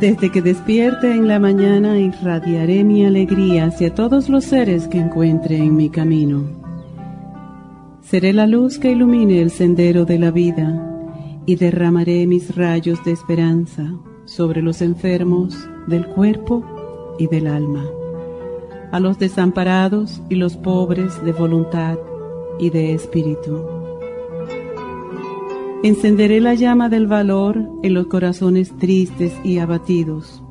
Desde que despierte en la mañana irradiaré mi alegría hacia todos los seres que encuentre en mi camino. Seré la luz que ilumine el sendero de la vida y derramaré mis rayos de esperanza sobre los enfermos del cuerpo y del alma, a los desamparados y los pobres de voluntad y de espíritu Encenderé la llama del valor en los corazones tristes y abatidos.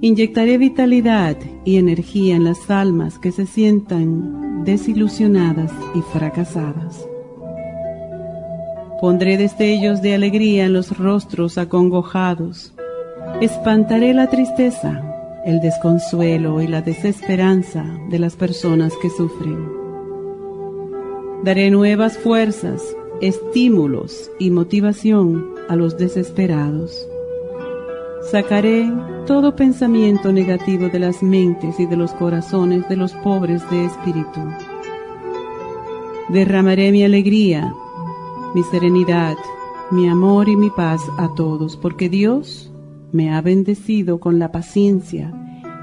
Inyectaré vitalidad y energía en las almas que se sientan desilusionadas y fracasadas. Pondré destellos de alegría en los rostros acongojados. Espantaré la tristeza, el desconsuelo y la desesperanza de las personas que sufren. Daré nuevas fuerzas estímulos y motivación a los desesperados. Sacaré todo pensamiento negativo de las mentes y de los corazones de los pobres de espíritu. Derramaré mi alegría, mi serenidad, mi amor y mi paz a todos, porque Dios me ha bendecido con la paciencia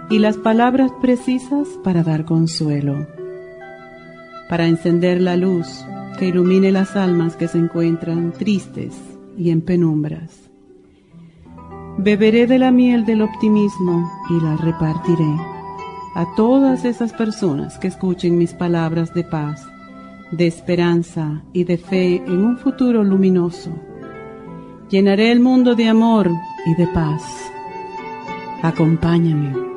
y las palabras precisas para dar consuelo, para encender la luz que ilumine las almas que se encuentran tristes y en penumbras. Beberé de la miel del optimismo y la repartiré a todas esas personas que escuchen mis palabras de paz, de esperanza y de fe en un futuro luminoso. Llenaré el mundo de amor y de paz. Acompáñame.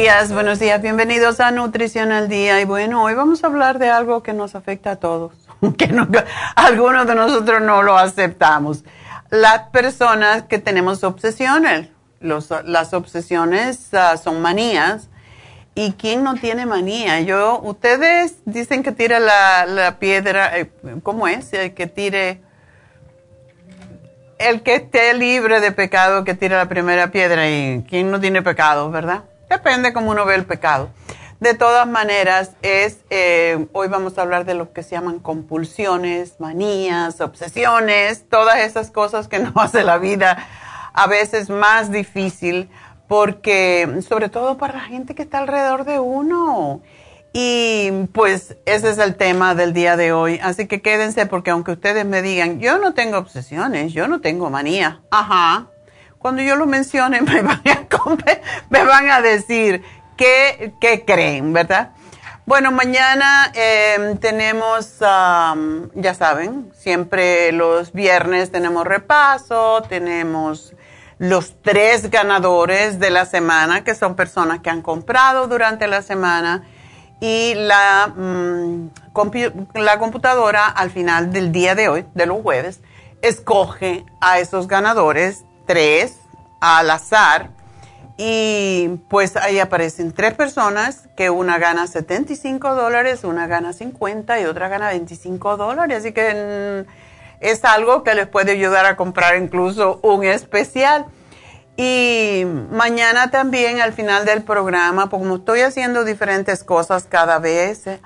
Días, buenos días, bienvenidos a Nutrición al Día. Y bueno, hoy vamos a hablar de algo que nos afecta a todos, que algunos de nosotros no lo aceptamos. Las personas que tenemos obsesiones, las obsesiones ah, son manías. ¿Y quién no tiene manía? Yo, ustedes dicen que tira la, piedra, eh, ¿cómo es? Que tire, el que esté libre de pecado, que tire la primera piedra. ¿Y quién no tiene pecado, verdad? Depende cómo uno ve el pecado. De todas maneras, es, eh, hoy vamos a hablar de lo que se llaman compulsiones, manías, obsesiones, todas esas cosas que nos hace la vida a veces más difícil, porque sobre todo para la gente que está alrededor de uno. Y pues ese es el tema del día de hoy. Así que quédense porque aunque ustedes me digan, yo no tengo obsesiones, yo no tengo manía. Ajá. Cuando yo lo mencione me van a, decir qué, qué creen, ¿verdad? Bueno, mañana em, tenemos, ya saben, siempre los viernes tenemos repaso, tenemos los tres ganadores de la semana, que son personas que han comprado durante la semana y la, mm, la computadora al final del día de hoy, de los jueves, escoge a esos ganadores, tres al azar, y pues ahí aparecen tres personas que una gana 75 dólares, una gana 50 y otra gana 25 dólares, así que mm, es algo que les puede ayudar a comprar incluso un especial. Y mañana también al final del programa, como estoy haciendo diferentes cosas cada vez, eh,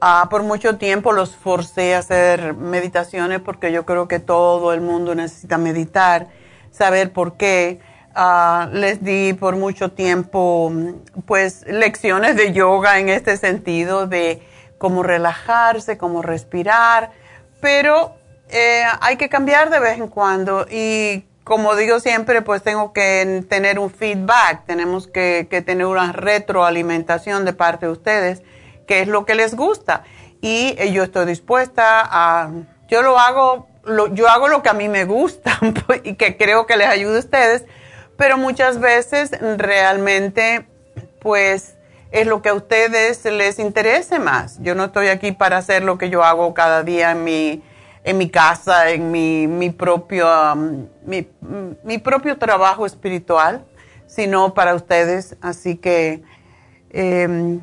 ah, por mucho tiempo los forcé a hacer meditaciones porque yo creo que todo el mundo necesita meditar, saber por qué. Ah, les di por mucho tiempo pues lecciones de yoga en este sentido de cómo relajarse, cómo respirar, pero eh, hay que cambiar de vez en cuando y como digo siempre, pues tengo que tener un feedback, tenemos que, tener una retroalimentación de parte de ustedes, qué es lo que les gusta. Y eh, yo estoy dispuesta a, yo lo hago, yo hago lo que a mí me gusta y que creo que les ayude a ustedes, pero muchas veces realmente, pues, es lo que a ustedes les interese más. Yo no estoy aquí para hacer lo que yo hago cada día en mi en mi casa, en mi, mi propio, um, mi, propio trabajo espiritual, sino para ustedes. Así que em,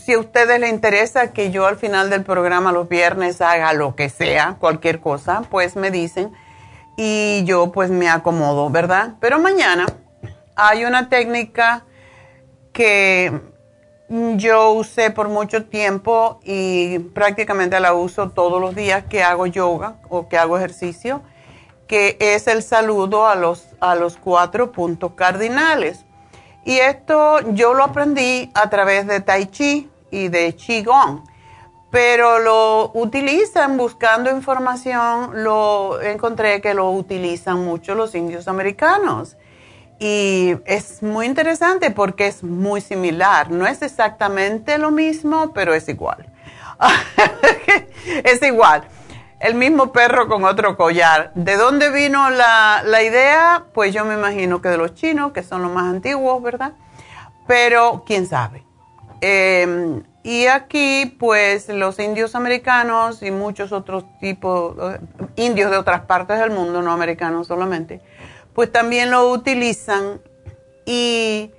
si a ustedes les interesa que yo al final del programa los viernes haga lo que sea, cualquier cosa, pues me dicen y yo pues me acomodo, ¿verdad? Pero mañana hay una técnica que yo usé por mucho tiempo y prácticamente la uso todos los días que hago yoga o que hago ejercicio, que es el saludo a los, a los cuatro puntos cardinales. Y esto yo lo aprendí a través de Tai Chi y de Qigong, pero lo utilizan buscando información, lo encontré que lo utilizan mucho los indios americanos. Y es muy interesante porque es muy similar. No es exactamente lo mismo, pero es igual. es igual. El mismo perro con otro collar. ¿De dónde vino la, idea? Pues yo me imagino que de los chinos, que son los más antiguos, ¿verdad? Pero quién sabe. Em, y aquí, pues los indios americanos y muchos otros tipos, eh, indios de otras partes del mundo, no americanos solamente, pues también lo utilizan y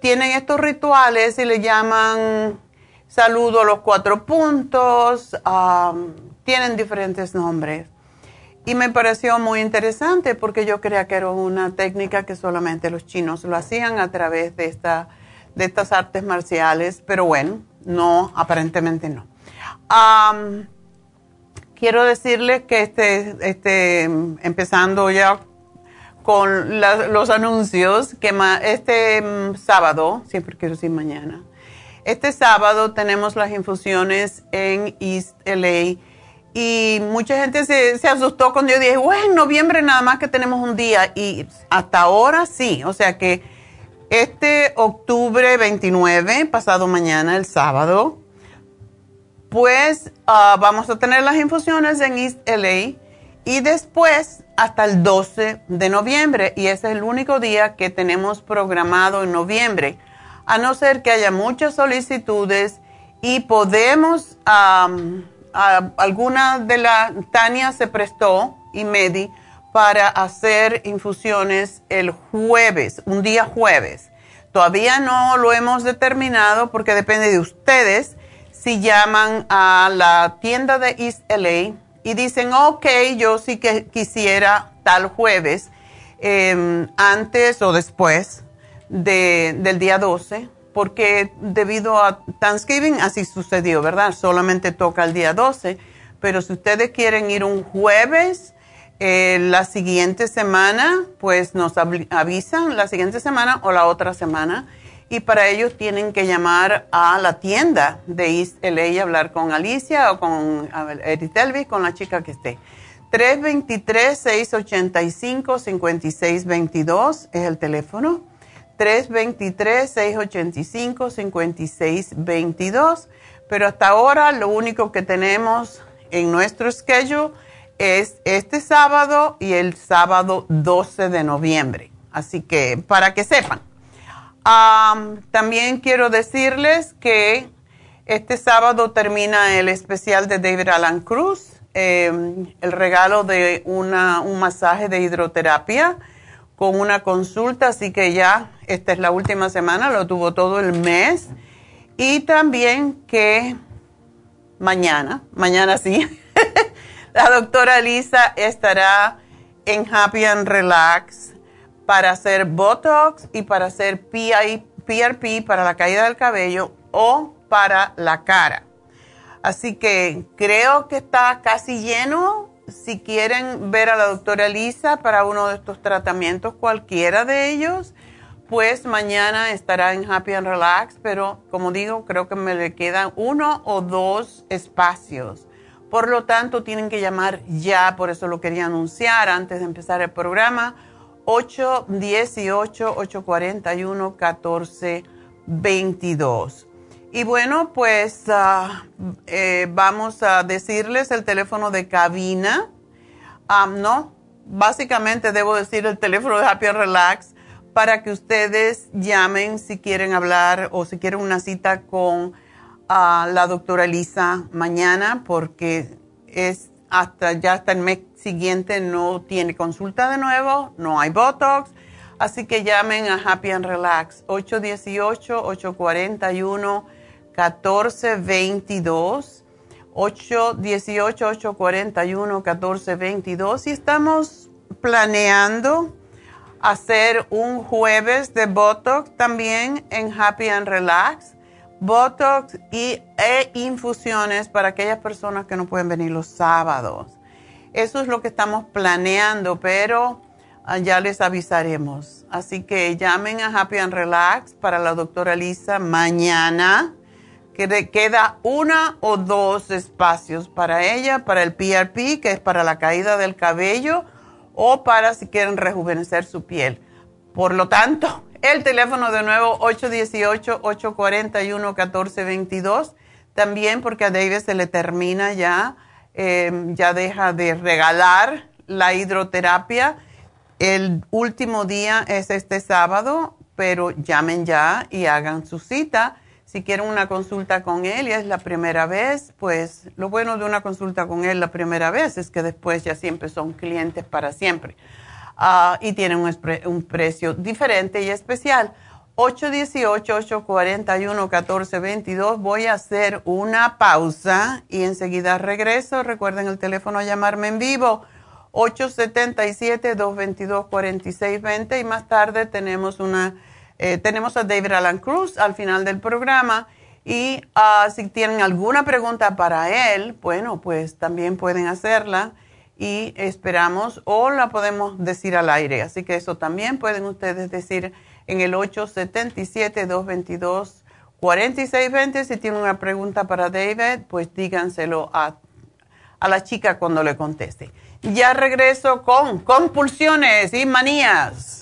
tienen estos rituales y le llaman saludo a los cuatro puntos, tienen diferentes nombres. Y me pareció muy interesante porque yo creía que era una técnica que solamente los chinos lo hacían a través de, esta, de estas artes marciales, pero bueno, no, aparentemente no. quiero decirles que este, este, empezando ya con los anuncios que este mm, sábado, siempre quiero decir mañana, este sábado tenemos las infusiones en East LA y mucha gente se, asustó cuando yo dije, bueno, en noviembre nada más que tenemos un día y hasta ahora sí, o sea que este octubre 29, pasado mañana, el sábado, pues ah, vamos a tener las infusiones en East LA y después hasta el 12 de noviembre y ese es el único día que tenemos programado en noviembre, a no ser que haya muchas solicitudes y podemos, alguna de la, Tania se prestó y Medi para hacer infusiones el jueves, un día jueves. Todavía no lo hemos determinado porque depende de ustedes si llaman a la tienda de East LA y dicen, ok, yo sí que quisiera tal jueves, em, antes o después del día 12, porque debido a Thanksgiving así sucedió, ¿verdad? Solamente toca el día 12, pero si ustedes quieren ir un jueves, eh, la siguiente semana, pues nos avisan la siguiente semana o la otra semana y para ellos tienen que llamar a la tienda de East LA y hablar con Alicia o con Edith Elvis, con la chica que esté. 323-685-5622 es el teléfono. 323-685-5622. Pero hasta ahora lo único que tenemos en nuestro schedule es este sábado y el sábado 12 de noviembre. Así que para que sepan también quiero decirles que este sábado termina el especial de David Alan Cruz, em, el regalo de una, un masaje de hidroterapia con una consulta, así que ya esta es la última semana, lo tuvo todo el mes. Y también que mañana, mañana sí, la doctora Lisa estará en Happy and Relax para hacer Botox y para hacer PRP para la caída del cabello o para la cara. Así que creo que está casi lleno. Si quieren ver a la doctora Lisa para uno de estos tratamientos, cualquiera de ellos, pues mañana estará en Happy and Relax, pero como digo, creo que me le quedan uno o dos espacios. Por lo tanto, tienen que llamar ya, por eso lo quería anunciar antes de empezar el programa 818-841-1422. Y bueno, pues ah, eh, vamos a decirles el teléfono de cabina. Ah, no, básicamente debo decir el teléfono de Happy Relax para que ustedes llamen si quieren hablar o si quieren una cita con ah, la doctora Lisa mañana, porque es hasta ya hasta el mes siguiente no tiene consulta de nuevo, no hay Botox. Así que llamen a Happy and Relax 818-841-1422. 818-841-1422. Y estamos planeando hacer un jueves de Botox también en Happy and Relax. Botox y, e infusiones para aquellas personas que no pueden venir los sábados. Eso es lo que estamos planeando, pero ah, ya les avisaremos. Así que llamen a Happy and Relax para la doctora Lisa mañana. Que queda una o dos espacios para ella, para el PRP, que es para la caída del cabello, o para si quieren rejuvenecer su piel. Por lo tanto, el teléfono de nuevo 818-841-1422. También porque a David se le termina ya Em, ya deja de regalar la hidroterapia. El último día es este sábado, pero llamen ya y hagan su cita. Si quieren una consulta con él y es la primera vez, pues lo bueno de una consulta con él la primera vez es que después ya siempre son clientes para siempre. Ah, y tienen un precio diferente y especial. 818-841-1422. Voy a hacer una pausa y enseguida regreso. Recuerden el teléfono a llamarme en vivo. 877-222-4620 y más tarde tenemos una eh, tenemos a David Alan Cruz al final del programa y ah, si tienen alguna pregunta para él, bueno, pues también pueden hacerla y esperamos o la podemos decir al aire. Así que eso también pueden ustedes decir en el 877-222-4620. Si tienen una pregunta para David, pues díganselo a, a la chica cuando le conteste. Ya regreso con compulsiones y manías.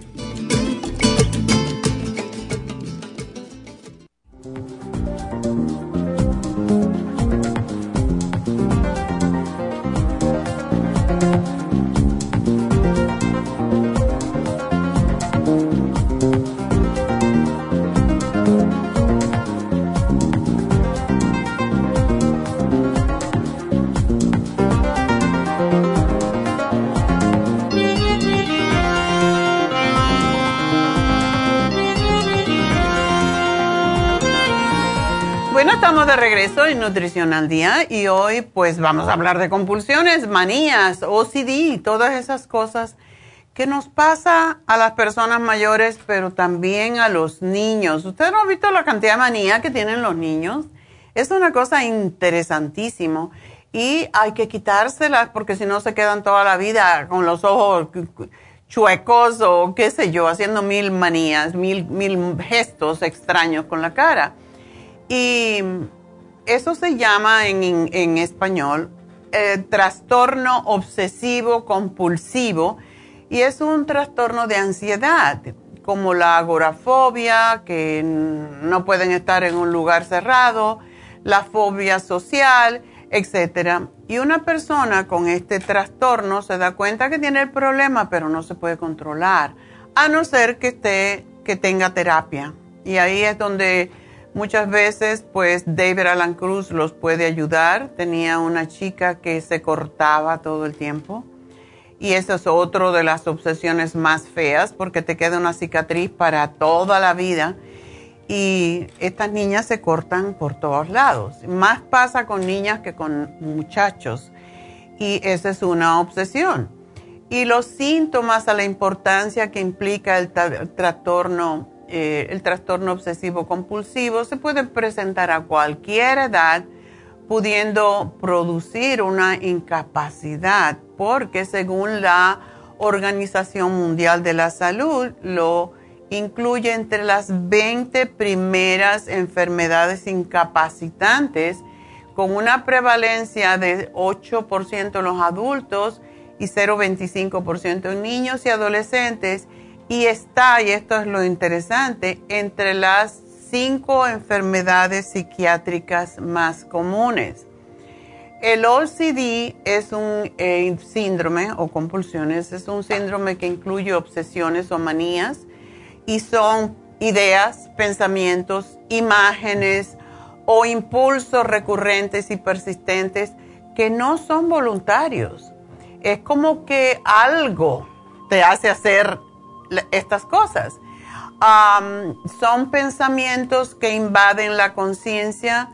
Regreso en Nutrición al Día y hoy pues vamos a hablar de compulsiones, manías, OCD, todas esas cosas que nos pasa a las personas mayores pero también a los niños. ¿Ustedes no han visto la cantidad de manía que tienen los niños? Es una cosa interesantísimo y hay que quitárselas porque si no se quedan toda la vida con los ojos chuecos o qué sé yo, haciendo mil manías, mil, mil gestos extraños con la cara. Y eso se llama en, español eh, trastorno obsesivo compulsivo y es un trastorno de ansiedad, como la agorafobia, que no pueden estar en un lugar cerrado, la fobia social, etc. Y una persona con este trastorno se da cuenta que tiene el problema, pero no se puede controlar, a no ser que, esté, que tenga terapia. Y ahí es donde Muchas veces, pues David Alan Cruz los puede ayudar. Tenía una chica que se cortaba todo el tiempo. Y eso es otro de las obsesiones más feas porque te queda una cicatriz para toda la vida. Y estas niñas se cortan por todos lados. Más pasa con niñas que con muchachos. Y esa es una obsesión. Y los síntomas a la importancia que implica el trastorno eh, el trastorno obsesivo compulsivo se puede presentar a cualquier edad, pudiendo producir una incapacidad, porque según la Organización Mundial de la Salud, lo incluye entre las 20 primeras enfermedades incapacitantes, con una prevalencia de 8% en los adultos y 0,25% en niños y adolescentes y está, y esto es lo interesante, entre las cinco enfermedades psiquiátricas más comunes. El OCD es un eh, síndrome o compulsiones, es un síndrome que incluye obsesiones o manías y son ideas, pensamientos, imágenes o impulsos recurrentes y persistentes que no son voluntarios. Es como que algo te hace hacer estas cosas. son pensamientos que invaden la conciencia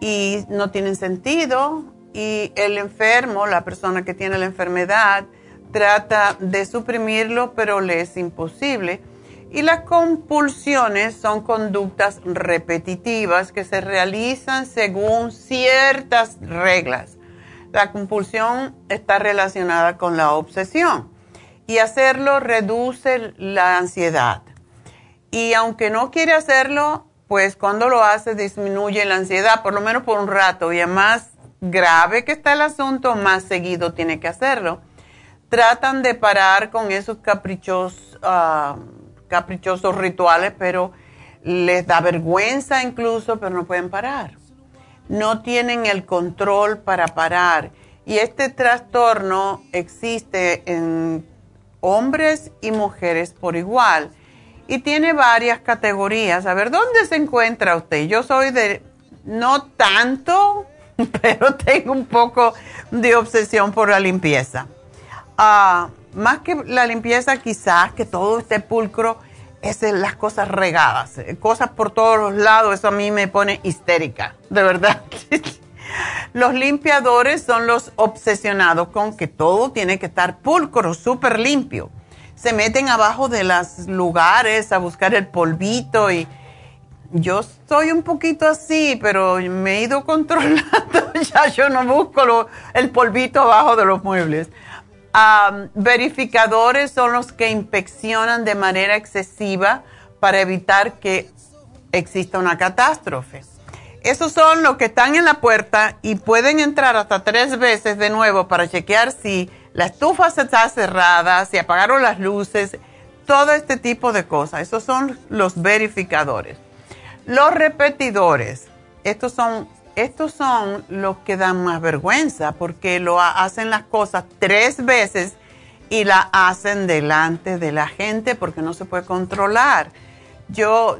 y no tienen sentido y el enfermo, la persona que tiene la enfermedad, trata de suprimirlo, pero le es imposible. Y las compulsiones son conductas repetitivas que se realizan según ciertas reglas. La compulsión está relacionada con la obsesión y hacerlo reduce la ansiedad. Y aunque no quiere hacerlo, pues cuando lo hace disminuye la ansiedad, por lo menos por un rato. Y es más grave que está el asunto, más seguido tiene que hacerlo. Tratan de parar con esos caprichos, ah, caprichosos rituales, pero les da vergüenza incluso, pero no pueden parar. No tienen el control para parar. Y este trastorno existe en hombres y mujeres por igual. Y tiene varias categorías. A ver, ¿dónde se encuentra usted? Yo soy de, no tanto, pero tengo un poco de obsesión por la limpieza. Ah, más que la limpieza, quizás que todo esté pulcro, es las cosas regadas, cosas por todos los lados, eso a mí me pone histérica, de verdad. Los limpiadores son los obsesionados con que todo tiene que estar pulcro, súper limpio. Se meten abajo de los lugares a buscar el polvito y yo soy un poquito así, pero me he ido controlando. ya yo no busco el polvito abajo de los muebles. verificadores son los que inspeccionan de manera excesiva para evitar que exista una catástrofe. Esos son los que están en la puerta y pueden entrar hasta tres veces de nuevo para chequear si la estufa está cerrada, si apagaron las luces, todo este tipo de cosas. Esos son los verificadores. Los repetidores, estos son, estos son los que dan más vergüenza porque lo hacen las cosas tres veces y la hacen delante de la gente porque no se puede controlar. Yo,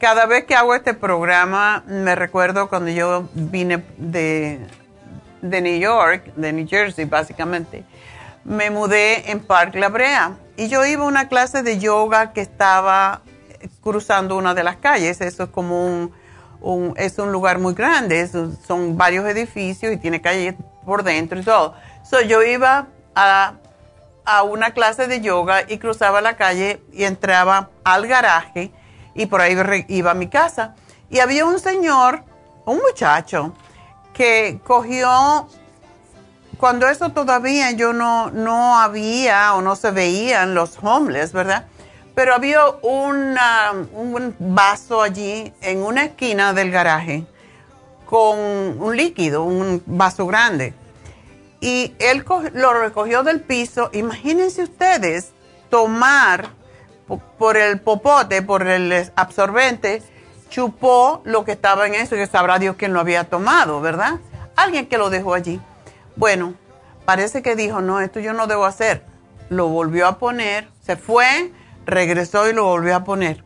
cada vez que hago este programa, me recuerdo cuando yo vine de, de New York, de New Jersey básicamente, me mudé en Park La Brea y yo iba a una clase de yoga que estaba cruzando una de las calles. Eso es como un, es un lugar muy grande, son varios edificios y tiene calles por dentro y todo. So, yo iba a, a una clase de yoga y cruzaba la calle y entraba al garaje y por ahí iba a mi casa. Y había un señor, un muchacho, que cogió, cuando eso todavía yo no, no había o no se veían los homeless, ¿verdad? Pero había un vaso allí en una esquina del garaje con un líquido, un vaso grande. Y él lo recogió del piso. Imagínense ustedes tomar por el popote, por el absorbente, chupó lo que estaba en eso, que sabrá Dios quién lo había tomado, ¿verdad? Alguien que lo dejó allí. Bueno, parece que dijo, no, esto yo no debo hacer. Lo volvió a poner, se fue, regresó y lo volvió a poner.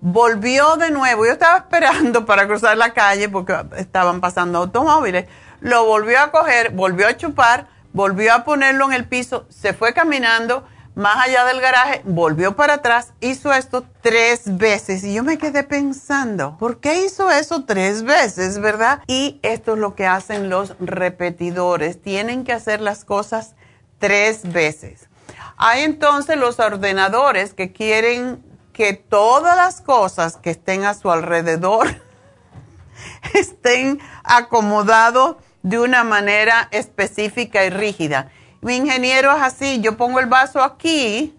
Volvió de nuevo, yo estaba esperando para cruzar la calle porque estaban pasando automóviles. Lo volvió a coger, volvió a chupar, volvió a ponerlo en el piso, se fue caminando más allá del garaje, volvió para atrás, hizo esto tres veces y yo me quedé pensando, ¿por qué hizo eso tres veces, verdad? Y esto es lo que hacen los repetidores, tienen que hacer las cosas tres veces. Hay entonces los ordenadores que quieren que todas las cosas que estén a su alrededor estén acomodados de una manera específica y rígida. Mi ingeniero es así, yo pongo el vaso aquí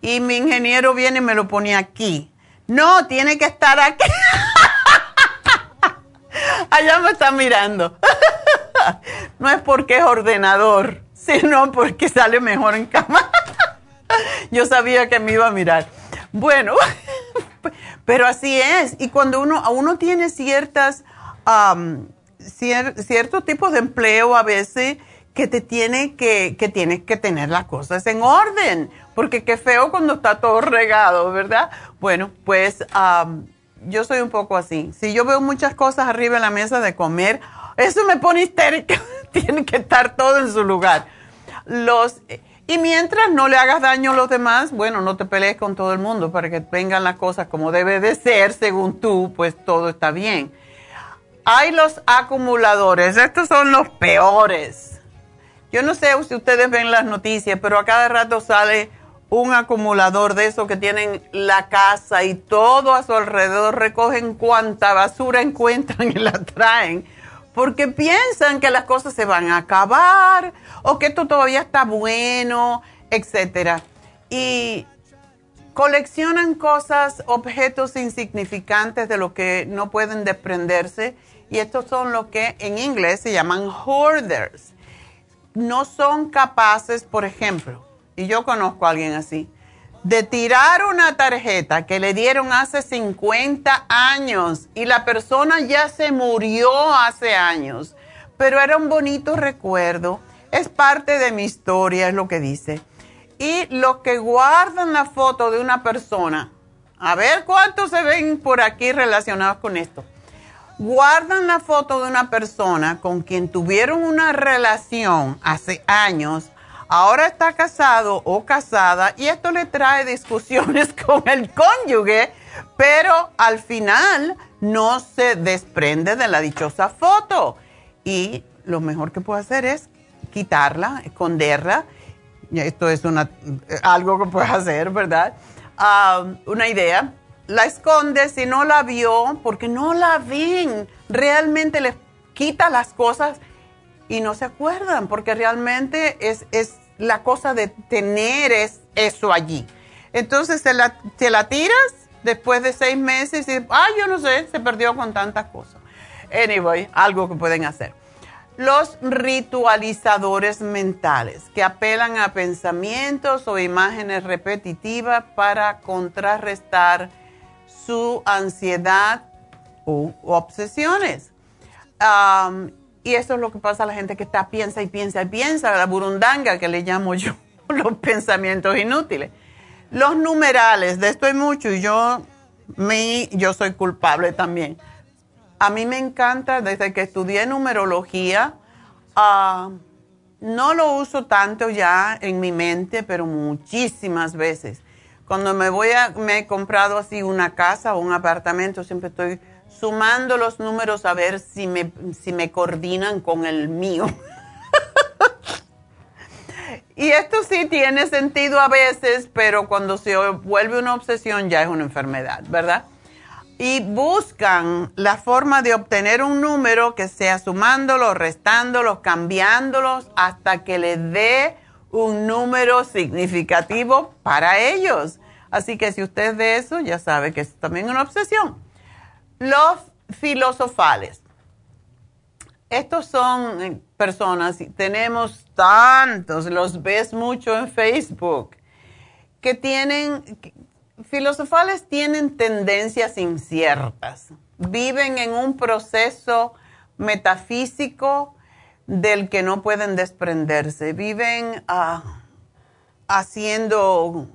y mi ingeniero viene y me lo pone aquí. No, tiene que estar aquí. Allá me está mirando. no es porque es ordenador, sino porque sale mejor en cama. yo sabía que me iba a mirar. Bueno, pero así es. Y cuando uno, uno tiene ciertas, ciertos tipos de empleo a veces, que te tiene que, que tienes que tener las cosas en orden, porque qué feo cuando está todo regado, ¿verdad? Bueno, pues yo soy un poco así. Si yo veo muchas cosas arriba en la mesa de comer, eso me pone histérica. tiene que estar todo en su lugar. Los, y mientras no le hagas daño a los demás, bueno, no te pelees con todo el mundo para que vengan las cosas como debe de ser, según tú, pues todo está bien. Hay los acumuladores, estos son los peores yo no sé si ustedes ven las noticias, pero a cada rato sale un acumulador de esos que tienen la casa y todo a su alrededor recogen cuanta basura encuentran y la traen porque piensan que las cosas se van a acabar o que esto todavía está bueno, etcétera. Y coleccionan cosas, objetos insignificantes de lo que no pueden desprenderse y estos son los que en inglés se llaman hoarders no son capaces, por ejemplo, y yo conozco a alguien así, de tirar una tarjeta que le dieron hace 50 años y la persona ya se murió hace años, pero era un bonito recuerdo, es parte de mi historia, es lo que dice. Y los que guardan la foto de una persona, a ver cuántos se ven por aquí relacionados con esto guardan la foto de una persona con quien tuvieron una relación hace años, ahora está casado o casada y esto le trae discusiones con el cónyuge, pero al final no se desprende de la dichosa foto. Y lo mejor que puede hacer es quitarla, esconderla. Esto es una, algo que puede hacer, ¿verdad? Ah, una idea la esconde si no la vio, porque no la ven. Realmente les quita las cosas y no se acuerdan, porque realmente es, es la cosa de tener es eso allí. Entonces te la, te la tiras después de seis meses y, ah, yo no sé, se perdió con tantas cosas. Anyway, algo que pueden hacer. Los ritualizadores mentales que apelan a pensamientos o imágenes repetitivas para contrarrestar su ansiedad u obsesiones. y eso es lo que pasa a la gente que está piensa y piensa y piensa, la burundanga que le llamo yo, los pensamientos inútiles. Los numerales, de esto hay mucho y yo, me, yo soy culpable también. A mí me encanta, desde que estudié numerología, ah, no lo uso tanto ya en mi mente, pero muchísimas veces. Cuando me voy a, me he comprado así una casa o un apartamento, siempre estoy sumando los números a ver si me, si me coordinan con el mío. Y esto sí tiene sentido a veces, pero cuando se vuelve una obsesión ya es una enfermedad, ¿verdad? Y buscan la forma de obtener un número que sea sumándolo, restándolo, cambiándolos hasta que le dé un número significativo para ellos. Así que si usted ve eso, ya sabe que es también una obsesión. Los filosofales. Estos son eh, personas, tenemos tantos, los ves mucho en Facebook, que tienen, filosofales tienen tendencias inciertas, viven en un proceso metafísico del que no pueden desprenderse, viven ah, haciendo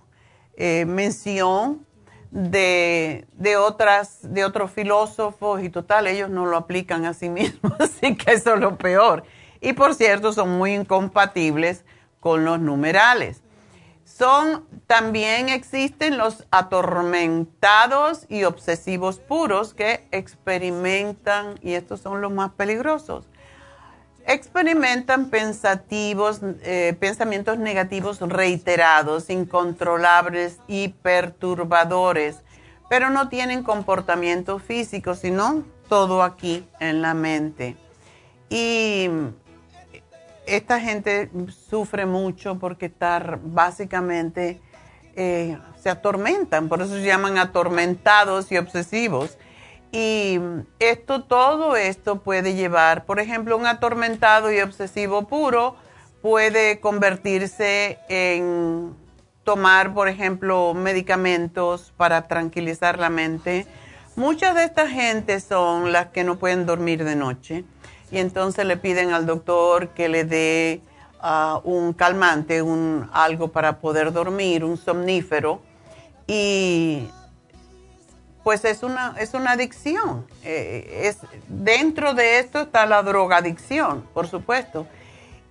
eh, mención de, otras, de otros filósofos y total, ellos no lo aplican a sí mismos, así que eso es lo peor. Y por cierto, son muy incompatibles con los numerales. Son, también existen los atormentados y obsesivos puros que experimentan, y estos son los más peligrosos, experimentan eh, pensamientos negativos reiterados, incontrolables y perturbadores, pero no tienen comportamiento físico, sino todo aquí en la mente. Y esta gente sufre mucho porque estar básicamente eh, se atormentan, por eso se llaman atormentados y obsesivos y esto, todo esto puede llevar, por ejemplo, un atormentado y obsesivo puro puede convertirse en tomar, por ejemplo, medicamentos para tranquilizar la mente. Muchas de estas gente son las que no pueden dormir de noche y entonces le piden al doctor que le dé ah, un calmante, un, algo para poder dormir, un somnífero. Y pues es una, es una adicción. Eh, es, dentro de esto está la drogadicción, por supuesto.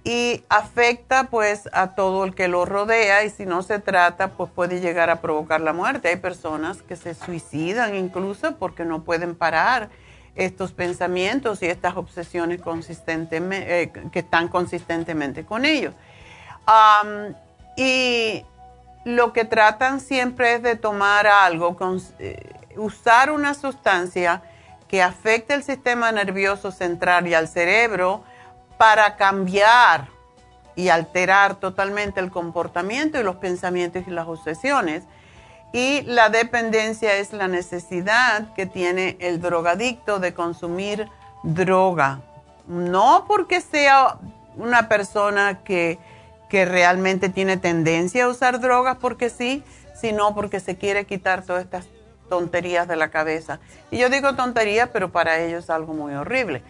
Y afecta pues a todo el que lo rodea y si no se trata pues puede llegar a provocar la muerte. Hay personas que se suicidan incluso porque no pueden parar estos pensamientos y estas obsesiones consistentemente, eh, que están consistentemente con ellos. y lo que tratan siempre es de tomar algo, con, eh, usar una sustancia que afecte el sistema nervioso central y al cerebro para cambiar y alterar totalmente el comportamiento y los pensamientos y las obsesiones. Y la dependencia es la necesidad que tiene el drogadicto de consumir droga. No porque sea una persona que, que realmente tiene tendencia a usar drogas porque sí, sino porque se quiere quitar todas estas tonterías de la cabeza. Y yo digo tonterías, pero para ellos es algo muy horrible.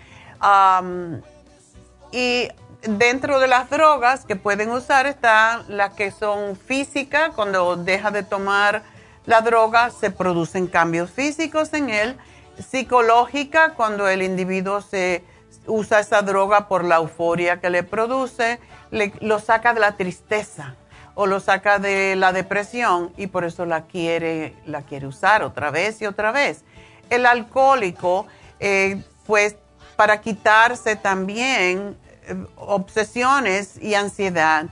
y dentro de las drogas que pueden usar están las que son físicas, cuando deja de tomar la droga se producen cambios físicos en él, psicológica, cuando el individuo se usa esa droga por la euforia que le produce, le, lo saca de la tristeza o lo saca de la depresión y por eso la quiere, la quiere usar otra vez y otra vez. El alcohólico, eh, pues para quitarse también eh, obsesiones y ansiedad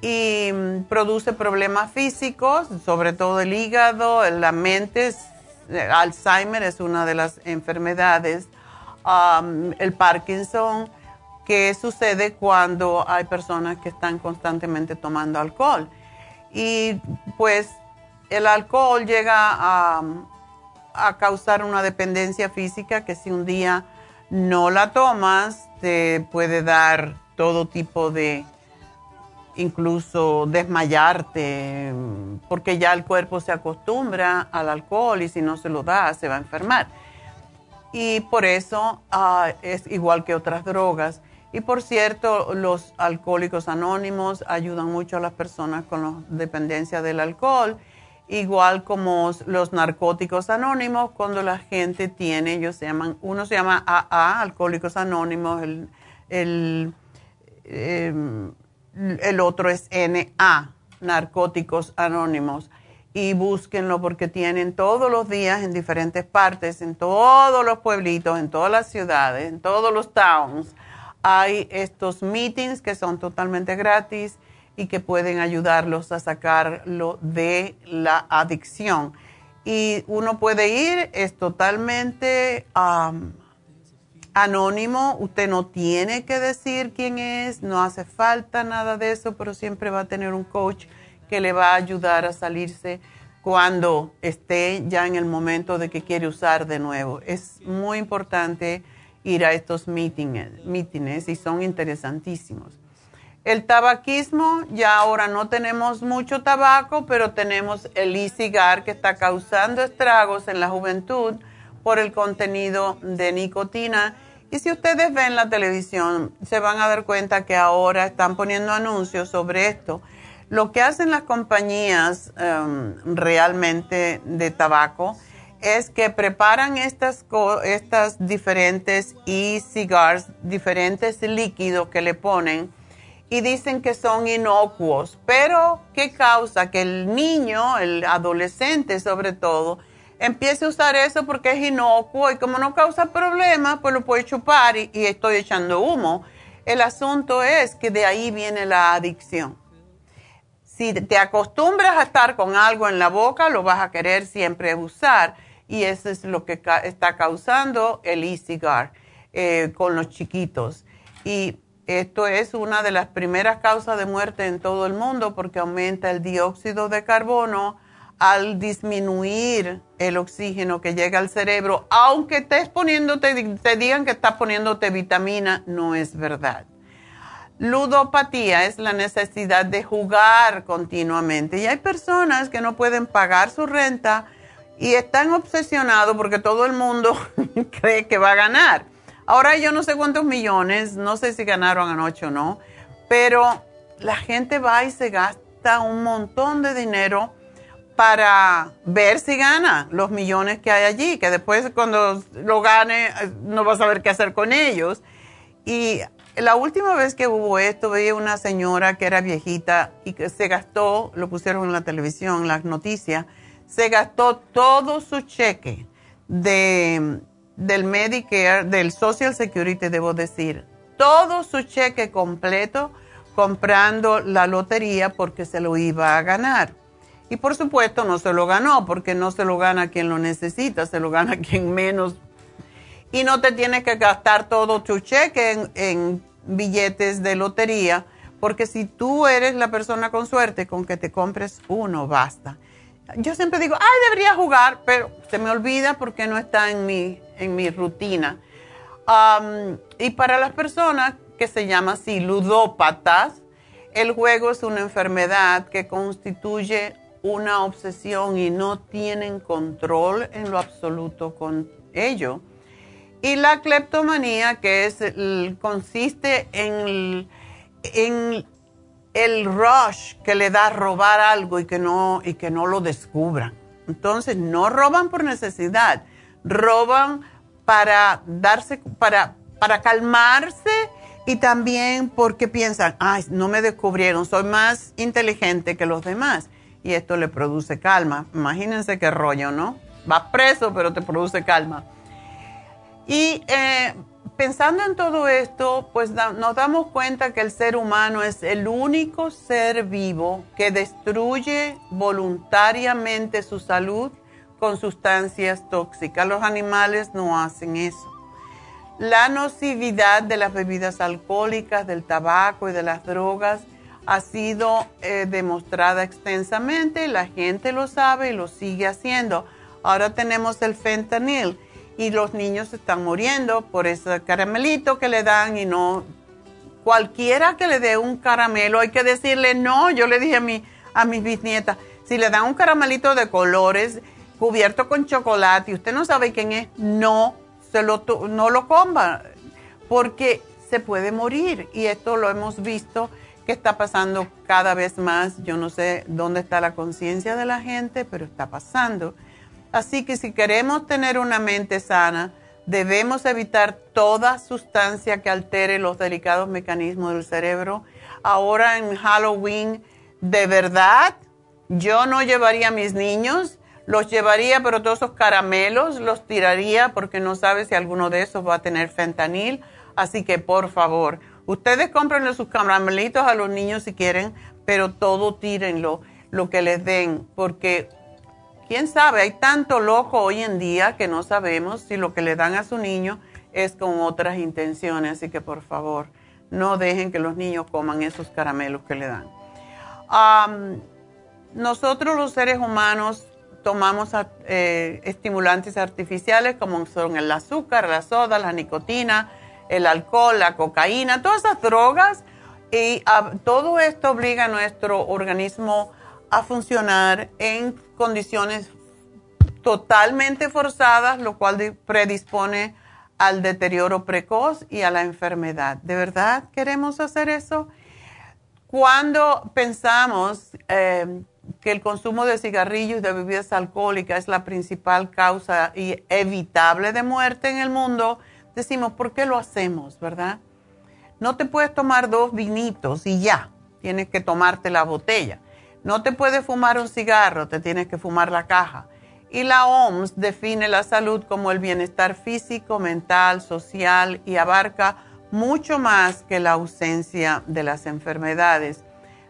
y mm, produce problemas físicos, sobre todo el hígado, la mente eh, Alzheimer es una de las enfermedades, el Parkinson, que sucede cuando hay personas que están constantemente tomando alcohol. Y pues el alcohol llega a, causar una dependencia física que si un día no la tomas, te puede dar todo tipo de, incluso desmayarte, porque ya el cuerpo se acostumbra al alcohol y si no se lo da, se va a enfermar. Y por eso ah, es igual que otras drogas. Y por cierto, los alcohólicos anónimos ayudan mucho a las personas con la dependencia del alcohol igual como los narcóticos anónimos, cuando la gente tiene, ellos se llaman, uno se llama AA, Alcohólicos Anónimos, el, el, em, el otro es NA, Narcóticos Anónimos. Y búsquenlo porque tienen todos los días en diferentes partes, en todos los pueblitos, en todas las ciudades, en todos los towns. Hay estos meetings que son totalmente gratis y que pueden ayudarlos a sacarlo de la adicción. Y uno puede ir, es totalmente anónimo, usted no tiene que decir quién es, no hace falta nada de eso, pero siempre va a tener un coach que le va a ayudar a salirse cuando esté ya en el momento de que quiere usar de nuevo. Es muy importante ir a estos meetings, meetings y son interesantísimos. El tabaquismo, ya ahora no tenemos mucho tabaco, pero tenemos el e-cigar que está causando estragos en la juventud por el contenido de nicotina. Y si ustedes ven la televisión, se van a dar cuenta que ahora están poniendo anuncios sobre esto. Lo que hacen las compañías em, realmente de tabaco es que preparan estas, estas diferentes e-cigars, diferentes líquidos que le ponen y dicen que son inocuos, pero ¿qué causa? Que el niño, el adolescente sobre todo, empiece a usar eso porque es inocuo y como no causa problemas, pues lo puede chupar y, y estoy echando humo. El asunto es que de ahí viene la adicción. Si te acostumbras a estar con algo en la boca, lo vas a querer siempre usar y eso es lo que está causando el e-cigar eh, con los chiquitos. Y esto es una de las primeras causas de muerte en todo el mundo porque aumenta el dióxido de carbono al disminuir el oxígeno que llega al cerebro. Aunque estés poniéndote, te digan que estás poniéndote vitamina, no es verdad. Ludopatía es la necesidad de jugar continuamente. Y hay personas que no pueden pagar su renta y están obsesionados porque todo el mundo cree que va a ganar Ahora yo no sé cuántos millones, no sé si ganaron anoche o no, pero la gente va y se gasta un montón de dinero para ver si gana los millones que hay allí, que después cuando lo gane no va a saber qué hacer con ellos. Y la última vez que hubo esto, veía una señora que era viejita y que se gastó, lo pusieron en la televisión, las noticias, se gastó todo su cheque de del Medicare, del Social Security, debo decir, todo su cheque completo comprando la lotería porque se lo iba a ganar. Y por supuesto no se lo ganó porque no se lo gana quien lo necesita, se lo gana quien menos. Y no te tienes que gastar todo tu cheque en, en billetes de lotería porque si tú eres la persona con suerte, con que te compres uno basta yo siempre digo, ay, debería jugar, pero se me olvida porque no está en mi, en mi rutina. y para las personas que se llama así ludópatas, el juego es una enfermedad que constituye una obsesión y no tienen control en lo absoluto con ello. Y la cleptomanía, que es consiste en, en el rush que le da robar algo y que no, y que no lo descubran. Entonces, no roban por necesidad, roban para darse, para, para calmarse y también porque piensan, ay, no me descubrieron, soy más inteligente que los demás. Y esto le produce calma. Imagínense qué rollo, ¿no? Vas preso, pero te produce calma. Y eh, pensando en todo esto, pues nos damos cuenta que el ser humano es el único ser vivo que destruye voluntariamente su salud con sustancias tóxicas. Los animales no hacen eso. La nocividad de las bebidas alcohólicas, del tabaco y de las drogas ha sido eh, demostrada extensamente, la gente lo sabe y lo sigue haciendo. Ahora tenemos el fentanil y los niños están muriendo por ese caramelito que le dan y no cualquiera que le dé un caramelo hay que decirle no. Yo le dije a mi a mis bisnietas, si le dan un caramelito de colores cubierto con chocolate y usted no sabe quién es, no se lo no lo coma porque se puede morir y esto lo hemos visto que está pasando cada vez más. Yo no sé dónde está la conciencia de la gente, pero está pasando. Así que si queremos tener una mente sana, debemos evitar toda sustancia que altere los delicados mecanismos del cerebro. Ahora en Halloween, de verdad, yo no llevaría a mis niños, los llevaría, pero todos esos caramelos los tiraría porque no sabe si alguno de esos va a tener fentanil. Así que por favor, ustedes cómprenle sus caramelitos a los niños si quieren, pero todo tírenlo, lo que les den, porque quién sabe, hay tanto loco hoy en día que no sabemos si lo que le dan a su niño es con otras intenciones. Así que por favor, no dejen que los niños coman esos caramelos que le dan. nosotros los seres humanos tomamos eh, estimulantes artificiales como son el azúcar, la soda, la nicotina, el alcohol, la cocaína, todas esas drogas. Y todo esto obliga a nuestro organismo a funcionar en condiciones totalmente forzadas, lo cual predispone al deterioro precoz y a la enfermedad. ¿De verdad queremos hacer eso? Cuando pensamos eh, que el consumo de cigarrillos y de bebidas alcohólicas es la principal causa y evitable de muerte en el mundo, decimos, ¿por qué lo hacemos, verdad? No te puedes tomar dos vinitos y ya, tienes que tomarte la botella. No te puedes fumar un cigarro, te tienes que fumar la caja. Y la OMS define la salud como el bienestar físico, mental, social y abarca mucho más que la ausencia de las enfermedades.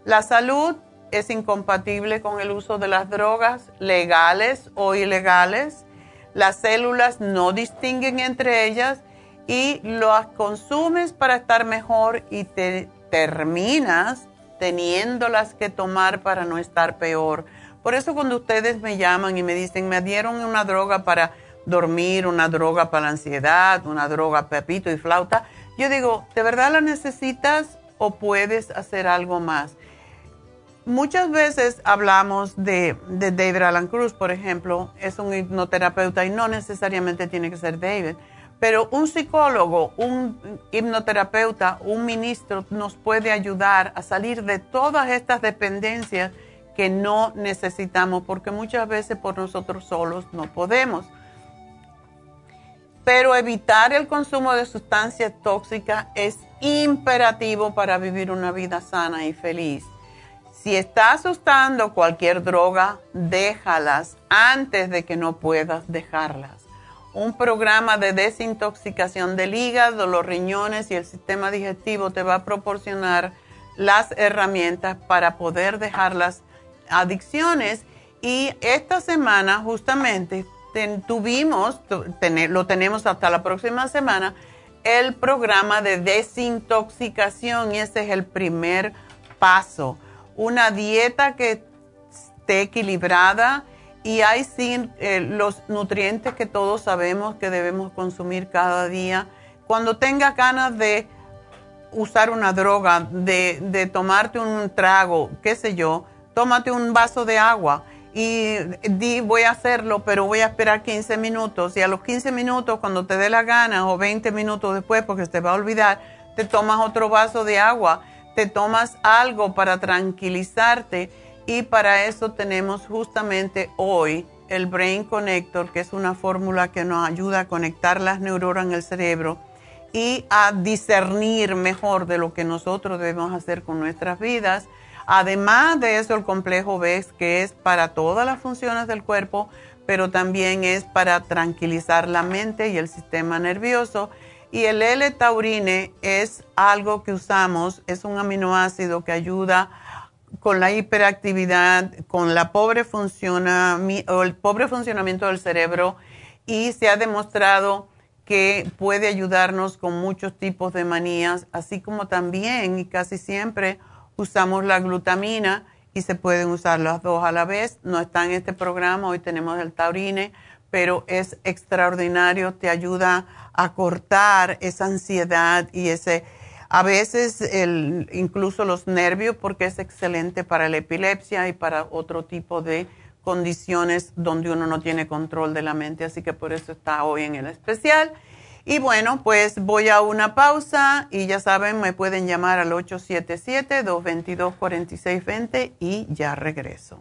La salud es incompatible con el uso de las drogas legales o ilegales. Las células no distinguen entre ellas y las consumes para estar mejor y te terminas teniéndolas que tomar para no estar peor. Por eso cuando ustedes me llaman y me dicen, me dieron una droga para dormir, una droga para la ansiedad, una droga pepito y flauta, yo digo, ¿de verdad la necesitas o puedes hacer algo más? Muchas veces hablamos de, de David Alan Cruz, por ejemplo, es un hipnoterapeuta y no necesariamente tiene que ser David pero un psicólogo, un hipnoterapeuta, un ministro nos puede ayudar a salir de todas estas dependencias que no necesitamos, porque muchas veces por nosotros solos no podemos. Pero evitar el consumo de sustancias tóxicas es imperativo para vivir una vida sana y feliz. Si estás usando cualquier droga, déjalas antes de que no puedas dejarlas un programa de desintoxicación del hígado, los riñones y el sistema digestivo te va a proporcionar las herramientas para poder dejar las adicciones. Y esta semana justamente tuvimos, lo tenemos hasta la próxima semana, el programa de desintoxicación y ese es el primer paso. Una dieta que esté equilibrada y hay sí eh, los nutrientes que todos sabemos que debemos consumir cada día. Cuando tengas ganas de usar una droga, de, de tomarte un trago, qué sé yo, tómate un vaso de agua y di voy a hacerlo, pero voy a esperar 15 minutos y a los 15 minutos cuando te dé la gana o 20 minutos después porque te va a olvidar, te tomas otro vaso de agua, te tomas algo para tranquilizarte y para eso tenemos justamente hoy el Brain Connector, que es una fórmula que nos ayuda a conectar las neuronas en el cerebro y a discernir mejor de lo que nosotros debemos hacer con nuestras vidas. Además de eso, el complejo B, que es para todas las funciones del cuerpo, pero también es para tranquilizar la mente y el sistema nervioso. Y el L-taurine es algo que usamos, es un aminoácido que ayuda con la hiperactividad, con la pobre funciona, o el pobre funcionamiento del cerebro y se ha demostrado que puede ayudarnos con muchos tipos de manías, así como también y casi siempre usamos la glutamina y se pueden usar las dos a la vez. No está en este programa, hoy tenemos el taurine, pero es extraordinario, te ayuda a cortar esa ansiedad y ese, a veces el, incluso los nervios, porque es excelente para la epilepsia y para otro tipo de condiciones donde uno no tiene control de la mente, así que por eso está hoy en el especial. Y bueno, pues voy a una pausa y ya saben, me pueden llamar al 877-222-4620 y ya regreso.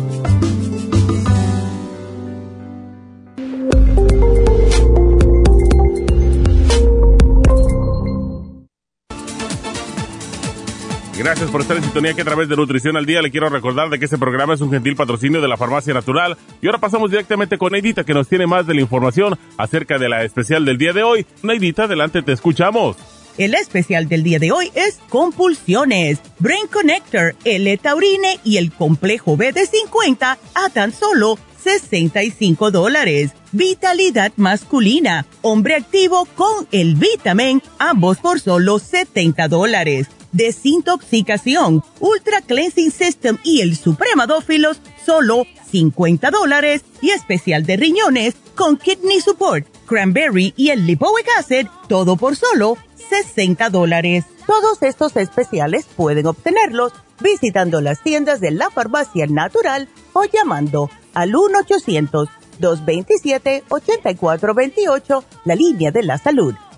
Gracias por estar en sintonía que a través de Nutrición al Día le quiero recordar de que este programa es un gentil patrocinio de la Farmacia Natural. Y ahora pasamos directamente con Neidita que nos tiene más de la información acerca de la especial del día de hoy. Neidita, adelante, te escuchamos. El especial del día de hoy es compulsiones, Brain Connector, el taurine y el complejo B de 50 a tan solo 65 dólares. Vitalidad masculina, hombre activo con el vitamin, ambos por solo 70 dólares desintoxicación, Ultra Cleansing System y el Supremadófilos, solo 50 dólares y especial de riñones con Kidney Support, Cranberry y el Lipoic Acid, todo por solo 60 dólares. Todos estos especiales pueden obtenerlos visitando las tiendas de la farmacia natural o llamando al 1-800-227-8428, la línea de la salud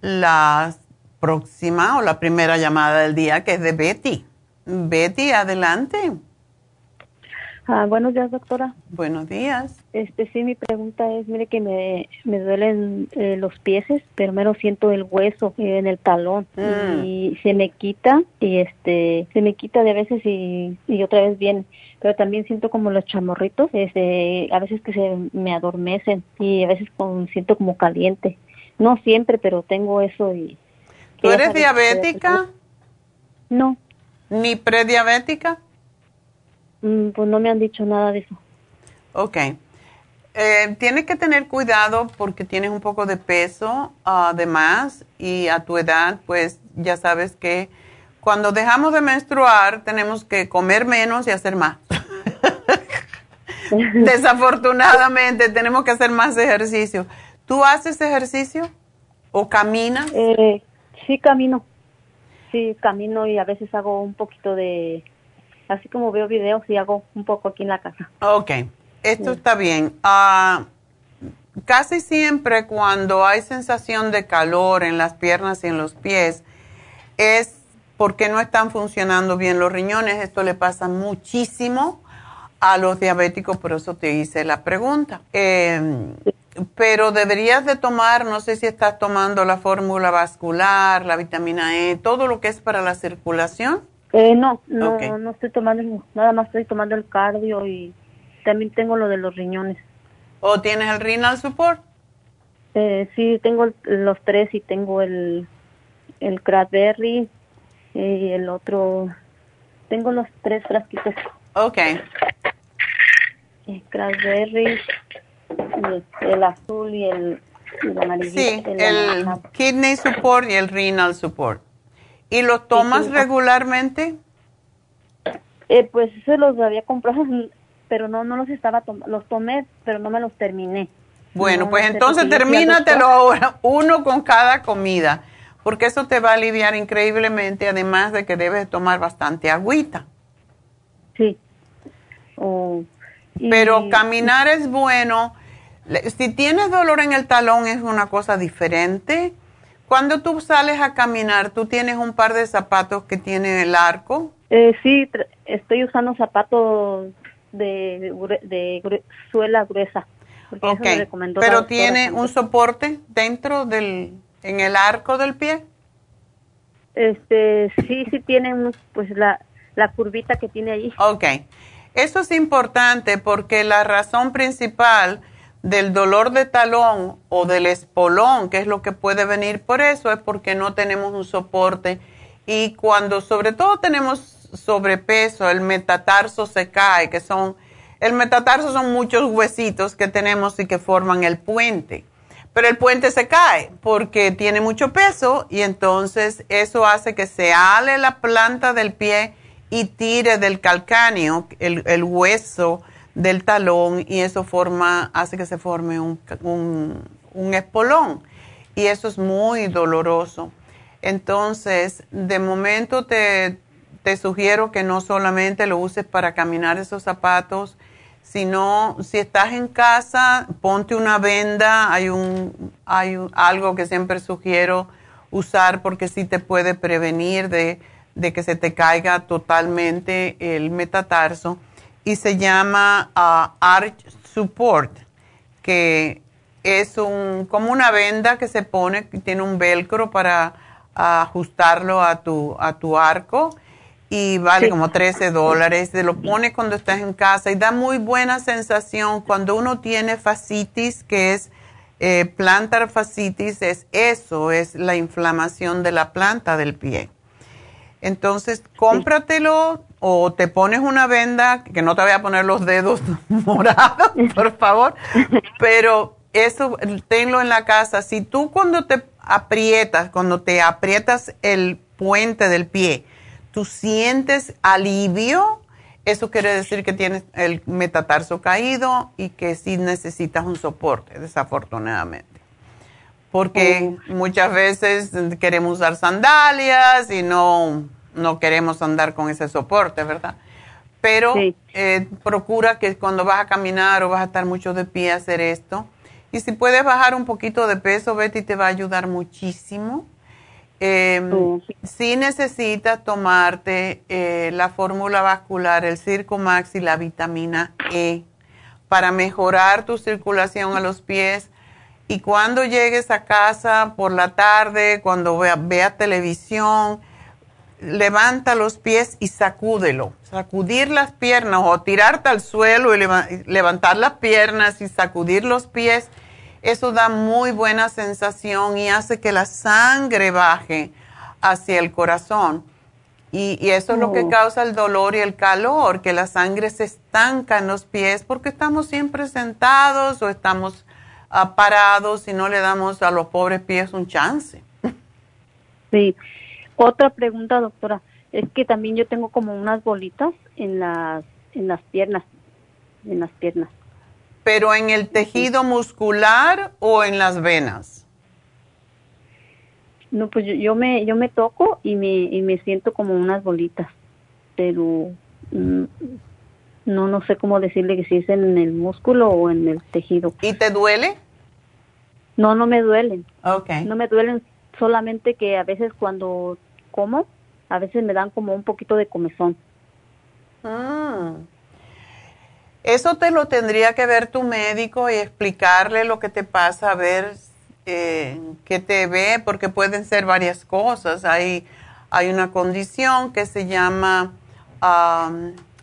la próxima o la primera llamada del día, que es de Betty. Betty, adelante. Ah, buenos días, doctora. Buenos días. Este, sí, mi pregunta es, mire que me, me duelen eh, los pies, pero menos siento el hueso eh, en el talón mm. y se me quita y este, se me quita de veces y, y otra vez viene, pero también siento como los chamorritos, este, a veces que se me adormecen y a veces con, siento como caliente. No siempre, pero tengo eso y... ¿Tú eres diabética? No. ¿Ni prediabética? Mm, pues no me han dicho nada de eso. Ok. Eh, tienes que tener cuidado porque tienes un poco de peso además y a tu edad pues ya sabes que Cuando dejamos de menstruar, tenemos que comer menos y hacer más. Desafortunadamente, tenemos que hacer más ejercicio. ¿Tú haces ejercicio o caminas? Eh, sí, camino. Sí, camino y a veces hago un poquito de, así como veo videos y hago un poco aquí en la casa. Ok, esto está bien. Ah, casi siempre cuando hay sensación de calor en las piernas y en los pies, es porque no están funcionando bien los riñones. Esto le pasa muchísimo a los diabéticos, por eso te hice la pregunta. Em, pero deberías de tomar, no sé si estás tomando la fórmula vascular, la vitamina E, todo lo que es para la circulación. Eh, no, no, no estoy tomando, nada más estoy tomando el cardio y también tengo lo de los riñones. ¿O tienes el renal support? Eh, sí, tengo los tres y tengo el, el cranberry y el otro, tengo los tres frasquitos. Ok. El cranberry, el, azul y el, amarillo. Sí, el, kidney support y el renal support. ¿Y los tomas regularmente? Eh, pues se los había comprado, pero no no los estaba los tomé, pero no me los terminé. Bueno, pues entonces termínatelo ahora, uno con cada comida, porque eso te va a aliviar increíblemente, además de que debes tomar bastante agüita. Sí. pero caminar es bueno. Si tienes dolor en el talón es una cosa diferente cuando tú sales a caminar, ¿tú tienes un par de zapatos que tienen el arco? Eh, sí, estoy usando zapatos de, de, suela gruesa. Ok, pero ¿tiene un soporte dentro del, en el arco del pie? Este, sí, sí tiene pues la, la curvita que tiene ahí. Ok, eso es importante porque la razón principal del dolor de talón o del espolón, que es lo que puede venir por eso, es porque no tenemos un soporte. Y cuando sobre todo tenemos sobrepeso, el metatarso se cae, que son, el metatarso son muchos huesitos que tenemos y que forman el puente. Pero el puente se cae porque tiene mucho peso y entonces eso hace que se ale la planta del pie y tire del calcáneo, el, el hueso del talón y eso forma, hace que se forme un, un, espolón. Y eso es muy doloroso. Entonces, de momento te, te, sugiero que no solamente lo uses para caminar esos zapatos, sino si estás en casa, ponte una venda, hay, un, hay algo que siempre sugiero usar porque sí te puede prevenir de, de que se te caiga totalmente el metatarso y se llama uh, Arch Support, que es un, como una venda que se pone, que tiene un velcro para ajustarlo a tu, a tu arco y vale como 13 dólares. Se lo pone cuando estás en casa y da muy buena sensación cuando uno tiene fascitis, que es eh, plantar fascitis, es eso, es la inflamación de la planta del pie. Entonces, cómpratelo o te pones una venda, que no te voy a poner los dedos morados, por favor, pero eso tenlo en la casa. Si tú cuando te aprietas, cuando te aprietas el puente del pie, tú sientes alivio, eso quiere decir que tienes el metatarso caído y que sí necesitas un soporte, desafortunadamente. Porque muchas veces queremos usar sandalias y no no queremos andar con ese soporte, ¿verdad? Pero eh, procura que cuando vas a caminar o vas a estar mucho de pie hacer esto. Y si puedes bajar un poquito de peso, Betty te va a ayudar muchísimo. Em, si necesitas tomarte eh, la fórmula vascular, el Circumax y la vitamina E para mejorar tu circulación a los pies. Y cuando llegues a casa por la tarde, cuando veas vea televisión, levanta los pies y sacúdelo. Sacudir las piernas o tirarte al suelo y levantar las piernas y sacudir los pies, eso da muy buena sensación y hace que la sangre baje hacia el corazón. Y, eso es lo que oh. causa el dolor y el calor, que la sangre se estanca en los pies porque estamos siempre sentados o estamos ah, parados y no le damos a los pobres pies un chance. Sí, otra pregunta, doctora. Es que también yo tengo como unas bolitas en las en las piernas, en las piernas. ¿Pero en el tejido muscular o en las venas? No, pues yo, me yo me toco y me y me siento como unas bolitas, pero mm, no no sé cómo decirle que si es en el músculo o en el tejido. ¿Y te duele? No, no me duelen. Okay. No me duelen solamente que a veces cuando como, a veces me dan como un poquito de comezón. Ah. Eso te lo tendría que ver tu médico y explicarle lo que te pasa, a ver eh, qué te ve, porque pueden ser varias cosas. Hay, hay una condición que se llama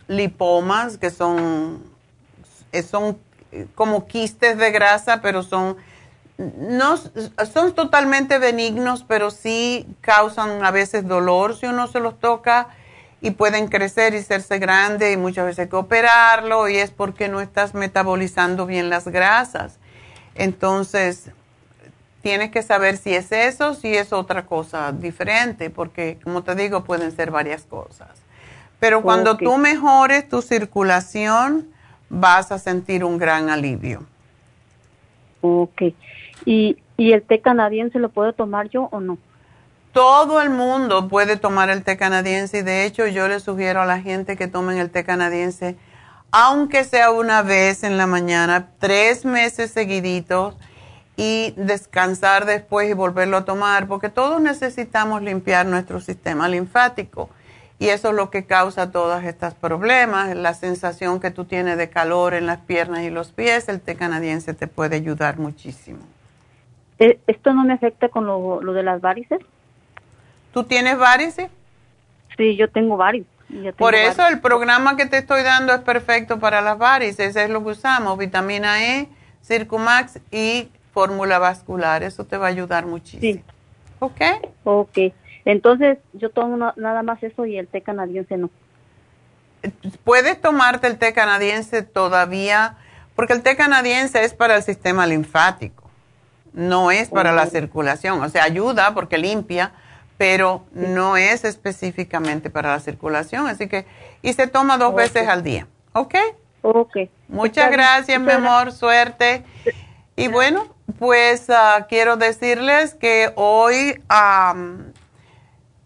lipomas, que son, son como quistes de grasa, pero son no son totalmente benignos, pero sí causan a veces dolor si uno se los toca y pueden crecer y hacerse grande y muchas veces hay que operarlo y es porque no estás metabolizando bien las grasas. Entonces, tienes que saber si es eso, si es otra cosa diferente, porque como te digo, pueden ser varias cosas. Pero cuando tú mejores tu circulación, vas a sentir un gran alivio. Ok. ¿Y, ¿Y el té canadiense lo puedo tomar yo o no? Todo el mundo puede tomar el té canadiense y de hecho yo le sugiero a la gente que tomen el té canadiense, aunque sea una vez en la mañana, tres meses seguiditos y descansar después y volverlo a tomar, porque todos necesitamos limpiar nuestro sistema linfático y eso es lo que causa todos estos problemas, la sensación que tú tienes de calor en las piernas y los pies, el té canadiense te puede ayudar muchísimo. Eh, ¿Esto no me afecta con lo, de las varices? ¿Tú tienes varices? Sí, yo tengo varices. Por eso el programa que te estoy dando es perfecto para las varices, es lo que usamos, vitamina E, Circumax y fórmula vascular, eso te va a ayudar muchísimo. Sí. ¿Ok? Ok, entonces yo tomo nada más eso y el té canadiense no. Puedes tomarte el té canadiense todavía, porque el té canadiense es para el sistema linfático no es para la circulación, o sea, ayuda porque limpia, pero no es específicamente para la circulación, así que, y se toma dos veces al día, ¿ok? Ok. Muchas gracias, mi amor, suerte. Y bueno, pues ah, quiero decirles que hoy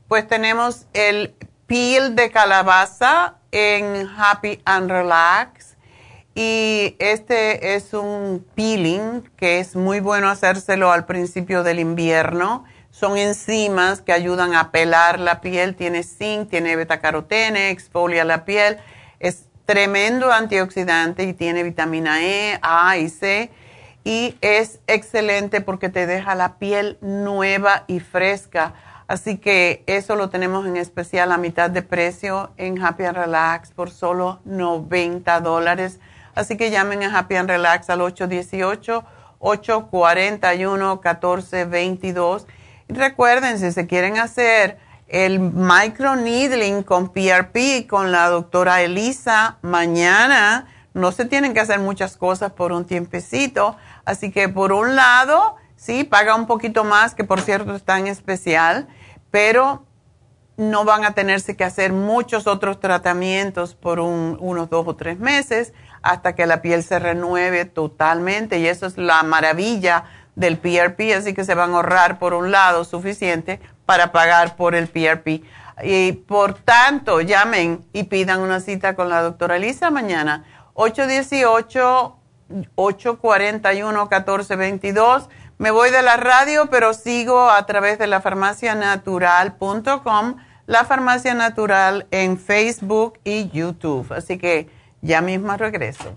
pues tenemos el peel de calabaza en Happy and Relax y este es un peeling que es muy bueno hacérselo al principio del invierno. Son enzimas que ayudan a pelar la piel. Tiene zinc, tiene betacarotene, exfolia la piel. Es tremendo antioxidante y tiene vitamina E, A y C. Y es excelente porque te deja la piel nueva y fresca. Así que eso lo tenemos en especial a mitad de precio en Happy and Relax por solo 90 dólares Así que llamen a Happy and Relax al 818-841-1422. Y recuerden, si se quieren hacer el microneedling con PRP con la doctora Elisa mañana, no se tienen que hacer muchas cosas por un tiempecito. Así que por un lado, sí, paga un poquito más, que por cierto está en especial, pero no van a tenerse que hacer muchos otros tratamientos por unos dos o tres meses hasta que la piel se renueve totalmente y eso es la maravilla del PRP, así que se van a ahorrar por un lado suficiente para pagar por el PRP. Y por tanto, llamen y pidan una cita con la doctora Lisa mañana, 818-841-1422. Me voy de la radio, pero sigo a través de la farmacianatural.com, la farmacia natural en Facebook y YouTube. Así que ya mismo regreso.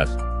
Yes.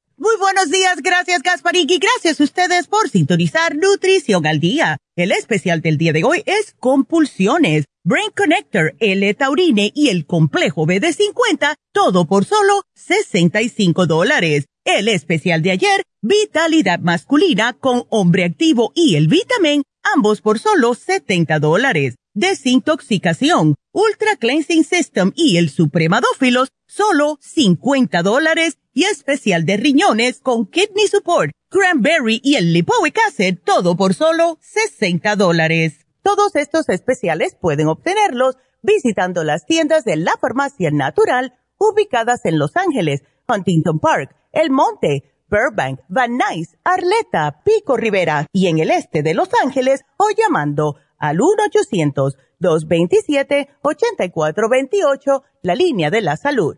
Muy buenos días, gracias Gasparín y gracias a ustedes por sintonizar Nutrición al Día. El especial del día de hoy es compulsiones, Brain Connector, L-Taurine y el complejo BD50, todo por solo 65 dólares. El especial de ayer, Vitalidad Masculina con Hombre Activo y el Vitamin, ambos por solo 70 dólares. Desintoxicación, Ultra Cleansing System y el Supremadófilos, solo 50 dólares y especial de riñones con Kidney Support, Cranberry y el Lipoic Acid, todo por solo 60 dólares. Todos estos especiales pueden obtenerlos visitando las tiendas de la Farmacia Natural ubicadas en Los Ángeles, Huntington Park, El Monte, Burbank, Van Nuys, Arleta, Pico Rivera y en el este de Los Ángeles o llamando al 1-800-227-8428, la línea de la salud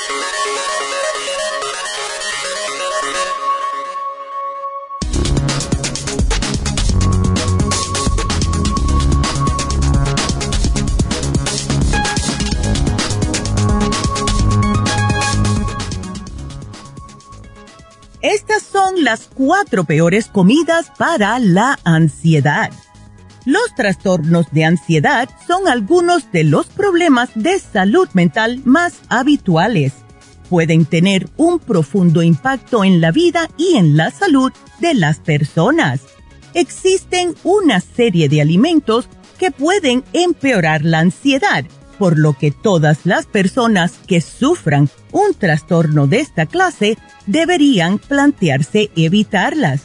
Estas son las cuatro peores comidas para la ansiedad. Los trastornos de ansiedad son algunos de los problemas de salud mental más habituales. Pueden tener un profundo impacto en la vida y en la salud de las personas. Existen una serie de alimentos que pueden empeorar la ansiedad por lo que todas las personas que sufran un trastorno de esta clase deberían plantearse evitarlas.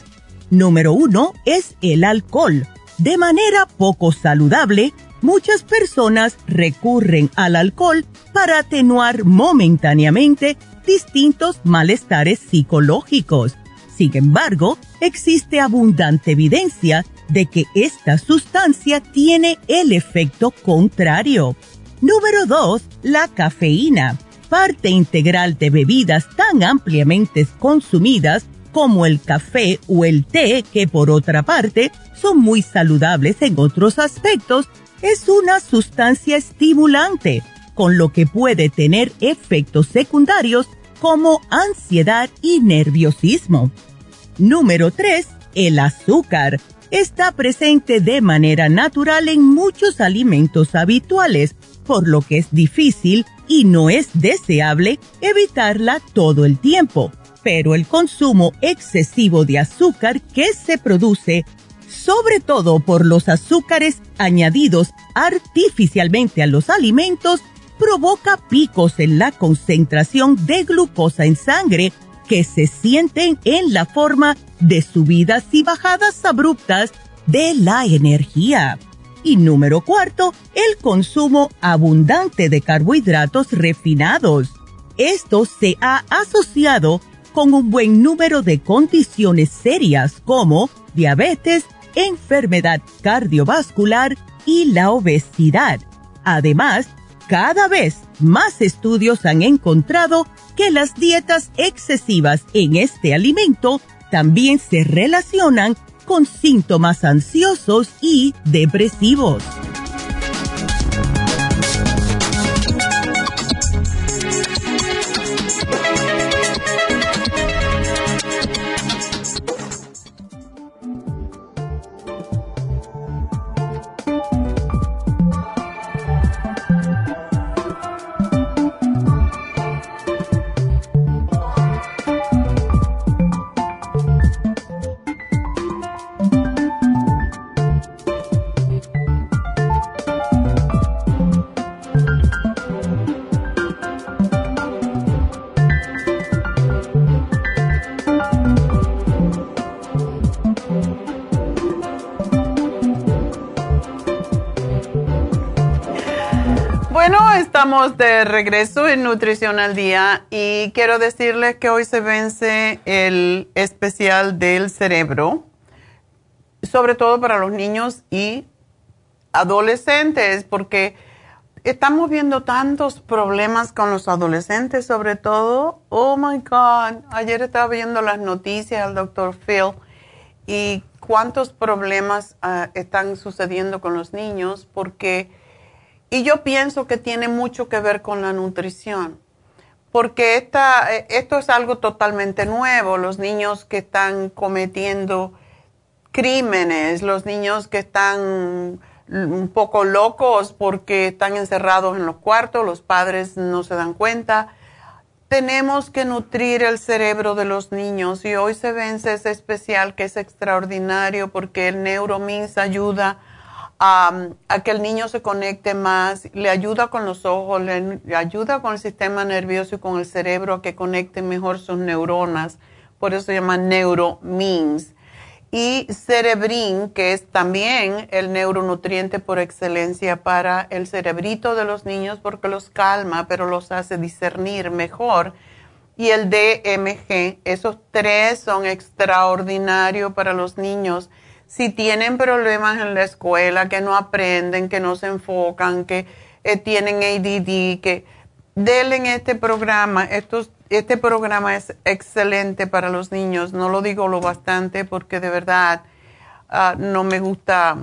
Número uno es el alcohol. De manera poco saludable, muchas personas recurren al alcohol para atenuar momentáneamente distintos malestares psicológicos. Sin embargo, existe abundante evidencia de que esta sustancia tiene el efecto contrario. Número 2. La cafeína, parte integral de bebidas tan ampliamente consumidas como el café o el té, que por otra parte son muy saludables en otros aspectos, es una sustancia estimulante, con lo que puede tener efectos secundarios como ansiedad y nerviosismo. Número 3. El azúcar. Está presente de manera natural en muchos alimentos habituales, por lo que es difícil y no es deseable evitarla todo el tiempo. pero el consumo excesivo de azúcar que se produce sobre todo por los azúcares añadidos artificialmente a los alimentos, provoca picos en la concentración de glucosa en sangre que se sienten en la forma de subidas y bajadas abruptas de la energía. Y número cuarto, el consumo abundante de carbohidratos refinados. Esto se ha asociado con un buen número de condiciones serias como diabetes, enfermedad cardiovascular y la obesidad. Además, cada vez más estudios han encontrado que las dietas excesivas en este alimento también se relacionan con síntomas ansiosos y depresivos. Estamos de regreso en Nutrición al Día y quiero decirles que hoy se vence el especial del cerebro, sobre todo para los niños y adolescentes, porque estamos viendo tantos problemas con los adolescentes, sobre todo. Oh my God, ayer estaba viendo las noticias al doctor Phil y cuántos problemas ah, están sucediendo con los niños, porque y yo pienso que tiene mucho que ver con la nutrición, porque esta, esto es algo totalmente nuevo, los niños que están cometiendo crímenes, los niños que están un poco locos porque están encerrados en los cuartos, los padres no se dan cuenta. Tenemos que nutrir el cerebro de los niños y hoy se vence ese especial que es extraordinario porque el Neuromins ayuda a, que el niño se conecte más, le ayuda con los ojos, le, ayuda con el sistema nervioso y con el cerebro a que conecten mejor sus neuronas. Por eso se llama neuromins. Y cerebrin, que es también el neuronutriente por excelencia para el cerebrito de los niños porque los calma, pero los hace discernir mejor. Y el DMG, esos tres son extraordinarios para los niños si tienen problemas en la escuela, que no aprenden, que no se enfocan, que eh, tienen ADD, que denle este programa. Este programa es excelente para los niños. No lo digo lo bastante porque de verdad ah, no me gusta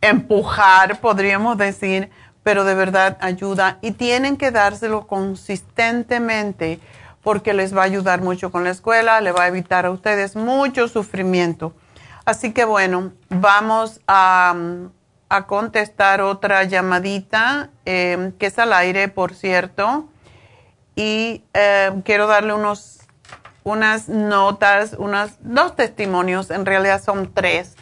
empujar, podríamos decir, pero de verdad ayuda. Y tienen que dárselo consistentemente porque les va a ayudar mucho con la escuela, le va a evitar a ustedes mucho sufrimiento. Así que bueno, vamos a, contestar otra llamadita em, que es al aire, por cierto. Y em, quiero darle unos, unas notas, unas, dos testimonios, en realidad son tres,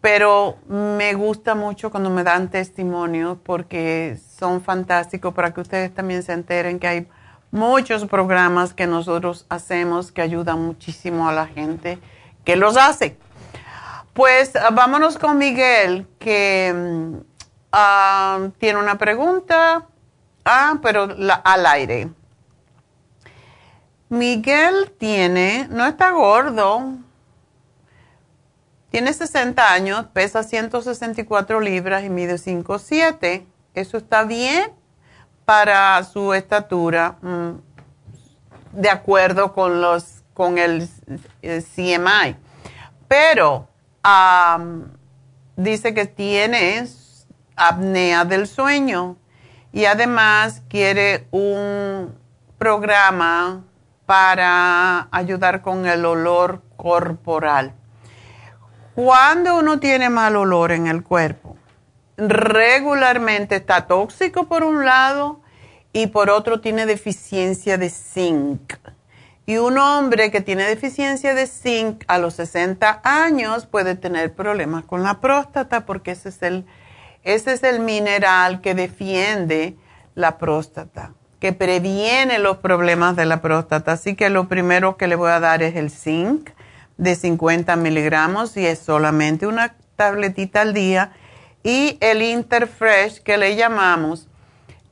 pero me gusta mucho cuando me dan testimonios porque son fantásticos para que ustedes también se enteren que hay muchos programas que nosotros hacemos que ayudan muchísimo a la gente que los hace. Pues ah, vámonos con Miguel, que mm, ah, tiene una pregunta. Ah, pero al aire. Miguel tiene, no está gordo, tiene 60 años, pesa 164 libras y mide 5'7". Eso está bien para su estatura, mm, de acuerdo con, los, con el CMI. Pero dice que tiene apnea del sueño y además quiere un programa para ayudar con el olor corporal. Cuando uno tiene mal olor en el cuerpo, regularmente está tóxico por un lado y por otro tiene deficiencia de zinc. Y un hombre que tiene deficiencia de zinc a los 60 años puede tener problemas con la próstata porque ese es el, ese es el mineral que defiende la próstata, que previene los problemas de la próstata. Así que lo primero que le voy a dar es el zinc de 50 miligramos y es solamente una tabletita al día. Y el Interfresh que le llamamos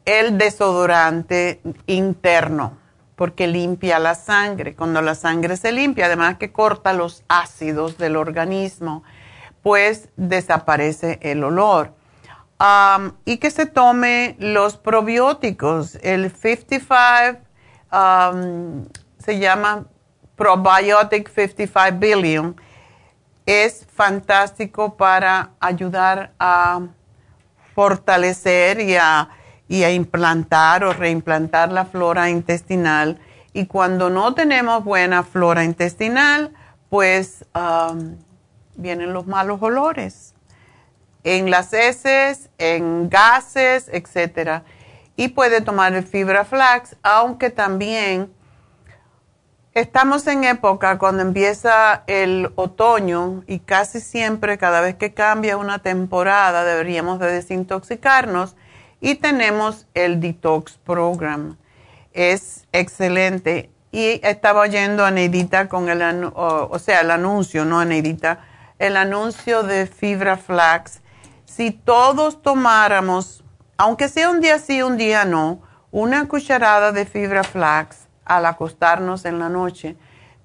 el desodorante interno porque limpia la sangre. Cuando la sangre se limpia, además que corta los ácidos del organismo, pues desaparece el olor. y que se tome los probióticos. El 55 se llama Probiotic 55 Billion. Es fantástico para ayudar a fortalecer y a y a implantar o reimplantar la flora intestinal. Y cuando no tenemos buena flora intestinal, pues um, vienen los malos olores en las heces, en gases, etc. Y puede tomar el fibra flax, aunque también estamos en época cuando empieza el otoño y casi siempre, cada vez que cambia una temporada, deberíamos de desintoxicarnos y tenemos el Detox Program. Es excelente. Y estaba oyendo a Neidita con el, o, sea, el anuncio, no a Neidita, el anuncio de Fibra Flax. Si todos tomáramos, aunque sea un día sí, un día no, una cucharada de Fibra Flax al acostarnos en la noche,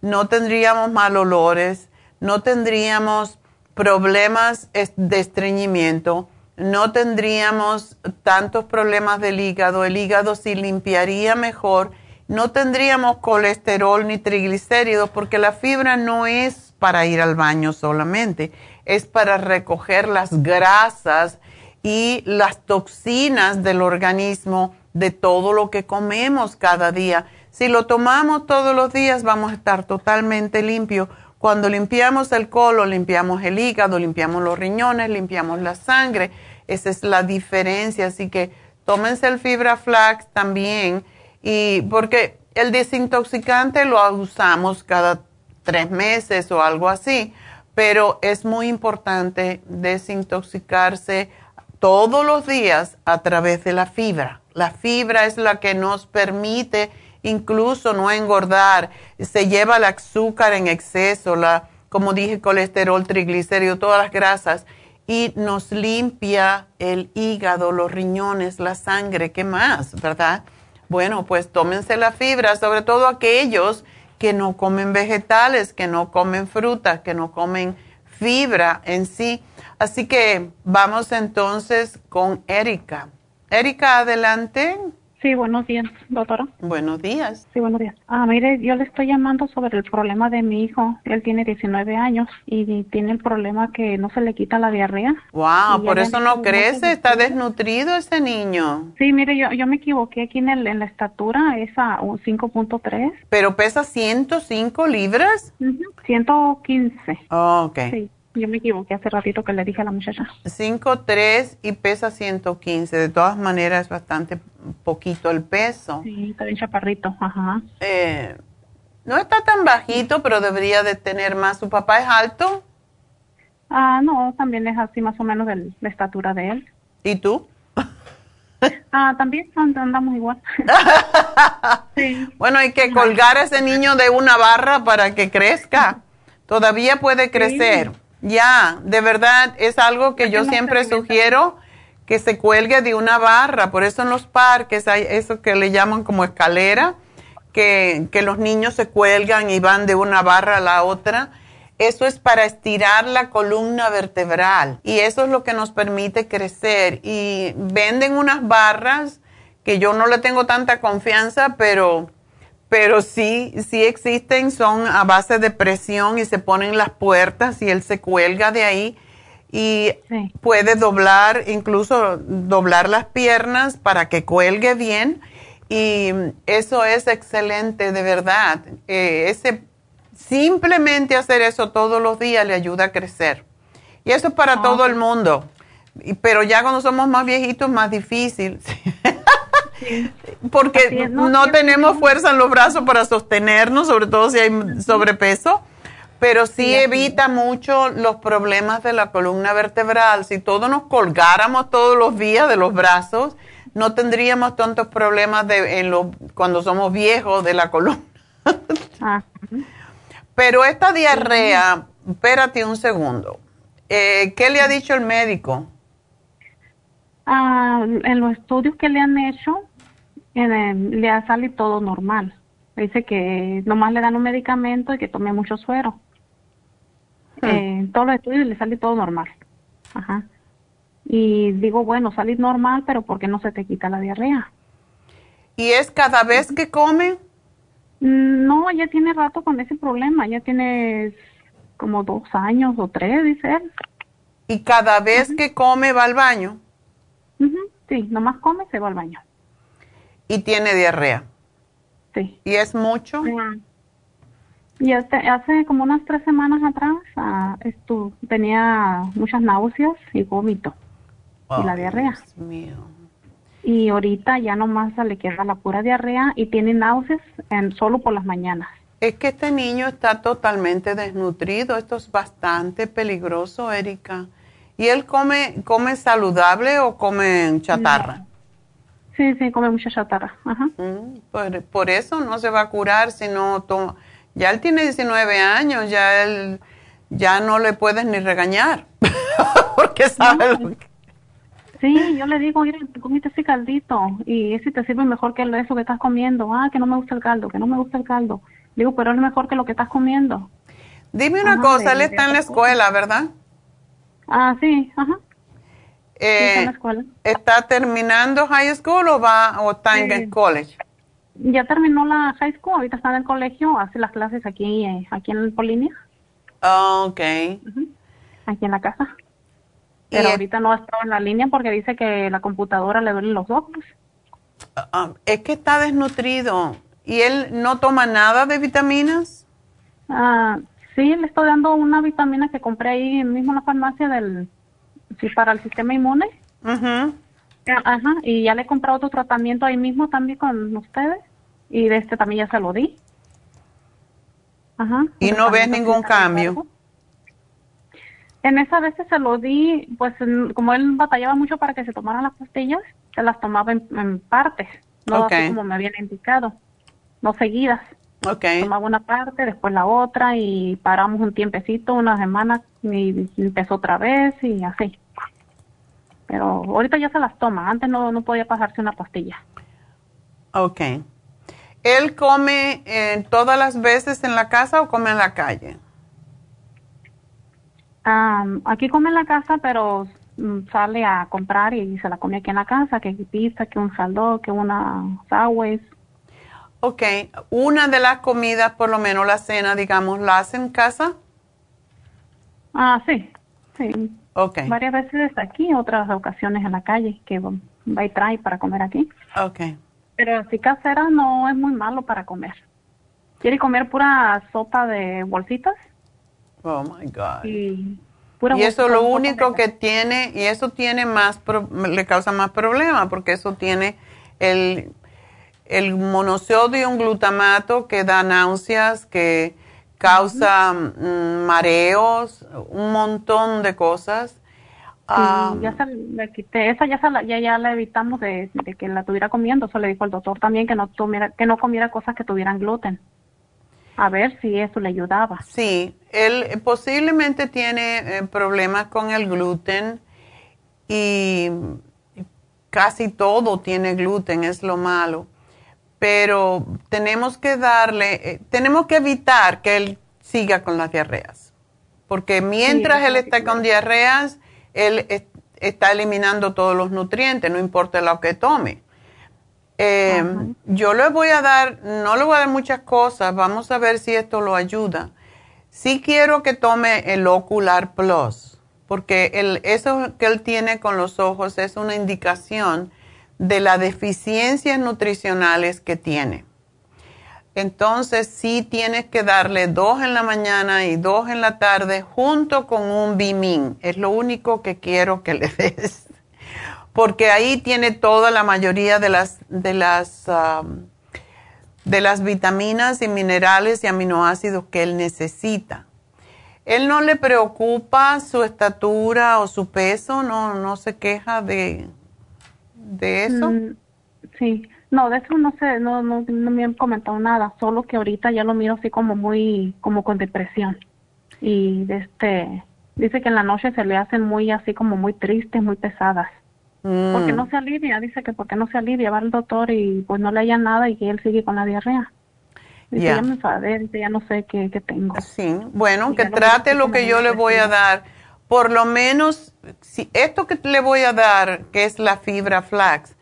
no tendríamos mal olores, no tendríamos problemas de estreñimiento, no tendríamos tantos problemas del hígado, el hígado se limpiaría mejor, no tendríamos colesterol ni triglicéridos porque la fibra no es para ir al baño solamente, es para recoger las grasas y las toxinas del organismo de todo lo que comemos cada día. Si lo tomamos todos los días vamos a estar totalmente limpios. Cuando limpiamos el colon, limpiamos el hígado, limpiamos los riñones, limpiamos la sangre esa es la diferencia. Así que tómense el fibra flax también. Y porque el desintoxicante lo usamos cada tres meses o algo así. Pero es muy importante desintoxicarse todos los días a través de la fibra. La fibra es la que nos permite incluso no engordar. Se lleva el azúcar en exceso, la, como dije, colesterol, triglicéridos, todas las grasas y nos limpia el hígado, los riñones, la sangre, ¿qué más, verdad? Bueno, pues tómense la fibra, sobre todo aquellos que no comen vegetales, que no comen frutas, que no comen fibra en sí. Así que vamos entonces con Erika. Erika, adelante. Sí, buenos días, doctora. Buenos días. Sí, buenos días. Ah, mire, yo le estoy llamando sobre el problema de mi hijo. Él tiene 19 años y tiene el problema que no se le quita la diarrea. Wow, por eso no crece, está desnutrido ese niño. Sí, mire, yo, yo me equivoqué aquí en, el, en la estatura, es a 5.3. ¿Pero pesa 105 libras? 115. Oh, ok. Sí. Yo me equivoqué hace ratito que le dije a la muchacha. 5'3 y pesa 115. De todas maneras es bastante poquito el peso. Sí, está bien chaparrito, ajá. Eh, no está tan bajito, pero debería de tener más. ¿Su papá es alto? Ah, no, también es así más o menos de la estatura de él. ¿Y tú? Ah, también andamos igual. sí. Bueno, hay que colgar a ese niño de una barra para que crezca. Todavía puede crecer. Ya, de verdad, es algo que yo siempre sugiero que se cuelgue de una barra. Por eso en los parques hay eso que le llaman como escalera, que, que los niños se cuelgan y van de una barra a la otra. Eso es para estirar la columna vertebral y eso es lo que nos permite crecer. Y venden unas barras que yo no le tengo tanta confianza, pero pero sí, sí existen, son a base de presión y se ponen las puertas y él se cuelga de ahí y puede doblar, incluso doblar las piernas para que cuelgue bien y eso es excelente, de verdad. Eh, ese, simplemente hacer eso todos los días le ayuda a crecer. Y eso es para ah, todo el mundo. Pero ya cuando somos más viejitos, más difícil. porque no, tenemos fuerza en los brazos para sostenernos, sobre todo si hay sobrepeso, pero sí, evita mucho los problemas de la columna vertebral. Si todos nos colgáramos todos los días de los brazos, no tendríamos tantos problemas de, en lo, cuando somos viejos de la columna. Ah. Pero esta diarrea, espérate un segundo. Eh, ¿Qué le ha dicho el médico? Ah, en los estudios que le han hecho, le salido todo normal. Dice que nomás le dan un medicamento y que tome mucho suero. Hmm. Eh, todos los estudios le sale todo normal. Ajá. Y digo, bueno, sale normal, pero ¿por qué no se te quita la diarrea? ¿Y es cada vez que come? Mm, no, ya tiene rato con ese problema. Ya tiene como dos años o tres, dice él. ¿Y cada vez que come va al baño? Sí, nomás come, se va al baño. ¿Y tiene diarrea? Sí. ¿Y es mucho? Y este, hace como unas tres semanas atrás uh, tenía muchas náuseas y vómito. y la diarrea. Dios mío. Y ahorita ya nomás le queda la pura diarrea y tiene náuseas en, solo por las mañanas. Es que este niño está totalmente desnutrido. Esto es bastante peligroso, Erika. ¿Y él come, come saludable o come chatarra? Sí, sí, come mucha chatarra. Ajá. Mm, por, eso no se va a curar si no toma. Ya él tiene 19 años, ya él ya no le puedes ni regañar. Porque sabe lo que... Sí, yo le digo, mira, comiste ese caldito y ese te sirve mejor que eso que estás comiendo. Ah, que no me gusta el caldo, que no me gusta el caldo. Digo, pero es mejor que lo que estás comiendo. Dime una cosa, él está en la escuela, ¿verdad? Ah, sí, ajá. Escuela. ¿Está terminando high school o va o está en el college? Ya terminó la high school, ahorita está en el colegio, hace las clases aquí, eh, aquí en Polinia. Oh, ok. Aquí en la casa. Pero ahorita no ha estado en la línea porque dice que la computadora le duelen los ojos. Ah, ah, es que está desnutrido. ¿Y él no toma nada de vitaminas? Ah, Sí, le estoy dando una vitamina que compré ahí mismo en la farmacia del, sí, para el sistema inmune. Ajá. y ya le he comprado otro tratamiento ahí mismo también con ustedes. Y de este también ya se lo di. Ajá. ¿Y no ves ningún cambio? En esa vez se lo di, pues como él batallaba mucho para que se tomaran las pastillas, se las tomaba en, partes, no así como me habían indicado, no seguidas. Okay. Tomaba una parte, después la otra y paramos un tiempecito, una semana y empezó otra vez y así. Pero ahorita ya se las toma, antes no, no podía pasarse una pastilla. Ok. ¿Él come eh, todas las veces en la casa o come en la calle? aquí come en la casa, pero mm, sale a comprar y se la come aquí en la casa, que pizza, que un saldo, que una sawes. Ok, una de las comidas, por lo menos la cena, digamos, ¿la hace en casa? Ah, sí, sí. Ok. Varias veces aquí, otras ocasiones en la calle, que va y trae para comer aquí. Ok. Pero así casera no es muy malo para comer. ¿Quiere comer pura sopa de bolsitas? Oh, my God. Y, y eso lo único que tiene, y eso tiene más, le causa más problema, porque eso tiene el el monosodio glutamato que da náuseas, que causa mm, mareos, un montón de cosas. Ya se le quité, esa ya, ya, ya la evitamos de, que la tuviera comiendo, eso le dijo el doctor también que no, comiera, que no comiera cosas que tuvieran gluten. A ver si eso le ayudaba. Sí, él posiblemente tiene eh, problemas con el gluten y casi todo tiene gluten, es lo malo pero tenemos que darle, eh, tenemos que evitar que él siga con las diarreas, porque mientras él está con diarreas, él está eliminando todos los nutrientes, no importa lo que tome. Eh, yo le voy a dar, no le voy a dar muchas cosas, vamos a ver si esto lo ayuda. Sí quiero que tome el Ocular Plus, porque el, eso que él tiene con los ojos es una indicación de las deficiencias nutricionales que tiene. Entonces sí tienes que darle dos en la mañana y dos en la tarde junto con un Bimin. Es lo único que quiero que le des. porque ahí tiene toda la mayoría de las, de las, um, de las vitaminas y minerales y aminoácidos que él necesita. ¿Él no le preocupa su estatura o su peso? ¿No, no se queja de, de eso? Mm, sí, no, de eso no sé, no, no, no me han comentado nada, solo que ahorita ya lo miro así como muy, como con depresión. Y de este, dice que en la noche se le hacen muy así como muy tristes, muy pesadas. Porque mm. no se alivia, dice que porque no se alivia, va al doctor y pues no le haya nada y que él sigue con la diarrea. Dice, ya me enfadé, dice, ya no sé qué, qué tengo. Sí, bueno, que trate lo que yo le voy a dar. Por lo menos, si esto que le voy a dar, que es la fibra flax,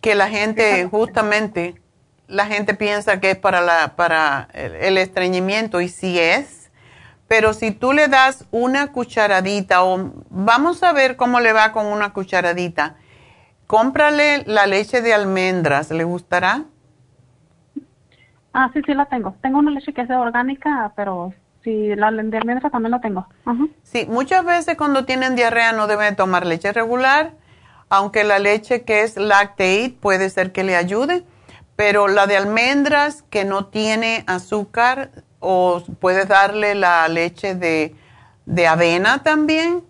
que la gente justamente, la gente piensa que es para, la, para el estreñimiento y sí es, pero si tú le das una cucharadita o vamos a ver cómo le va con una cucharadita, cómprale la leche de almendras, ¿le gustará? Ah, sí, sí la tengo. Tengo una leche que es orgánica, pero sí, la de almendras también la tengo. Sí, muchas veces cuando tienen diarrea no deben tomar leche regular aunque la leche que es lactate puede ser que le ayude, pero la de almendras que no tiene azúcar o puedes darle la leche de, avena también,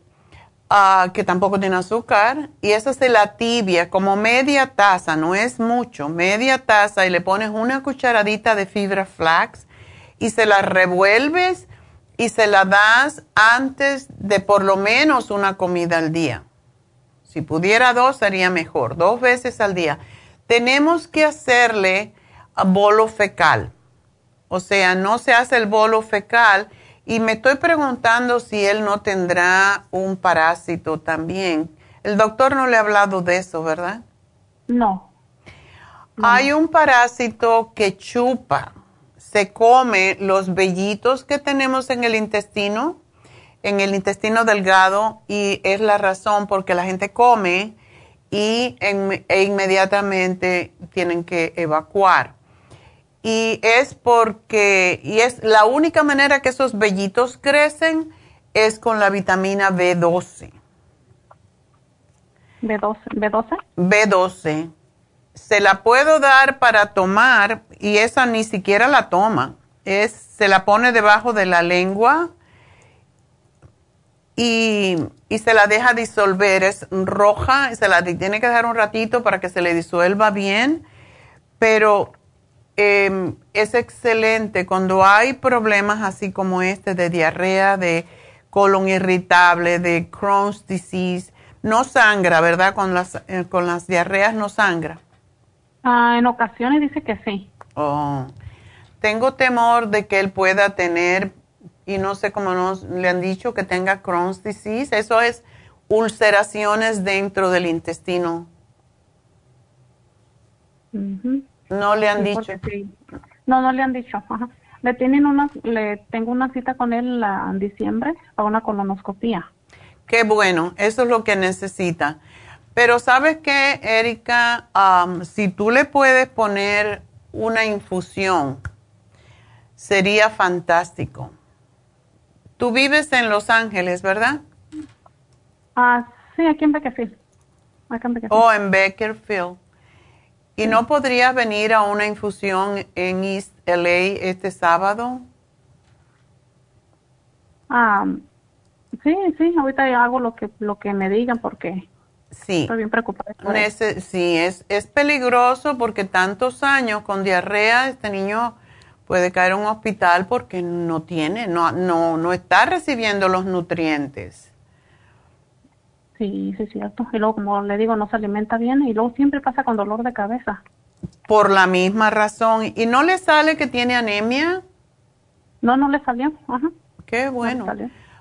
ah, que tampoco tiene azúcar, y esa es de la tibia, como media taza, no es mucho, media taza y le pones una cucharadita de fibra flax y se la revuelves y se la das antes de por lo menos una comida al día. Si pudiera dos, sería mejor, dos veces al día. Tenemos que hacerle bolo fecal. O sea, no se hace el bolo fecal y me estoy preguntando si él no tendrá un parásito también. El doctor no le ha hablado de eso, ¿verdad? No. Hay un parásito que chupa, se come los vellitos que tenemos en el intestino en el intestino delgado y es la razón porque la gente come y e inmediatamente tienen que evacuar. Y es porque, y es la única manera que esos vellitos crecen es con la vitamina B12. ¿B12? ¿B12? B12. Se la puedo dar para tomar y esa ni siquiera la toma. Es, se la pone debajo de la lengua y, se la deja disolver. Es roja y se la tiene que dejar un ratito para que se le disuelva bien, pero em, es excelente cuando hay problemas así como este de diarrea, de colon irritable, de Crohn's disease. No sangra, ¿verdad? Con las, eh, con las diarreas no sangra. Ah, en ocasiones dice que sí. Oh. Tengo temor de que él pueda tener y no sé cómo nos le han dicho que tenga Crohn's disease. Eso es ulceraciones dentro del intestino. No le han dicho. No, no le han dicho. Le tienen una, le tengo una cita con él en diciembre para una colonoscopía. Qué bueno, eso es lo que necesita. Pero sabes qué, Erika, si tú le puedes poner una infusión, sería fantástico. Tú vives en Los Ángeles, ¿verdad? Ah, sí, aquí en Beckerfield. Oh, en Beckerfield. ¿Y no podrías venir a una infusión en East LA este sábado? Ah, sí, sí, ahorita hago lo que lo que me digan porque sí. estoy bien preocupada. sí, es, es peligroso porque tantos años con diarrea, este niño puede caer en un hospital porque no tiene, no, no, no está recibiendo los nutrientes. Sí, sí, es cierto. Y luego, como le digo, no se alimenta bien y luego siempre pasa con dolor de cabeza. Por la misma razón. ¿Y no le sale que tiene anemia? No, no le salió. Ajá. Qué bueno.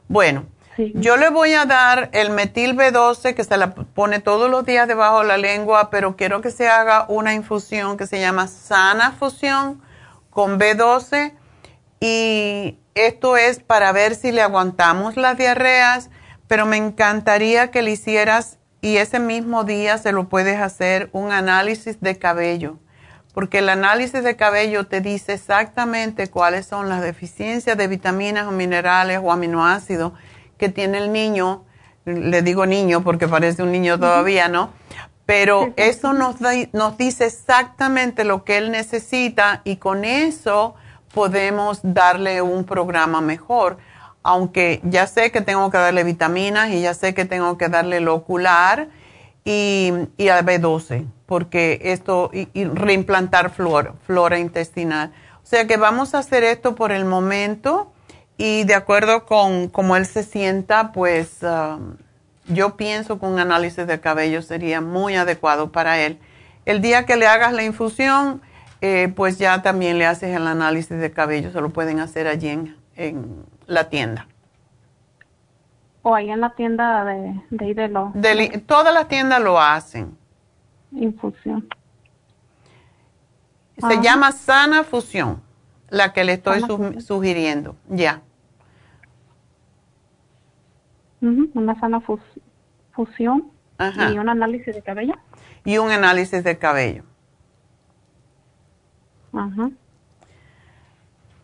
bueno, yo le voy a dar el metil B12 que se la pone todos los días debajo de la lengua, pero quiero que se haga una infusión que se llama sana fusión con B12 y esto es para ver si le aguantamos las diarreas, pero me encantaría que le hicieras y ese mismo día se lo puedes hacer un análisis de cabello, porque el análisis de cabello te dice exactamente cuáles son las deficiencias de vitaminas o minerales o aminoácidos que tiene el niño, le digo niño porque parece un niño todavía, ¿no? Pero eso nos, nos dice exactamente lo que él necesita y con eso podemos darle un programa mejor. Aunque ya sé que tengo que darle vitaminas y ya sé que tengo que darle lo ocular y, y al B12, porque esto, y, reimplantar flora, flora intestinal. O sea que vamos a hacer esto por el momento y de acuerdo con cómo él se sienta, pues. Um, yo pienso que un análisis de cabello sería muy adecuado para él. El día que le hagas la infusión, eh, pues ya también le haces el análisis de cabello, se lo pueden hacer allí en, la tienda. O ahí en la tienda de, de, de todas las tiendas lo hacen. Infusión. Se llama Sana Fusión, la que le estoy sugiriendo. Ya una sana fusión y un análisis de cabello. Y un análisis de cabello. Ajá.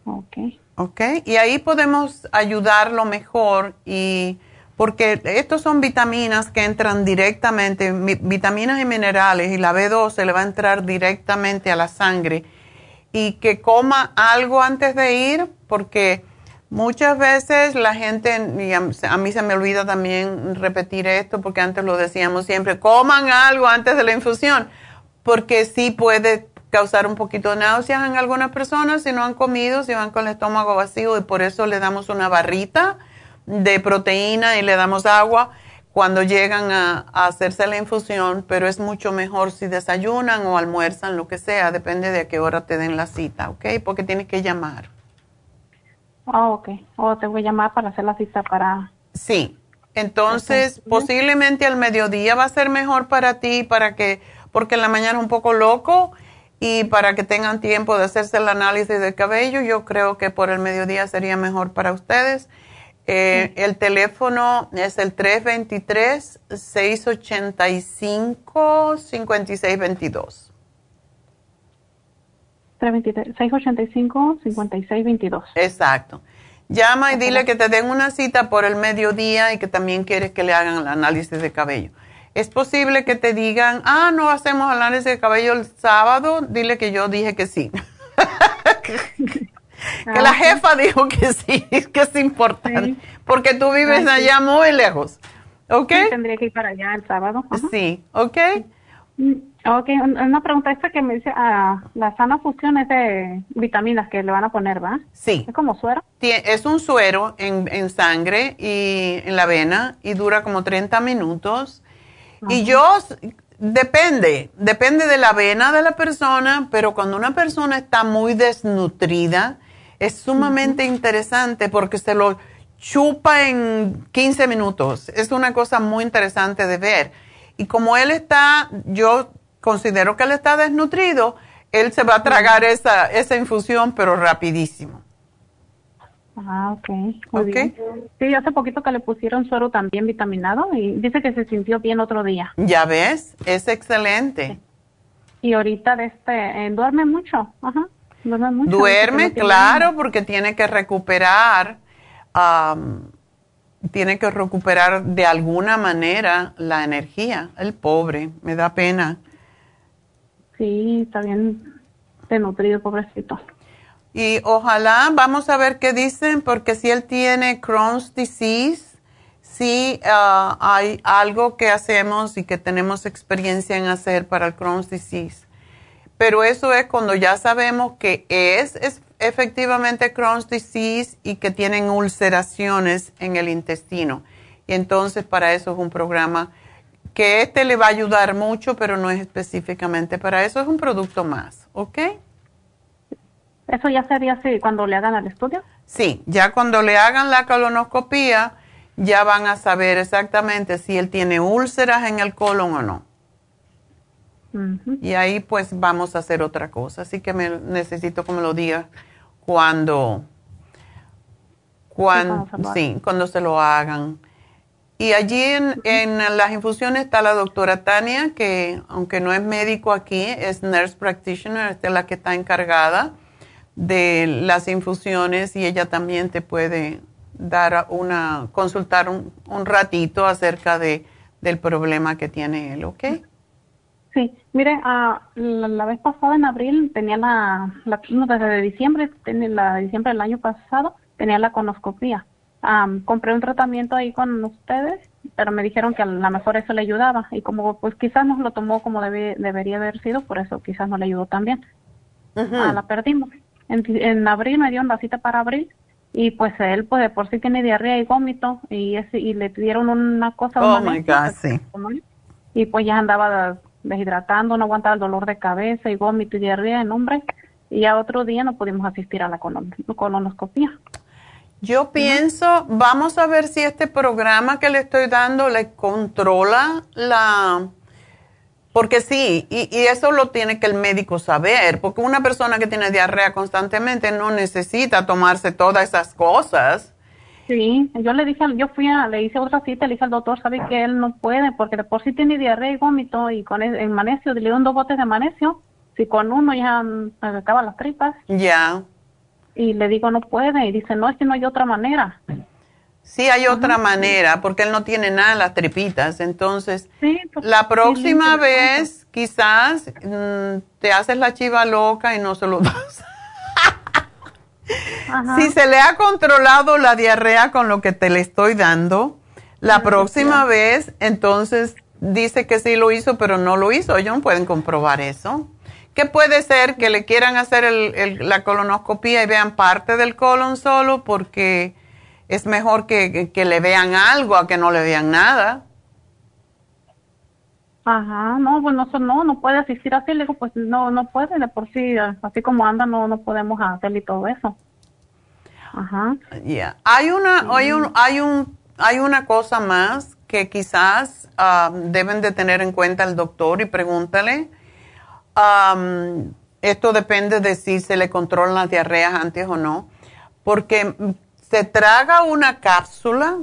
Ok. Ok, y ahí podemos ayudarlo mejor y porque estos son vitaminas que entran directamente, vitaminas y minerales y la B2 se le va a entrar directamente a la sangre y que coma algo antes de ir porque Muchas veces la gente, a, mí se me olvida también repetir esto porque antes lo decíamos siempre, coman algo antes de la infusión, porque sí puede causar un poquito de náuseas en algunas personas si no han comido, si van con el estómago vacío y por eso le damos una barrita de proteína y le damos agua cuando llegan a, a, hacerse la infusión, pero es mucho mejor si desayunan o almuerzan, lo que sea, depende de a qué hora te den la cita, ¿ok? Porque tienes que llamar. Ah, ok. O te voy a llamar para hacer la cita para... Sí. Entonces, posiblemente al mediodía va a ser mejor para ti, para que, porque en la mañana es un poco loco y para que tengan tiempo de hacerse el análisis del cabello, yo creo que por el mediodía sería mejor para ustedes. Eh, el teléfono es el 323-685-5622. 685-5622. Exacto. Llama y dile que te den una cita por el mediodía y que también quieres que le hagan el análisis de cabello. Es posible que te digan, ah, no hacemos análisis de cabello el sábado. Dile que yo dije que sí. que la ah, jefa dijo que sí, que es importante. Porque tú vives allá muy lejos. ¿Ok? tendría que ir para allá el sábado. Sí, ¿ok? Mm, Ok, una pregunta esta que me dice, ah, la sana fusión es de vitaminas que le van a poner, ¿va? Sí. ¿Es como suero? Es un suero en, en sangre y en la vena y dura como 30 minutos. Y yo, depende, depende de la vena de la persona, pero cuando una persona está muy desnutrida, es sumamente interesante porque se lo chupa en 15 minutos. Es una cosa muy interesante de ver. Y como él está, yo considero que él está desnutrido, él se va a tragar esa, esa infusión, pero rapidísimo. Ah, ok. Muy Sí, hace poquito que le pusieron suero también vitaminado y dice que se sintió bien otro día. Ya ves, es excelente. Y ahorita de este, eh, duerme mucho, ajá. Duerme mucho. Duerme, claro, porque tiene que recuperar, tiene que recuperar de alguna manera la energía. El pobre, me da pena. Sí, está bien nutrido, pobrecito. Y ojalá, vamos a ver qué dicen, porque si él tiene Crohn's disease, sí ah, hay algo que hacemos y que tenemos experiencia en hacer para el Crohn's disease. Pero eso es cuando ya sabemos que es, es efectivamente Crohn's disease y que tienen ulceraciones en el intestino. Y entonces para eso es un programa que este le va a ayudar mucho, pero no es específicamente para eso, es un producto más, ¿ok? ¿Eso ya sería así cuando le hagan al estudio? Sí, ya cuando le hagan la colonoscopía, ya van a saber exactamente si él tiene úlceras en el colon o no. Y ahí pues vamos a hacer otra cosa. Así que me, necesito me lo diga cuando, cuando, sí, cuando se lo hagan. Y allí en, las infusiones está la doctora Tania, que aunque no es médico aquí, es nurse practitioner, es la que está encargada de las infusiones y ella también te puede dar una, consultar un, ratito acerca de, del problema que tiene él, ¿ok? Sí, mire, uh, la, la, vez pasada en abril tenía la, la no, desde diciembre, tenía la diciembre del año pasado, tenía la conoscopía. Um, compré un tratamiento ahí con ustedes, pero me dijeron que a lo mejor eso le ayudaba y como pues quizás no lo tomó como debe, debería haber sido, por eso quizás no le ayudó también. Uh -huh. ah, la perdimos. En, en abril me dieron la cita para abril y pues él pues de por sí tiene diarrea y vómito y ese, y le dieron una cosa oh my God, sí. y pues ya andaba deshidratando no aguantaba el dolor de cabeza y vómito y diarrea en hombre y ya otro día no pudimos asistir a la colon colonoscopia yo pienso vamos a ver si este programa que le estoy dando le controla la porque sí, y, y, eso lo tiene que el médico saber, porque una persona que tiene diarrea constantemente no necesita tomarse todas esas cosas. Sí, yo le dije, yo fui a, le hice otra cita, le dije al doctor, sabe que él no puede, porque de por sí tiene diarrea y vómito, y con el, el magnesio, le dieron dos botes de magnesio, si con uno ya me acaba las tripas. Ya. Yeah. Y le digo, no puede, y dice, no, es que no hay otra manera. Sí, hay otra manera, porque él no tiene nada en las tripitas. Entonces, sí, pues, la próxima sí, vez, quizás mmm, te haces la chiva loca y no se lo das. Si se le ha controlado la diarrea con lo que te le estoy dando, la próxima vez, entonces dice que sí lo hizo, pero no lo hizo. Ellos no pueden comprobar eso. ¿Qué puede ser que le quieran hacer el, el, la colonoscopia y vean parte del colon solo porque es mejor que, que, que, le vean algo a que no le vean nada. Ajá, no, pues no, no, no puede asistir así, le digo, pues no, no puede, de por sí, así como anda, no, no podemos hacerle todo eso. Ajá. Yeah. Hay una, sí. hay un, hay un, hay una cosa más que quizás um, deben de tener en cuenta el doctor y pregúntale. Um, esto depende de si se le controlan las diarreas antes o no, porque se traga una cápsula,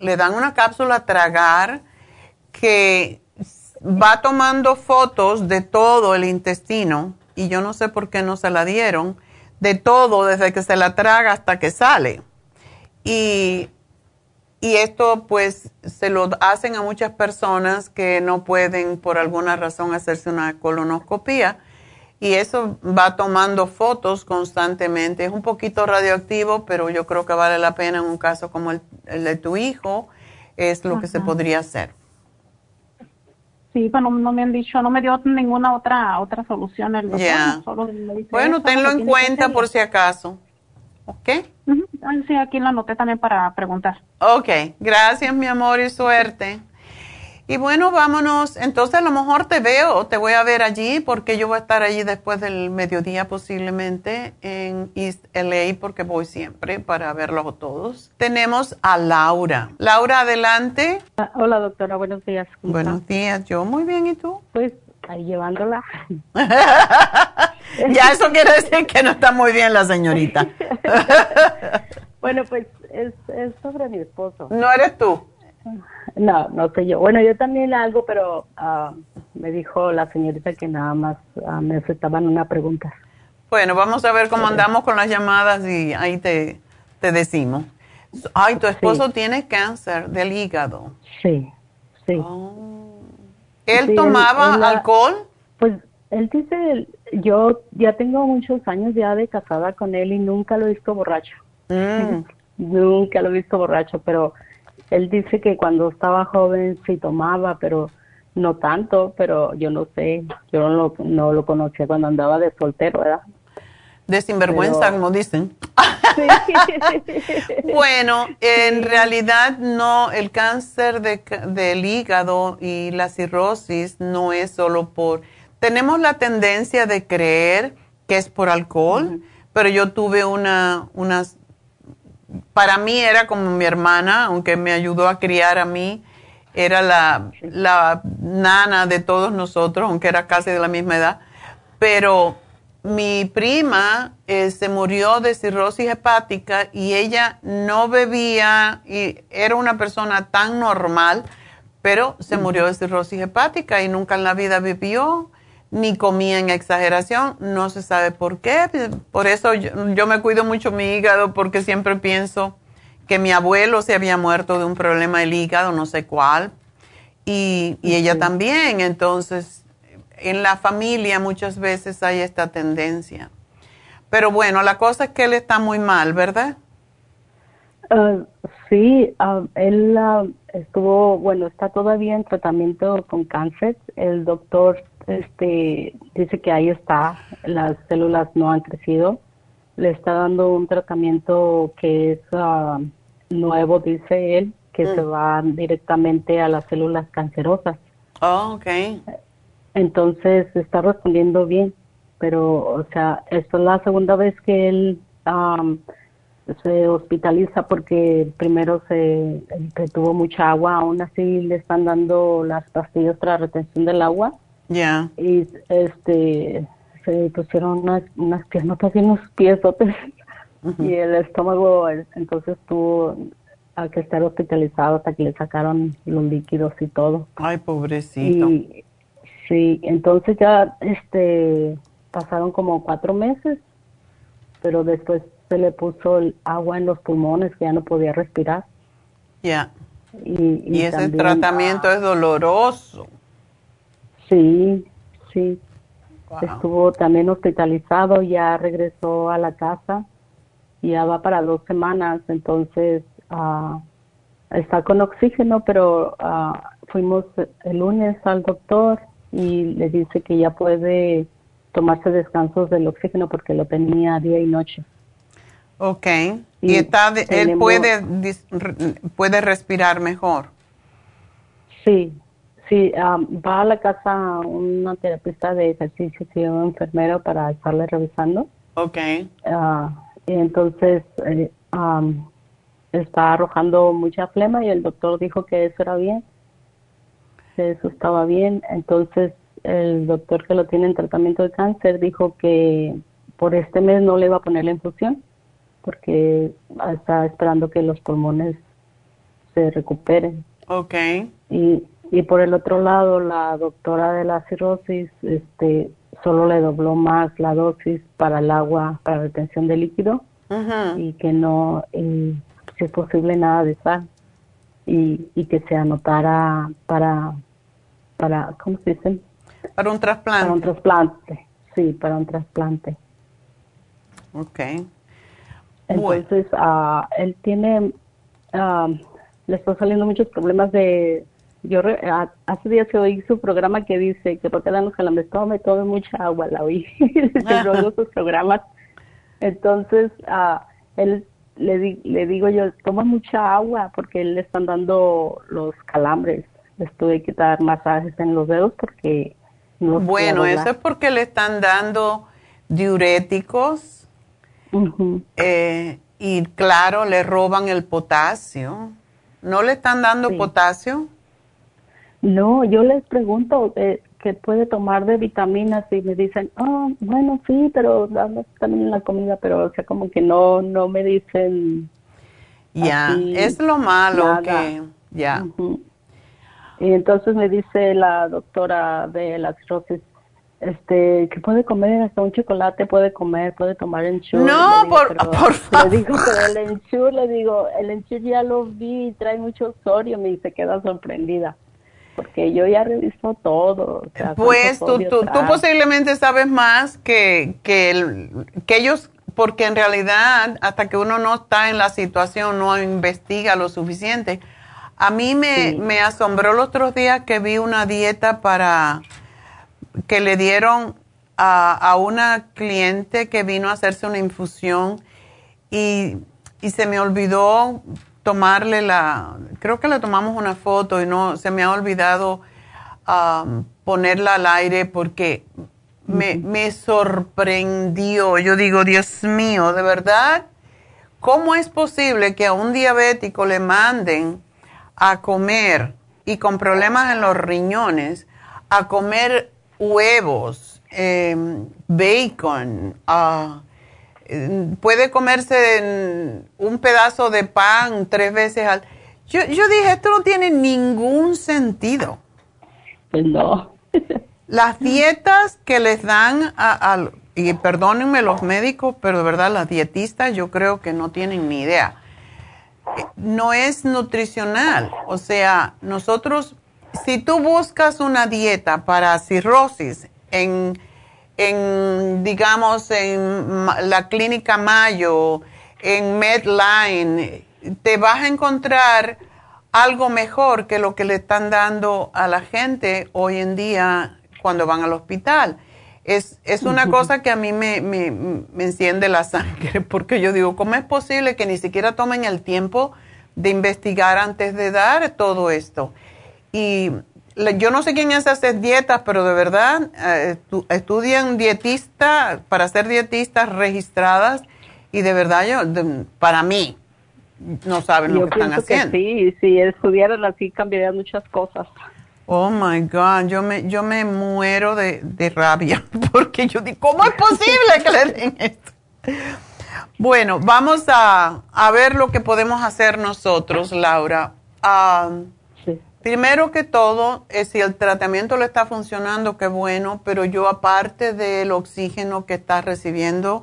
le dan una cápsula a tragar que va tomando fotos de todo el intestino y yo no sé por qué no se la dieron, de todo desde que se la traga hasta que sale. Y, y esto pues se lo hacen a muchas personas que no pueden por alguna razón hacerse una colonoscopia y eso va tomando fotos constantemente. Es un poquito radioactivo, pero yo creo que vale la pena en un caso como el, el de tu hijo, es lo Ajá. que se podría hacer. Sí, pero no, no, me han dicho, no me dio ninguna otra otra solución el doctor. Yeah. bueno, tenlo en cuenta por si acaso. ¿Ok? Uh -huh. Sí, aquí lo anoté también para preguntar. Ok, gracias mi amor y suerte. Y bueno, vámonos. Entonces a lo mejor te veo, te voy a ver allí porque yo voy a estar allí después del mediodía posiblemente en East LA porque voy siempre para verlos todos. Tenemos a Laura. Laura, adelante. Ah, hola doctora, buenos días. Buenos está? días, yo muy bien, ¿y tú? Pues ahí llevándola. ya eso quiere decir que no está muy bien la señorita. bueno, pues es, es sobre mi esposo. No eres tú. No, no sé yo. Bueno, yo también algo, pero uh, me dijo la señorita que nada más uh, me aceptaban una pregunta. Bueno, vamos a ver cómo andamos con las llamadas y ahí te, te decimos. Ay, tu esposo sí. tiene cáncer del hígado. Sí, sí. Oh. ¿Él sí, tomaba él, él, alcohol? Pues él dice, yo ya tengo muchos años ya de casada con él y nunca lo he visto borracho. Mm. nunca lo he visto borracho, pero él dice que cuando estaba joven sí tomaba, pero no tanto, pero yo no sé, yo no lo, no lo conocía cuando andaba de soltero, ¿verdad? De sinvergüenza, pero, como dicen. Sí. bueno, en realidad no, el cáncer de, del hígado y la cirrosis no es solo por... Tenemos la tendencia de creer que es por alcohol, uh -huh. pero yo tuve una, unas para mí era como mi hermana, aunque me ayudó a criar a mí, era la, la nana de todos nosotros, aunque era casi de la misma edad. Pero mi prima se murió de cirrosis hepática y ella no bebía y era una persona tan normal, pero se murió de cirrosis hepática y nunca en la vida bebió ni comía en exageración, no se sabe por qué. Por eso yo, yo, me cuido mucho mi hígado porque siempre pienso que mi abuelo se había muerto de un problema del hígado, no sé cuál, y, y ella también. Entonces, en la familia muchas veces hay esta tendencia. Pero bueno, la cosa es que él está muy mal, ¿verdad? Ah, sí, ah, él ah, estuvo, bueno, está todavía en tratamiento con cáncer. El doctor este, dice que ahí está, las células no han crecido. Le está dando un tratamiento que es nuevo, dice él, que se mm. va directamente a las células cancerosas. Oh, ok. Entonces está respondiendo bien, pero, o sea, esta es la segunda vez que él se hospitaliza porque primero se retuvo mucha agua, aún así le están dando las pastillas para retención del agua. Ya. Y este se pusieron unas, unas piernas y unos pies y el estómago entonces tuvo a que estar hospitalizado hasta que le sacaron los líquidos y todo. Ay, pobrecito. Y, sí, entonces ya este pasaron como cuatro meses, pero después se le puso el agua en los pulmones que ya no podía respirar. Ya. Y, ese tratamiento es doloroso. Sí, sí. Estuvo también hospitalizado, ya regresó a la casa, ya va para dos semanas, entonces uh, está con oxígeno, pero uh, fuimos el lunes al doctor y le dice que ya puede tomarse descansos del oxígeno porque lo tenía día y noche. Ok. ¿Y, está él puede, puede respirar mejor? Sí, sí. va a la casa una terapista de ejercicio y un enfermero para estarle revisando. Ok. Uh, y entonces eh, está arrojando mucha flema y el doctor dijo que eso era bien, que eso estaba bien. Entonces el doctor que lo tiene en tratamiento de cáncer dijo que por este mes no le va a poner la infusión porque está esperando que los pulmones se recuperen. Ok. Y, y por el otro lado, la doctora de la cirrosis este, solo le dobló más la dosis para el agua, para retención de líquido, y que no, si es posible, nada de sal, y, y que se anotara para, para, ¿cómo se dice? Para un trasplante. Para un trasplante, sí, para un trasplante. Ok. Entonces, ah, él tiene, ah, le están saliendo muchos problemas de, yo hace días que oí su programa que dice que porque dan los calambres, tome, tome mucha agua, la oí, sus programas. Entonces, ah, él le, le digo yo, toma mucha agua porque él le están dando los calambres. Les tuve que dar masajes en los dedos porque no Bueno, eso es porque le están dando diuréticos eh, y claro, le roban el potasio. ¿No le están dando potasio? No, yo les pregunto eh, qué puede tomar de vitaminas y me dicen, oh, bueno, sí, pero también en la comida, pero o sea, como que no, no me dicen. Ya, es lo malo que, ya. Y entonces me dice la doctora de la cirrosis, este, que puede comer hasta un chocolate, puede comer, puede tomar ensure. No, por, favor. Le digo, pero el ensure, le digo, el ensure ya lo vi, trae mucho sodio, y se queda sorprendida. Porque yo ya reviso todo. pues tú, tú, posiblemente sabes más que, que, el, que ellos, porque en realidad hasta que uno no está en la situación, no investiga lo suficiente. A mí me, me asombró los otros días que vi una dieta para que le dieron a, una cliente que vino a hacerse una infusión y, se me olvidó tomarle la, creo que le tomamos una foto y no, se me ha olvidado um, ponerla al aire porque me, me, sorprendió. Yo digo, Dios mío, de verdad, ¿cómo es posible que a un diabético le manden a comer y con problemas en los riñones, a comer huevos, em, bacon, em, puede comerse un pedazo de pan tres veces al... Yo, yo dije, esto no tiene ningún sentido. Pues no. Las dietas que les dan a, y perdónenme los médicos, pero de verdad las dietistas yo creo que no tienen ni idea. No es nutricional, o sea, nosotros si tú buscas una dieta para cirrosis en, en digamos, en la clínica Mayo, en Medline, te vas a encontrar algo mejor que lo que le están dando a la gente hoy en día cuando van al hospital. Es, es una cosa que a mí me, me, me, enciende la sangre, porque yo digo, ¿cómo es posible que ni siquiera tomen el tiempo de investigar antes de dar todo esto? Y yo no sé quién es hacer dietas, pero de verdad eh, estudian dietistas para ser dietistas registradas y de verdad yo, para mí, no saben lo que están haciendo. sí, si estudiaran así cambiarían muchas cosas. Oh my God, yo me, yo me muero de, rabia porque yo digo, ¿cómo es posible que le den esto? Bueno, vamos a, ver lo que podemos hacer nosotros, Laura. Ah, primero que todo, es si el tratamiento le está funcionando, qué bueno, pero yo aparte del oxígeno que está recibiendo,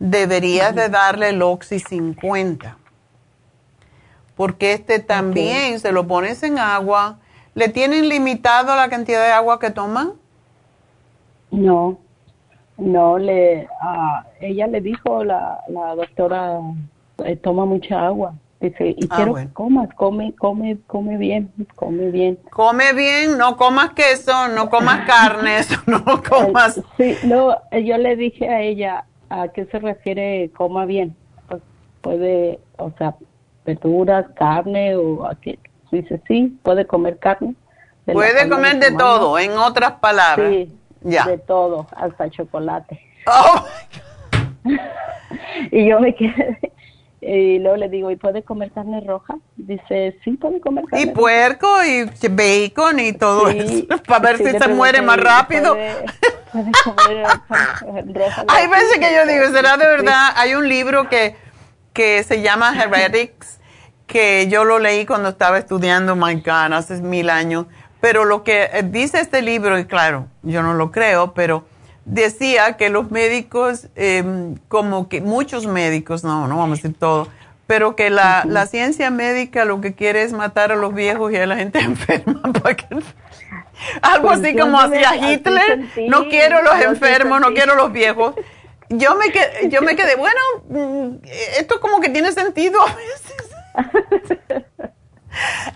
deberías de darle el Oxy 50 porque este también se lo pones en agua. ¿Le tienen limitado la cantidad de agua que toman? No, no, le, ella le dijo, la, la doctora, eh, toma mucha agua. Dice, y ah, quiero que comas, come, come, come bien, come bien. Come bien, no comas queso, no comas carne, no comas. Sí, no, yo le dije a ella, ¿a qué se refiere coma bien? Pues puede, o sea, verduras, carne o aquí. Dice, sí, puede comer carne. Puede comer de todo, en otras palabras. Sí, ya. de todo, hasta chocolate. Oh. y yo me quedé, y luego le digo, ¿y puede comer carne roja? Dice, sí, puede comer carne Y puerco y bacon y todo eso, para ver si se muere más rápido. Puede, comer roja. Hay veces que yo digo, ¿será de verdad? Hay un libro que que se llama Heretics, que yo lo leí cuando estaba estudiando, my God, hace mil años. Pero lo que eh, dice este libro, y claro, yo no lo creo, pero decía que los médicos, em, como que muchos médicos, no, no vamos a decir todo, pero que la, la, ciencia médica lo que quiere es matar a los viejos y a la gente enferma. algo pues así como hacía Hitler, no quiero los enfermos, no quiero los viejos yo me quedé, yo me quedé, bueno, mm, esto como que tiene sentido a veces.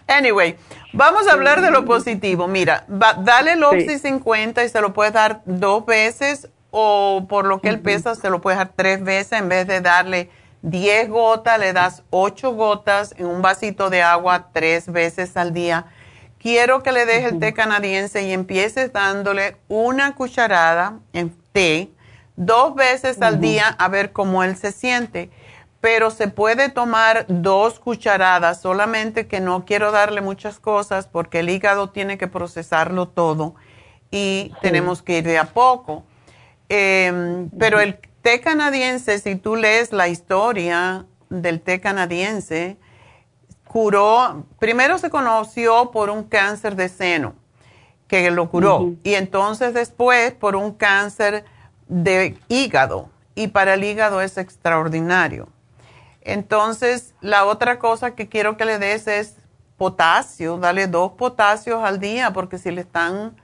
Anyway, vamos a hablar de lo positivo. Mira, dale el Oxy 50 y se lo puedes dar dos veces o por lo que él pesa se lo puedes dar tres veces en vez de darle 10 gotas, le das 8 gotas en un vasito de agua tres veces al día. Quiero que le dejes el té canadiense y empieces dándole una cucharada en té dos veces al día a ver cómo él se siente. Pero se puede tomar dos cucharadas, solamente que no quiero darle muchas cosas porque el hígado tiene que procesarlo todo y tenemos que ir de a poco. Em, pero el té canadiense, si tú lees la historia del té canadiense, curó, primero se conoció por un cáncer de seno, que lo curó, y entonces después por un cáncer de hígado y para el hígado es extraordinario. Entonces, la otra cosa que quiero que le des es potasio, dale dos potasios al día porque si le están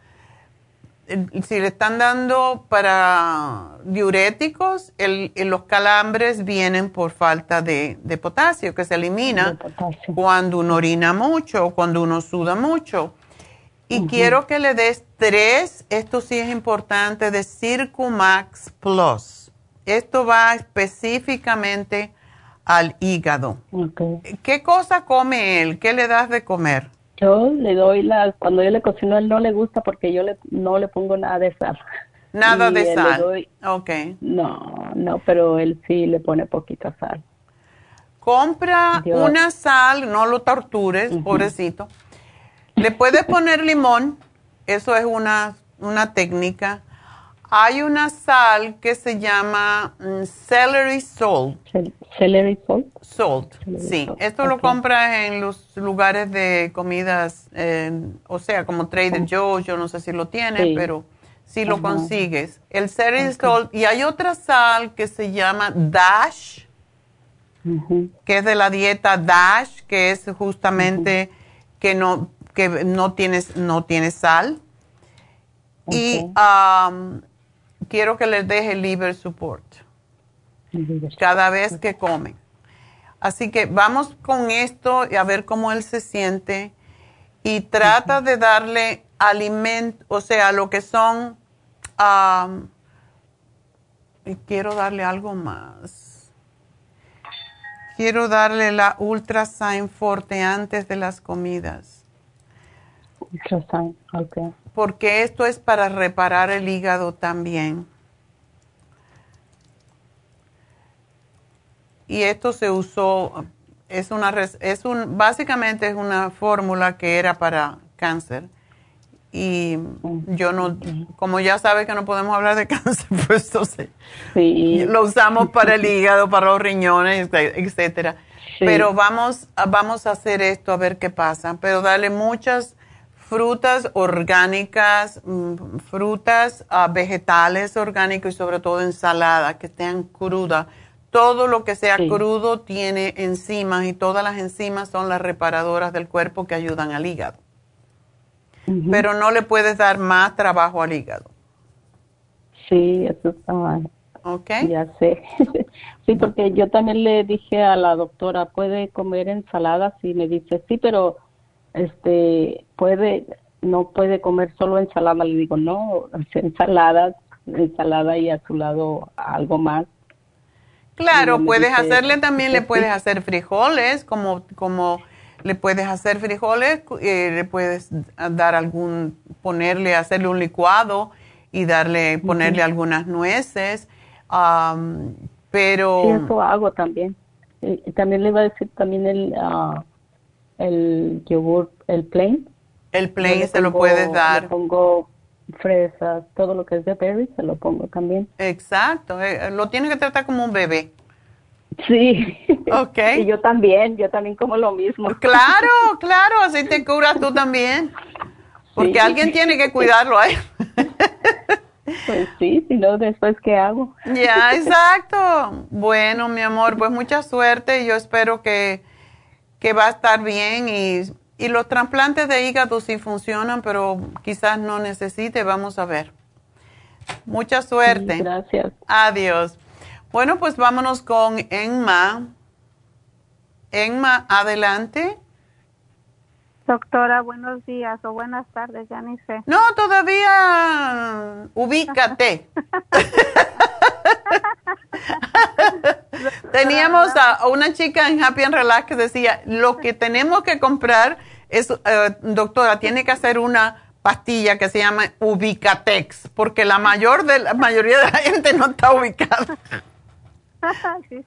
si le están dando para diuréticos, el, los calambres vienen por falta de, potasio, que se elimina cuando uno orina mucho o cuando uno suda mucho. Y quiero que le des tres, esto sí es importante, de Circumax Plus. Esto va específicamente al hígado. ¿Qué cosa come él? ¿Qué le das de comer? Yo le doy las, cuando yo le cocino, él no le gusta porque yo le, no le pongo nada de sal. Nada de sal. ok. No, no, pero él sí le pone poquita sal. Compra una sal, no lo tortures, pobrecito le puedes poner limón, eso es una, una técnica. Hay una sal que se llama mm, celery salt. Celery salt. Salt, sí. Esto lo compras en los lugares de comidas, o sea, como Trader Joe's, yo no sé si lo tiene, pero si lo consigues. El celery salt. Y hay otra sal que se llama Dash, que es de la dieta Dash, que es justamente que no que no tienes, no tiene sal. Y um, quiero que les deje liver support cada vez que comen. Así que vamos con esto y a ver cómo él se siente y trata de darle alimento, o sea, lo que son, um, y quiero darle algo más. Quiero darle la Ultrasign Forte antes de las comidas. Ultrasign, ok. Porque esto es para reparar el hígado también. Y esto se usó, es una, es un, básicamente es una fórmula que era para cáncer. Y yo no, como ya sabes que no podemos hablar de cáncer, pues entonces lo usamos para el hígado, para los riñones, etcétera. Pero vamos, vamos a hacer esto a ver qué pasa. Pero dale muchas frutas orgánicas, mm, frutas ah, vegetales orgánicos y sobre todo ensaladas que estén crudas todo lo que sea crudo tiene enzimas y todas las enzimas son las reparadoras del cuerpo que ayudan al hígado. Pero no le puedes dar más trabajo al hígado. Sí, eso está mal. Ok. Ya sé. sí, porque yo también le dije a la doctora, ¿puede comer ensaladas? Y me dice, sí, pero este, puede, no puede comer solo ensalada. Le digo, no, ensaladas, ensalada y a su lado algo más Claro, puedes hacerle también, le puedes hacer frijoles, como, como le puedes hacer frijoles, eh, le puedes dar algún, ponerle, hacerle un licuado y darle, ponerle algunas nueces, pero... Sí, eso hago también. también le iba a decir también el, uh, el yogur, el plain. El plain se lo puedes dar. Le pongo fresas, todo lo que es de berries se lo pongo también. Exacto, eh, lo tienes que tratar como un bebé. Sí. Ok. y yo también, yo también como lo mismo. Claro, claro, así te curas tú también. Porque alguien tiene que cuidarlo ahí. Pues sí, si no, después, ¿qué hago? Ya, exacto. Bueno, mi amor, pues mucha suerte. Yo espero que, que va a estar bien y y los trasplantes de hígado sí funcionan, pero quizás no necesite, vamos a ver. Mucha suerte. gracias. Adiós. Bueno, pues vámonos con Enma. Enma, adelante. Doctora, buenos días o buenas tardes, ya ni sé. No, todavía ubícate. Teníamos a una chica en Happy and Relax que decía, lo que tenemos que comprar es, eh, doctora, tiene que hacer una pastilla que se llama Ubicatex, porque la mayor de la mayoría de la gente no está ubicada. sí,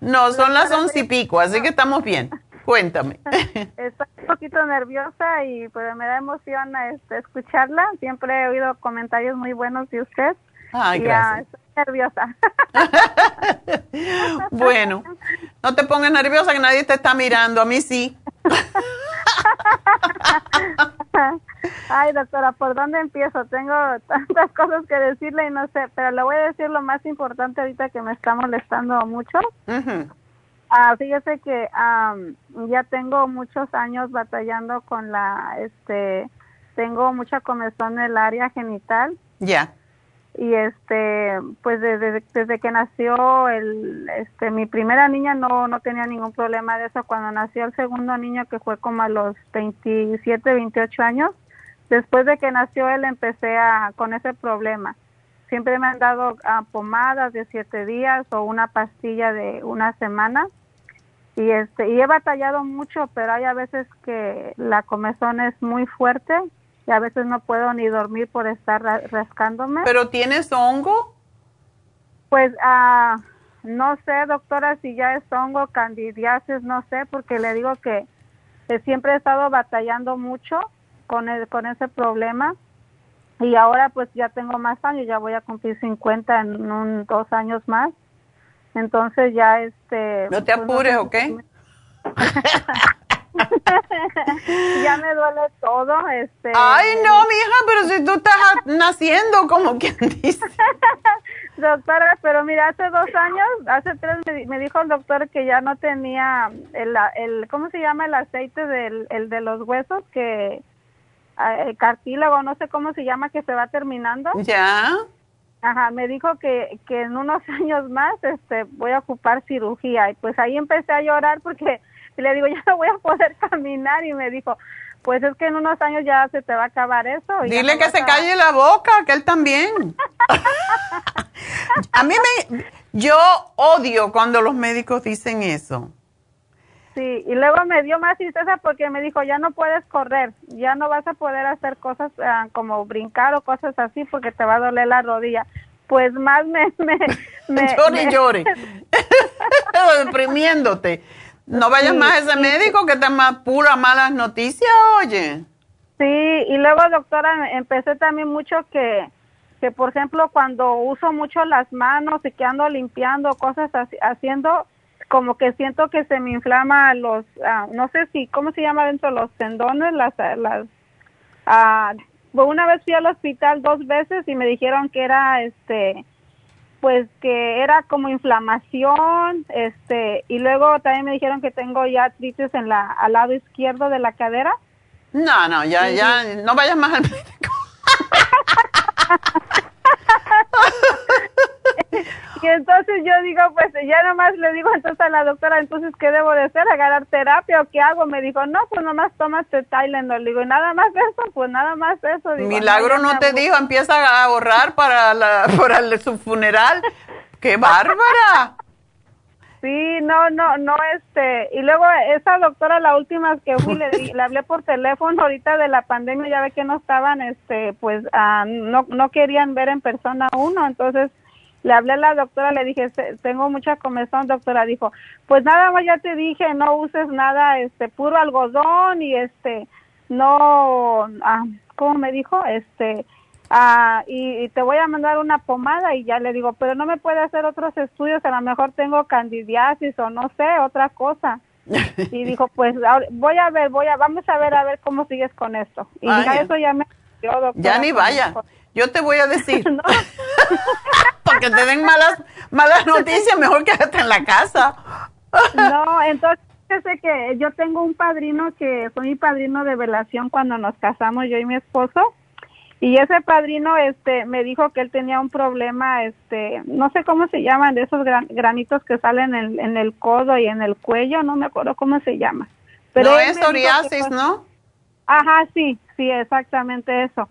no, son las once y pico, así que estamos bien. Cuéntame. Estoy un poquito nerviosa y pues me da emoción este, escucharla. Siempre he oído comentarios muy buenos de usted. Ay, gracias. estoy nerviosa. bueno, no te pongas nerviosa que nadie te está mirando. A mí sí. Ay, doctora, ¿por dónde empiezo? Tengo tantas cosas que decirle y no sé, pero le voy a decir lo más importante ahorita que me está molestando mucho. Ah, fíjese que ya tengo muchos años batallando con la, este, tengo mucha comezón en el área genital. Ya y este pues desde, desde que nació el este mi primera niña no no tenía ningún problema de eso. Cuando nació el segundo niño que fue como a los 27 28 años después de que nació él empecé a con ese problema. Siempre me han dado ah, pomadas de siete días o una pastilla de una semana. Y este y he batallado mucho pero hay a veces que la comezón es muy fuerte a veces no puedo ni dormir por estar rascándome. ¿Pero tienes hongo? Pues ah, no sé, doctora, si ya es hongo, candidiasis, no sé, porque le digo que, siempre he estado batallando mucho con, el, con ese problema y ahora pues ya tengo más años, ya voy a cumplir 50 en un, dos años más. Entonces ya este... No te pues, apures, ¿ok? ya me duele todo, este. Ay, no, mija, pero si tú estás naciendo, como quien dice. Doctora, pero mira, hace dos años, hace tres, me, dijo el doctor que ya no tenía el, el, ¿cómo se llama el aceite del el de los huesos? Que eh, cartílago, no sé cómo se llama, que se va terminando. Ya. Ajá, me dijo que, que en unos años más este, voy a ocupar cirugía. Y pues ahí empecé a llorar porque le digo, ya no voy a poder caminar. Y me dijo, pues es que en unos años ya se te va a acabar eso. Dile que se calle la boca, que él también. a mí me, yo odio cuando los médicos dicen eso. Sí, y luego me dio más tristeza porque me dijo, ya no puedes correr, ya no vas a poder hacer cosas ah, como brincar o cosas así porque te va a doler la rodilla. Pues más me... me, me llore, llore. Deprimiéndote. No vayas más a ese médico que te más pura malas noticias, oye. Sí, y luego, doctora, empecé también mucho que, que por ejemplo, cuando uso mucho las manos y que ando limpiando cosas así, haciendo como que siento que se me inflama los, ah, no sé si, ¿cómo se llama dentro? Los tendones, las, las, ah, una vez fui al hospital dos veces y me dijeron que era, este, pues que era como inflamación, este, y luego también me dijeron que tengo ya artritis en la, al lado izquierdo de la cadera. No, no, ya, ya, no vayas más al médico. y entonces yo digo, pues ya nomás le digo entonces a la doctora, entonces, ¿qué debo de hacer? ¿Agarrar terapia o qué hago? Me dijo, no, pues nomás tomaste Tylenol. Le digo, nada más eso, pues nada más eso. Milagro no, te dijo, empieza a ahorrar para, la, para su funeral. ¡Qué bárbara! Sí, no, no, no, este, y luego esa doctora, la última que fui, le, le hablé por teléfono ahorita de la pandemia, ya ve que no estaban, este, pues, ah, no, no querían ver en persona uno, entonces le hablé a la doctora, le dije, tengo mucha comezón, doctora, dijo, pues nada más ya te dije, no uses nada, este, puro algodón y este, no, ah, ¿cómo me dijo? Este, ah, y, te voy a mandar una pomada y ya le digo, pero no me puede hacer otros estudios, a lo mejor tengo candidiasis o no sé, otra cosa. y dijo, pues voy a ver, voy a, vamos a ver, a ver cómo sigues con esto. Y ya eso ya me... ya ni vaya. Yo te voy a decir. Porque te den malas, malas noticias, mejor quédate en la casa. no, entonces sé que yo tengo un padrino que fue mi padrino de velación cuando nos casamos yo y mi esposo. Y ese padrino este me dijo que él tenía un problema, este, no sé cómo se llaman, de esos granitos que salen en, en, el codo y en el cuello, no me acuerdo cómo se llama. Pero no es psoriasis, ¿no? Ajá, sí, sí, exactamente eso.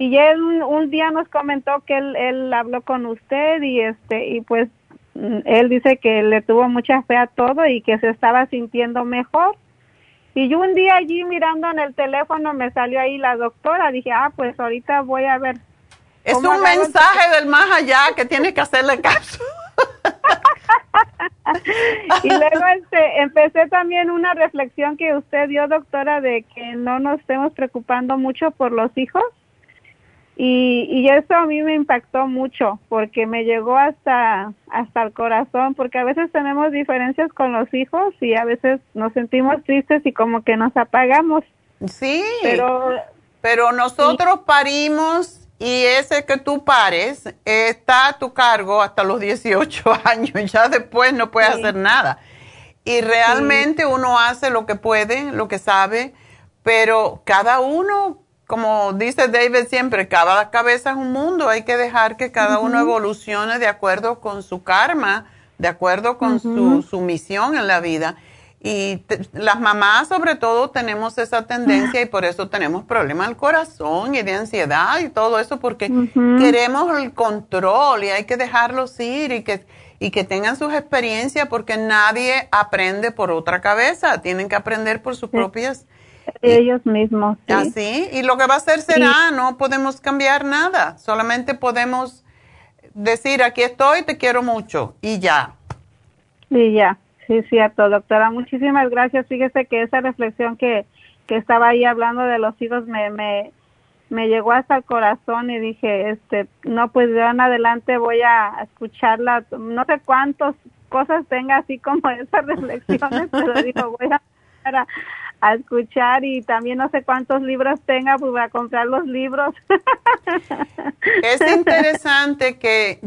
Y él un, día nos comentó que él, él habló con usted y este y pues mm, él dice que le tuvo mucha fe a todo y que se estaba sintiendo mejor. Y yo un día allí mirando en el teléfono me salió ahí la doctora, dije, ah, pues ahorita voy a ver. Es un mensaje del más allá que tiene que hacerle caso. y luego este, empecé también una reflexión que usted dio, doctora, de que no nos estemos preocupando mucho por los hijos y, y eso a mí me impactó mucho porque me llegó hasta, hasta el corazón, porque a veces tenemos diferencias con los hijos y a veces nos sentimos tristes y como que nos apagamos. Sí, pero, pero nosotros parimos y ese que tú pares está a tu cargo hasta los 18 años, ya después no puedes hacer nada. Y realmente uno hace lo que puede, lo que sabe, pero cada uno como dice David siempre, cada cabeza es un mundo, hay que dejar que cada uno evolucione de acuerdo con su karma, de acuerdo con su, su, misión en la vida. Y las mamás sobre todo tenemos esa tendencia y por eso tenemos problemas al corazón y de ansiedad y todo eso porque queremos el control y hay que dejarlos ir y que, y que tengan sus experiencias porque nadie aprende por otra cabeza, tienen que aprender por sus propias ellos mismos. ¿sí? Así, y lo que va a hacer será, no podemos cambiar nada, solamente podemos decir, aquí estoy, te quiero mucho, y ya. Y ya, sí, cierto, doctora, muchísimas gracias. Fíjese que esa reflexión que, que estaba ahí hablando de los hijos me, me, me llegó hasta el corazón y dije, este, no, pues de en adelante voy a escucharla, no sé cuántas cosas tenga así como esas reflexiones, pero digo, voy a a escuchar y también no sé cuántos libros tenga pues voy a comprar los libros. Es interesante que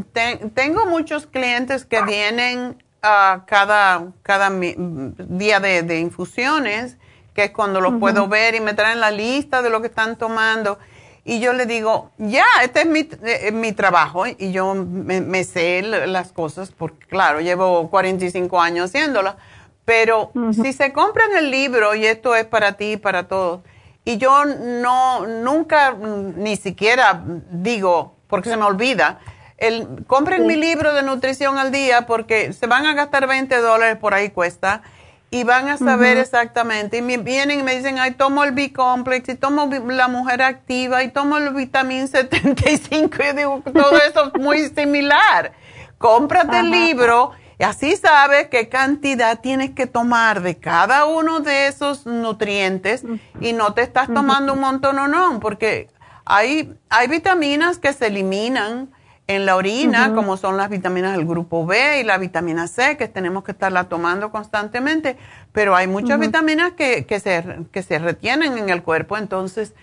tengo muchos clientes que vienen a cada, cada día de, infusiones que es cuando los puedo ver y me traen la lista de lo que están tomando. Y yo le digo, ya, este es mi, eh, mi trabajo y yo me, sé las cosas porque, claro, llevo 45 años haciéndolas. Pero si se compran el libro y esto es para ti y para todos, y yo no, nunca, ni siquiera digo, porque se me olvida, el, compren mi libro de nutrición al día porque se van a gastar 20 dólares por ahí cuesta y van a saber exactamente. Y me vienen y me dicen, ay, tomo el B-Complex y tomo la mujer activa y tomo el vitamín 75. Y digo, todo eso es muy similar. Cómprate el libro y así sabes qué cantidad tienes que tomar de cada uno de esos nutrientes y no te estás tomando un montón o no, porque hay, hay vitaminas que se eliminan en la orina, como son las vitaminas del grupo B y la vitamina C, que tenemos que estarla tomando constantemente, pero hay muchas vitaminas que, que, se, que se retienen en el cuerpo, entonces,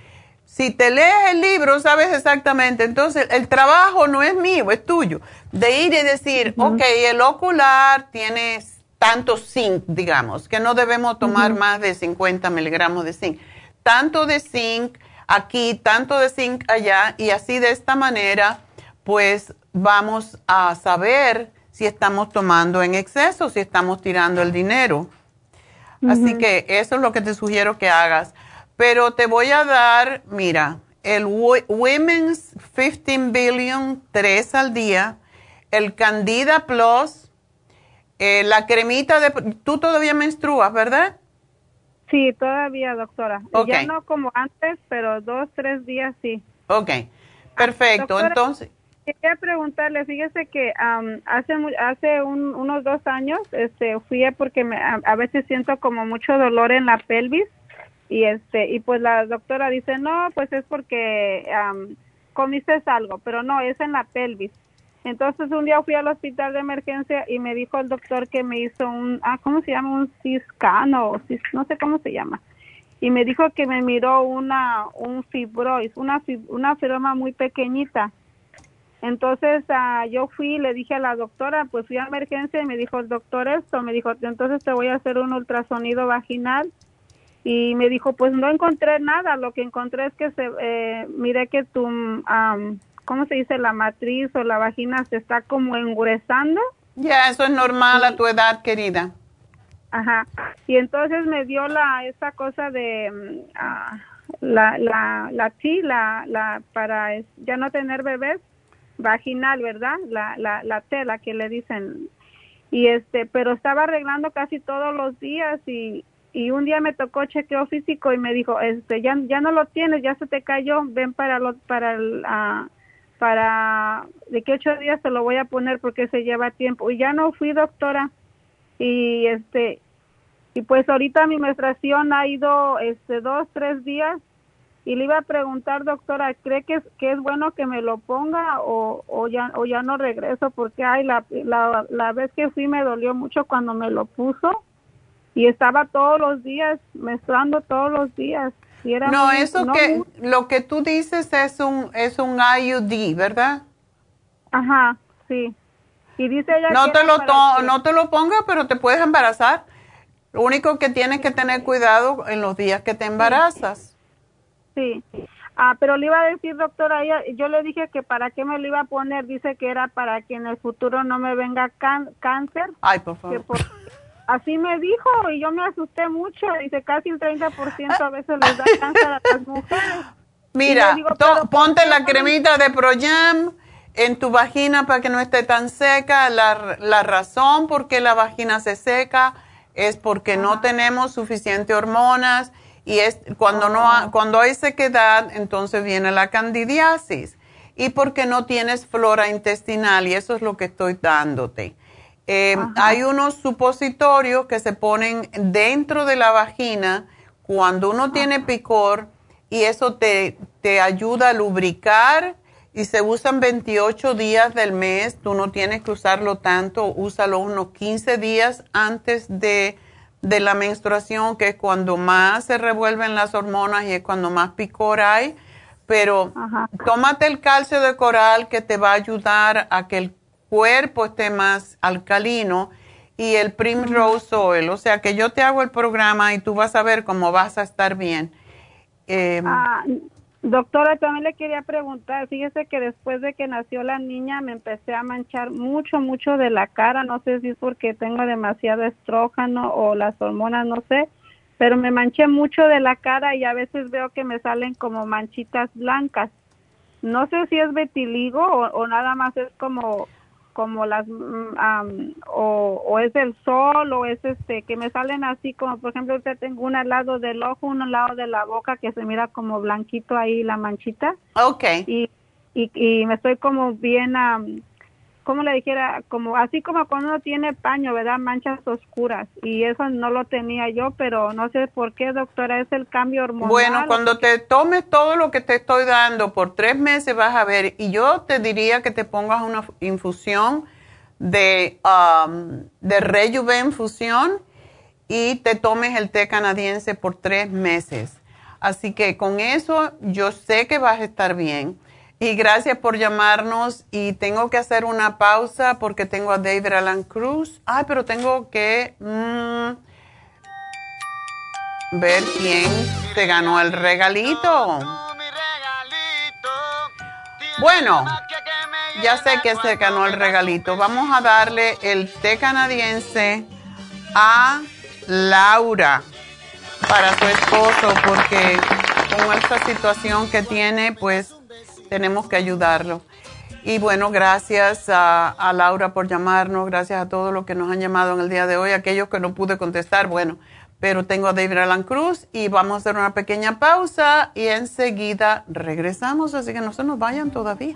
si te lees el libro, sabes exactamente, entonces el trabajo no es mío, es tuyo, de ir y decir, ok, el ocular tiene tanto zinc, digamos, que no debemos tomar más de 50 miligramos de zinc, tanto de zinc aquí, tanto de zinc allá, y así de esta manera, pues vamos a saber si estamos tomando en exceso, si estamos tirando el dinero. Así que eso es lo que te sugiero que hagas. Pero te voy a dar, mira, el Women's 15 Billion 3 al día, el Candida Plus, eh, la cremita de... Tú todavía menstruas, ¿verdad? Sí, todavía, doctora. Ya no como antes, pero dos, tres días sí. Ok, perfecto. Entonces... Quería preguntarle, fíjese que hace hace unos dos años este, fui porque me, a, veces siento como mucho dolor en la pelvis y este y pues la doctora dice, no, pues es porque comiste algo, pero no, es en la pelvis. Entonces un día fui al hospital de emergencia y me dijo el doctor que me hizo un, ah, ¿cómo se llama? Un ciscano, no sé cómo se llama. Y me dijo que me miró una, un fibrois, una, una fibroma muy pequeñita entonces uh, yo fui y le dije a la doctora, pues fui a emergencia y me dijo el doctor esto, me dijo, entonces te voy a hacer un ultrasonido vaginal y me dijo, pues no encontré nada, lo que encontré es que se, eh, miré que tu, ¿cómo se dice? La matriz o la vagina se está como engrosando. Ya, eso es normal a tu edad, querida. Ajá, y entonces me dio la, esa cosa de... Uh, la, la, la, la, la, para ya no tener bebés vaginal, ¿verdad? La, la, la tela que le dicen. Y este, pero estaba arreglando casi todos los días y, y un día me tocó chequeo físico y me dijo, este, ya, ya no lo tienes, ya se te cayó, ven para lo, para el, uh, para, de que ocho días te lo voy a poner porque se lleva tiempo. Y ya no fui doctora y este, y pues ahorita mi menstruación ha ido, este, dos, tres días y le iba a preguntar, doctora, ¿cree que es, que es bueno que me lo ponga o, o, ya, o ya no regreso? Porque ay, la, la, la vez que fui me dolió mucho cuando me lo puso y estaba todos los días, menstruando todos los días. Y era no, eso que lo que tú dices es un, es un IUD, ¿verdad? Ajá, sí. Y dice ella no te lo no te lo ponga, pero te puedes embarazar. Lo único que tienes que tener cuidado en los días que te embarazas. Sí. Ah, pero le iba a decir, doctora, yo le dije que para qué me lo iba a poner, dice que era para que en el futuro no me venga cáncer. Ay, por favor. así me dijo y yo me asusté mucho, dice casi el 30% a veces les da cáncer a las mujeres. Mira, ponte la cremita de Proyam en tu vagina para que no esté tan seca. La, la razón por qué la vagina se seca es porque no tenemos suficiente hormonas y es, cuando, no cuando hay sequedad, entonces viene la candidiasis. Y porque no tienes flora intestinal, y eso es lo que estoy dándote. Eh, hay unos supositorios que se ponen dentro de la vagina cuando uno tiene picor y eso te, te ayuda a lubricar y se usan 28 días del mes. Tú no tienes que usarlo tanto, úsalo unos 15 días antes de de la menstruación, que es cuando más se revuelven las hormonas y es cuando más picor hay. Pero tómate el calcio de coral que te va a ayudar a que el cuerpo esté más alcalino y el Primrose Oil. O sea que yo te hago el programa y tú vas a ver cómo vas a estar bien. Em, ah, doctora, también le quería preguntar, fíjese que después de que nació la niña me empecé a manchar mucho, mucho de la cara, no sé si es porque tengo demasiado estrógeno o las hormonas, no sé, pero me manché mucho de la cara y a veces veo que me salen como manchitas blancas. No sé si es vitiligo o nada más es como como las mm, o, es el sol o es este que me salen así como por ejemplo usted tengo un al lado del ojo un al lado de la boca que se mira como blanquito ahí la manchita. Okay y y, y me estoy como bien como le dijera, como así como cuando uno tiene paño, ¿verdad? Manchas oscuras. Y eso no lo tenía yo, pero no sé por qué, doctora, es el cambio hormonal. Bueno, cuando te tomes todo lo que te estoy dando por tres meses vas a ver. Y yo te diría que te pongas una infusión de, um, de Rejuven Fusión y te tomes el té canadiense por tres meses. Así que con eso yo sé que vas a estar bien. Y gracias por llamarnos. Y tengo que hacer una pausa porque tengo a David Alan Cruz. Ay, pero tengo que mm, ver quién se ganó el regalito. Bueno, ya sé que se ganó el regalito. Vamos a darle el té canadiense a Laura para su esposo porque con esta situación que tiene, pues tenemos que ayudarlo. Y bueno, gracias a, Laura por llamarnos, gracias a todos los que nos han llamado en el día de hoy, aquellos que no pude contestar, bueno, pero tengo a David Alan Cruz y vamos a hacer una pequeña pausa y enseguida regresamos, así que no se nos vayan todavía.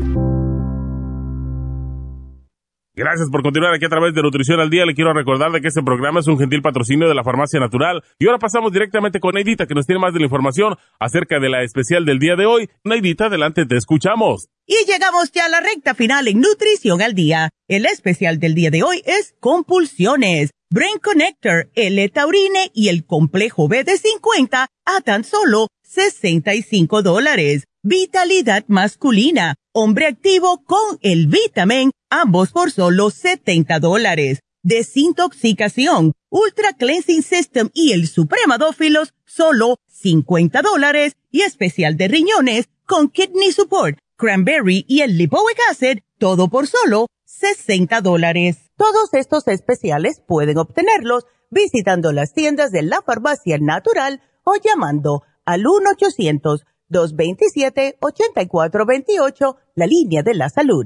Gracias por continuar aquí a través de Nutrición al Día. Le quiero recordar de que este programa es un gentil patrocinio de la Farmacia Natural. Y ahora pasamos directamente con Neidita, que nos tiene más de la información acerca de la especial del día de hoy. Neidita, adelante, te escuchamos. Y llegamos ya a la recta final en Nutrición al Día. El especial del día de hoy es compulsiones. Brain Connector, el taurine y el complejo B de 50 a tan solo 65 dólares. Vitalidad masculina, hombre activo con el vitamin, ambos por solo 70 dólares. Desintoxicación, Ultra Cleansing System y el Supremadófilos, solo 50 dólares. Y especial de riñones con Kidney Support, Cranberry y el Lipoic Acid, todo por solo 60 dólares. Todos estos especiales pueden obtenerlos visitando las tiendas de la farmacia natural o llamando al 1-800-227-8428, la línea de la salud.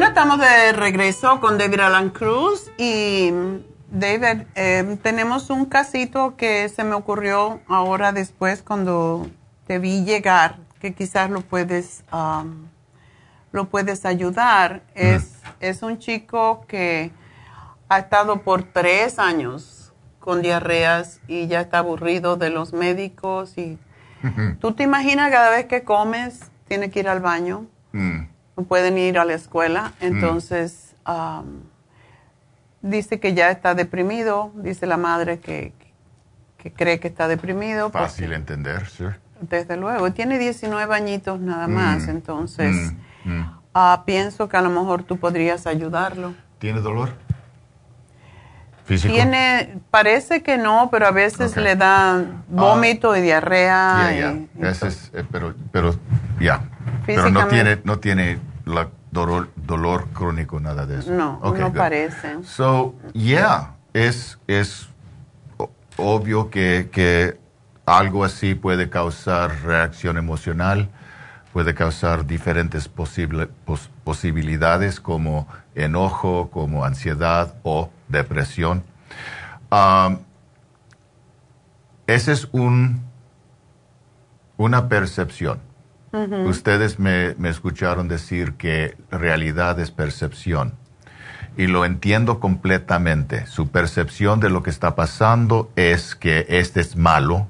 Estamos de regreso con David Alan Cruz y David, eh, tenemos un casito que se me ocurrió ahora después cuando te vi llegar, que quizás lo puedes, um, lo puedes ayudar. Es, es un chico que ha estado por tres años con diarreas y ya está aburrido de los médicos y tú te imaginas cada vez que comes tiene que ir al baño. Mm no pueden ir a la escuela. Mm. Entonces, dice que ya está deprimido, dice la madre que, cree que está deprimido. Fácil entender, sí. Desde luego, tiene 19 añitos nada mm. más, entonces mm. Ah, pienso que a lo mejor tú podrías ayudarlo. ¿Tiene dolor? ¿Físico? Tiene, parece que no, pero a veces le da vómito y diarrea. Eh, pero, pero ya, pero no tiene, no tiene la dolor, dolor crónico, nada de eso. No, no parece. So, yeah, es, es obvio que, que algo así puede causar reacción emocional, puede causar diferentes posible, posibilidades como enojo, como ansiedad o depresión. Um, esa es un, una percepción Ustedes me, escucharon decir que realidad es percepción. Y lo entiendo completamente. Su percepción de lo que está pasando es que este es malo,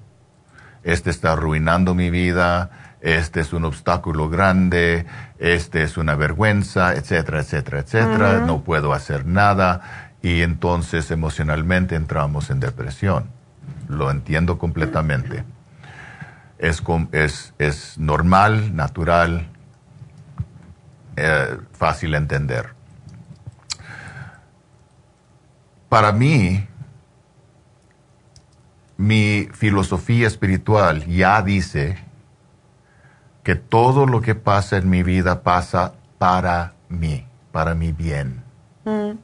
este está arruinando mi vida, este es un obstáculo grande, este es una vergüenza, etcétera, etcétera, etcétera, no puedo hacer nada y entonces emocionalmente entramos en depresión. Lo entiendo completamente es, es, es normal, natural, eh, fácil de entender. Para mí, mi filosofía espiritual ya dice que todo lo que pasa en mi vida pasa para mí, para mi bien. Mm.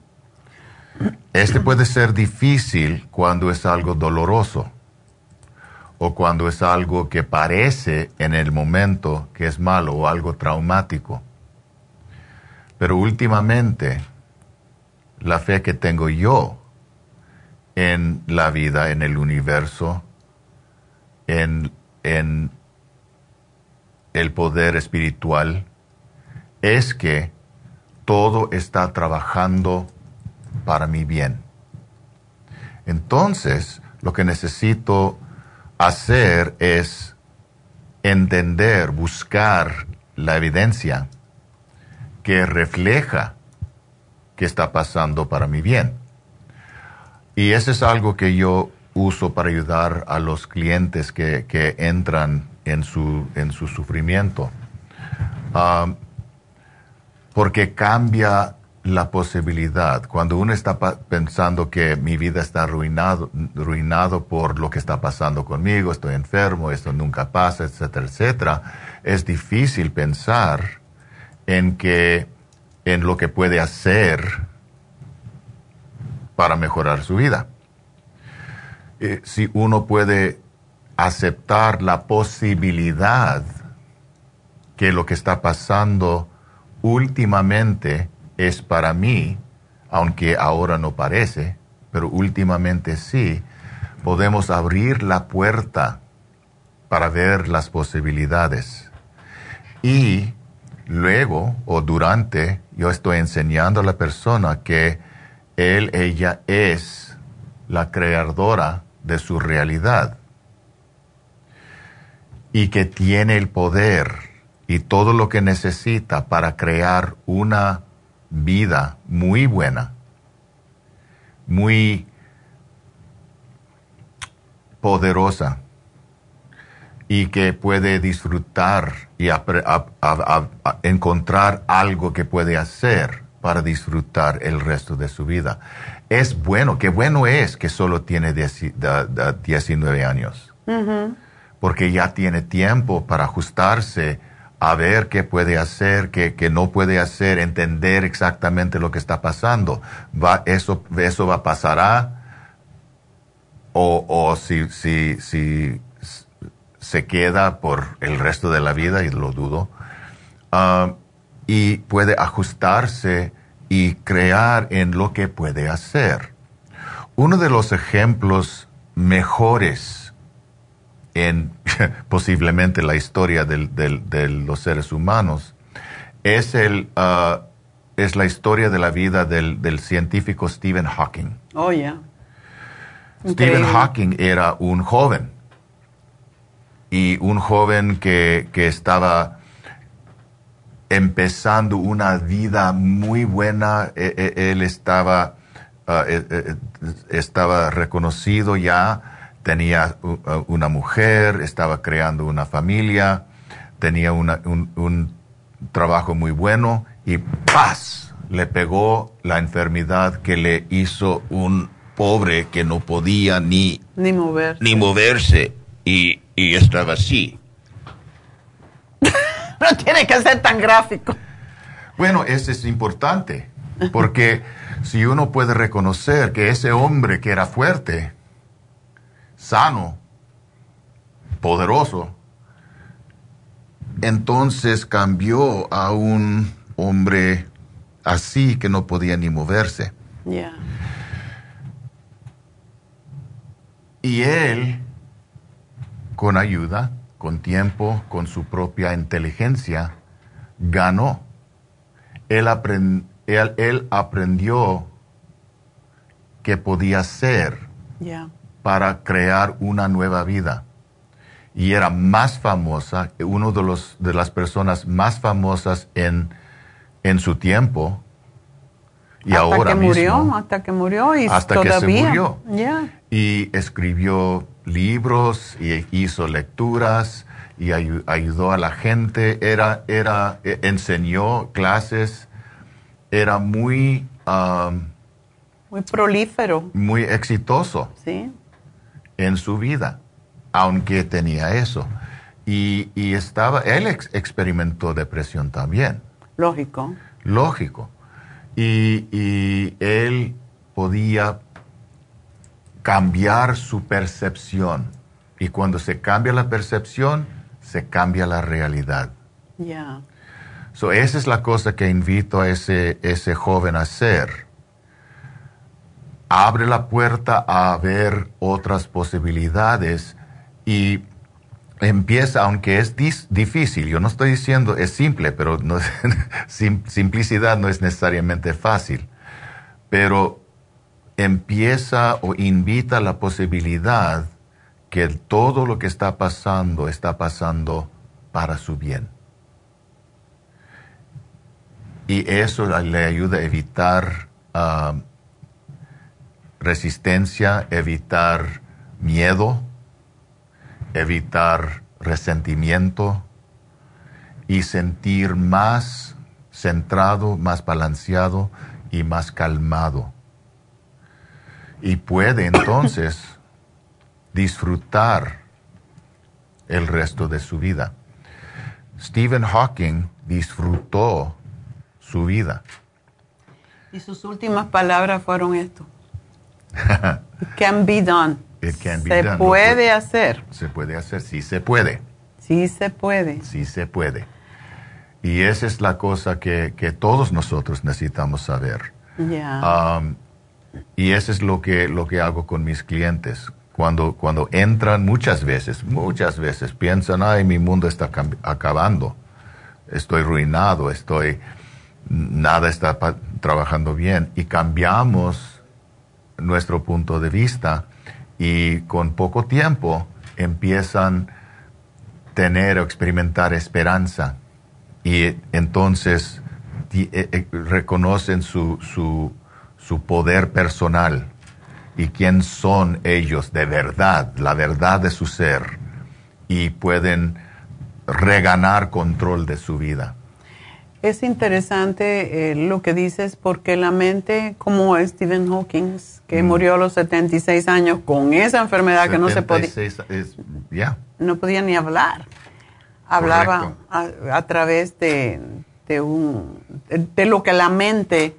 Este puede ser difícil cuando es algo doloroso o cuando es algo que parece en el momento que es malo o algo traumático. Pero últimamente, la fe que tengo yo en la vida, en el universo, en, en el poder espiritual, es que todo está trabajando para mi bien. Entonces, lo que necesito hacer es entender, buscar la evidencia que refleja que está pasando para mi bien. Y eso es algo que yo uso para ayudar a los clientes que, entran en su, en su sufrimiento. Ah, porque cambia la posibilidad. Cuando uno está pensando que mi vida está arruinado, arruinado por lo que está pasando conmigo, estoy enfermo, esto nunca pasa, etcétera, etcétera, es difícil pensar en que en lo que puede hacer para mejorar su vida. Eh, si uno puede aceptar la posibilidad que lo que está pasando últimamente es para mí, aunque ahora no parece, pero últimamente sí, podemos abrir la puerta para ver las posibilidades. Y luego o durante yo estoy enseñando a la persona que él, ella es la creadora de su realidad y que tiene el poder y todo lo que necesita para crear una vida muy buena, muy poderosa y que puede disfrutar y encontrar algo que puede hacer para disfrutar el resto de su vida. Es bueno, qué bueno es que solo tiene 19 años, porque ya tiene tiempo para ajustarse a ver qué puede hacer, qué, no puede hacer, entender exactamente lo que está pasando. Va, eso, eso va pasará o, o si, si, si se queda por el resto de la vida, y lo dudo. Ah, y puede ajustarse y crear en lo que puede hacer. Uno de los ejemplos mejores en posiblemente la historia de los seres humanos es, el, uh, es la historia de la vida del, científico Stephen Hawking. Oh, ya. Stephen Hawking era un joven y un joven que, que estaba empezando una vida muy buena. E, e, él estaba, uh, e, estaba reconocido ya, tenía una mujer, estaba creando una familia, tenía una, un, un, trabajo muy bueno y ¡paz! le pegó la enfermedad que le hizo un pobre que no podía ni, ni, moverse. ni moverse y, y estaba así. no tiene que ser tan gráfico. Bueno, eso es importante, porque si uno puede reconocer que ese hombre que era fuerte, sano, poderoso, entonces cambió a un hombre así que no podía ni moverse. Y él, con ayuda, con tiempo, con su propia inteligencia, ganó. Él, aprendió que podía ser para crear una nueva vida. Y era más famosa, uno de, los, de las personas más famosas en, en su tiempo. Y hasta ahora que murió, hasta que murió y hasta todavía. que se murió. Y escribió libros y hizo lecturas y ayudó a la gente, era, era, e, enseñó clases, era muy... Um, muy prolífero. Muy exitoso. Sí. En su vida, aunque tenía eso. Y, y estaba, él experimentó depresión también. Lógico. Lógico. Y, y él podía cambiar su percepción. Y cuando se cambia la percepción, se cambia la realidad. Ya. So, esa es la cosa que invito a ese, ese joven a hacer. Abre la puerta a ver otras posibilidades y empieza, aunque es difícil, yo no estoy diciendo es simple, pero simplicidad no es necesariamente fácil, pero empieza o invita la posibilidad que todo lo que está pasando está pasando para su bien. Y eso le ayuda a evitar ah, resistencia, evitar miedo, evitar resentimiento y sentir más centrado, más balanceado y más calmado y puede entonces disfrutar el resto de su vida. Stephen Hawking disfrutó su vida. Y sus últimas palabras fueron esto. It can be done. se puede hacer. Se puede hacer, sí se puede. Sí se puede. Sí se puede. Y esa es la cosa que, todos nosotros necesitamos saber. Yeah. Y eso es lo que, lo que hago con mis clientes. Cuando, cuando entran muchas veces, muchas veces piensan, ay, mi mundo está acabando, estoy ruinado, estoy, nada está trabajando bien. Y cambiamos nuestro punto de vista y con poco tiempo empiezan a tener o experimentar esperanza. Y entonces eh, eh, reconocen su, su su poder personal y quién son ellos de verdad, la verdad de su ser, y pueden reganar control de su vida. Es interesante eh, lo que dices porque la mente, como Stephen Hawking, que mm. murió a los 76 años con esa enfermedad que no se podía... No podía ni hablar. Hablaba a, través de, un, de lo que la mente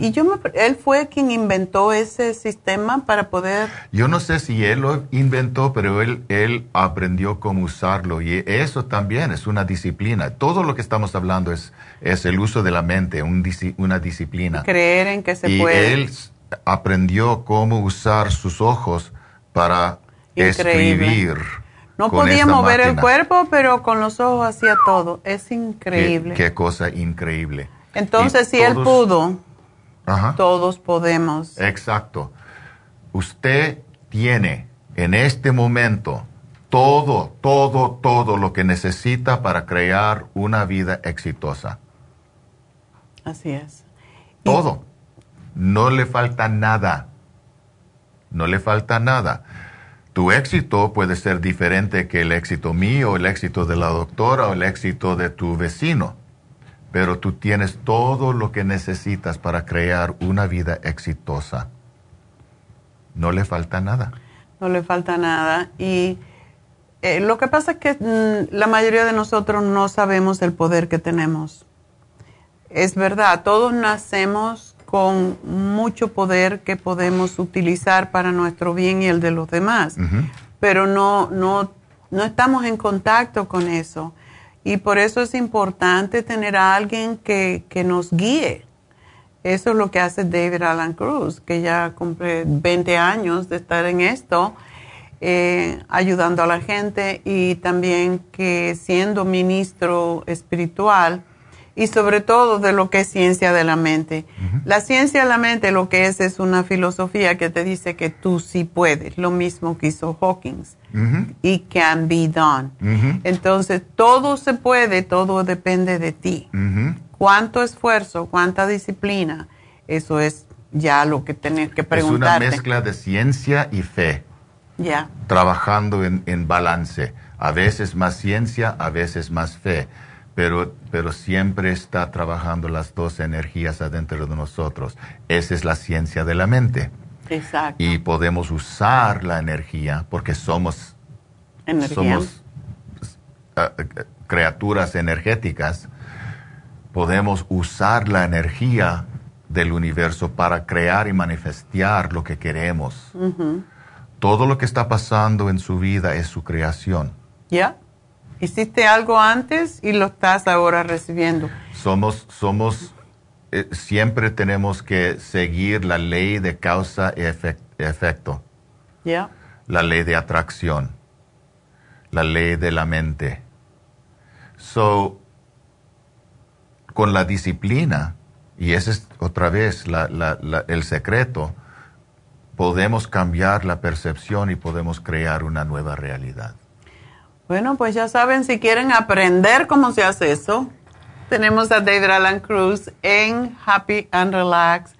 Y yo él fue quien inventó ese sistema para poder... Yo no sé si él lo inventó, pero él, él aprendió cómo usarlo y eso también es una disciplina. Todo lo que estamos hablando es, es el uso de la mente, una disciplina. Creer en que se y puede. Él aprendió cómo usar sus ojos para escribir. No podía mover el cuerpo, pero con los ojos hacía todo. Es increíble. Qué, cosa increíble. Entonces, si él pudo, todos podemos. Exacto. Usted tiene en este momento todo, todo, todo lo que necesita para crear una vida exitosa. Así es. Todo. No le falta nada. No le falta nada. Tu éxito puede ser diferente que el éxito mío, el éxito de la doctora o el éxito de tu vecino, pero tú tienes todo lo que necesitas para crear una vida exitosa. No le falta nada. No le falta nada. Y eh, lo que pasa es que mm, la mayoría de nosotros no sabemos el poder que tenemos. Es verdad, todos nacemos con mucho poder que podemos utilizar para nuestro bien y el de los demás. Pero no, no, no estamos en contacto con eso. Y por eso es importante tener a alguien que, que nos guíe. Eso es lo que hace David Alan Cruz, que ya cumple 20 años de estar en esto, eh, ayudando a la gente y también que siendo ministro espiritual, y sobre todo de lo que es ciencia de la mente. La ciencia de la mente lo que es es una filosofía que te dice que tú sí puedes, lo mismo que hizo Hawkins y can be done. Entonces, todo se puede, todo depende de ti. ¿Cuánto esfuerzo, cuánta disciplina? Eso es ya lo que tienes que preguntarte. Es una mezcla de ciencia y fe. Ya. Trabajando en, en balance. A veces más ciencia, a veces más fe pero, pero siempre está trabajando las dos energías adentro de nosotros. Esa es la ciencia de la mente. Exacto. Y podemos usar la energía porque somos, somos eh, eh, criaturas energéticas. Podemos usar la energía del universo para crear y manifestar lo que queremos. Todo lo que está pasando en su vida es su creación. ¿Ya? Hiciste algo antes y lo estás ahora recibiendo. Somos, somos, eh, siempre tenemos que seguir la ley de causa y efecto. Ya. La ley de atracción. La ley de la mente. So, con la disciplina, y ese es otra vez el secreto, podemos cambiar la percepción y podemos crear una nueva realidad. Bueno, pues ya saben, si quieren aprender cómo se hace eso, tenemos a David Alan Cruz en Happy and Relax.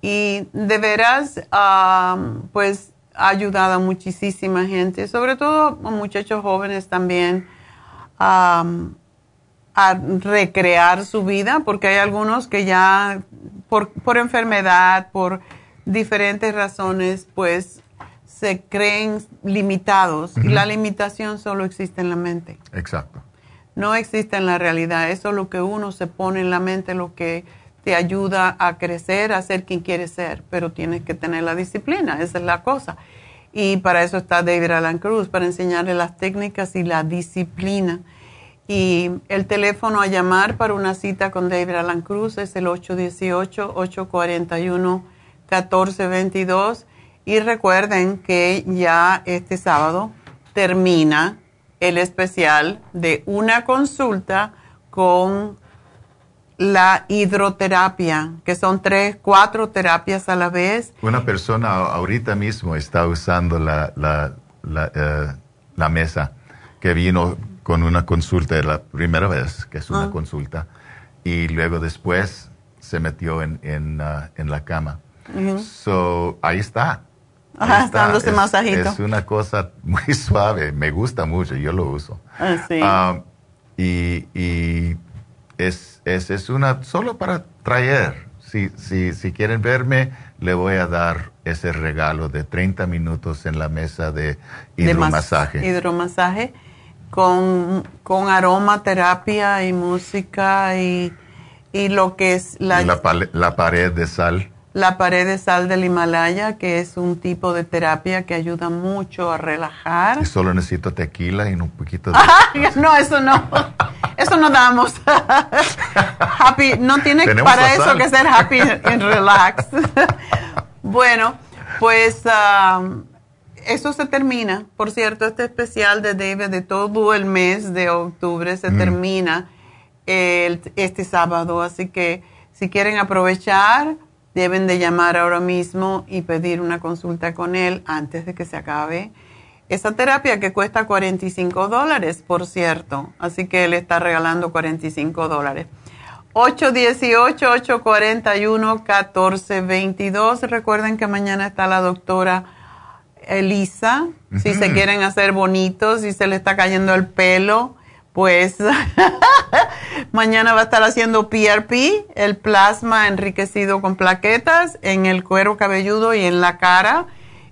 Y de veras, pues ha ayudado a muchísima gente, sobre todo a muchachos jóvenes también, a recrear su vida, porque hay algunos que ya por, por enfermedad, por diferentes razones, pues se creen limitados y la limitación solo existe en la mente. Exacto. No existe en la realidad. Eso es lo que uno se pone en la mente, lo que te ayuda a crecer, a ser quien quieres ser, pero tienes que tener la disciplina, esa es la cosa. Y para eso está David Alan Cruz, para enseñarle las técnicas y la disciplina. Y el teléfono a llamar para una cita con David Alan Cruz es el 818-841-1422 y recuerden que ya este sábado termina el especial de una consulta con la hidroterapia, que son tres, cuatro terapias a la vez. Una persona ahorita mismo está usando la, la, la, eh, mesa que vino con una consulta la primera vez, que es una ah. consulta, y luego después se metió en, en, ah, en la cama. So, ahí está. Ajá, está, dándose masajito. Es una cosa muy suave, me gusta mucho, yo lo uso. Ah, sí. Ah, y, y es, es, es, una, solo para traer, si, si, si quieren verme, le voy a dar ese regalo de 30 minutos en la mesa de hidromasaje. hidromasaje con, con aromaterapia y música y y lo que es la, la, la, pared de sal. La pared de sal del Himalaya, que es un tipo de terapia que ayuda mucho a relajar. Y solo necesito tequila y un poquito de... no, eso no. Eso no damos. happy, no tiene para eso que ser happy and relax. bueno, pues um, eso se termina. Por cierto, este especial de David de todo el mes de octubre se mm. termina este sábado. Así que si quieren aprovechar, deben de llamar ahora mismo y pedir una consulta con él antes de que se acabe. Esa terapia que cuesta 45 dólares, por cierto. Así que él está regalando 45 dólares. 818-841-1422. Recuerden que mañana está la doctora Elisa. Si se quieren hacer bonitos, si se le está cayendo el pelo, pues mañana va a estar haciendo PRP, el plasma enriquecido con plaquetas en el cuero cabelludo y en la cara,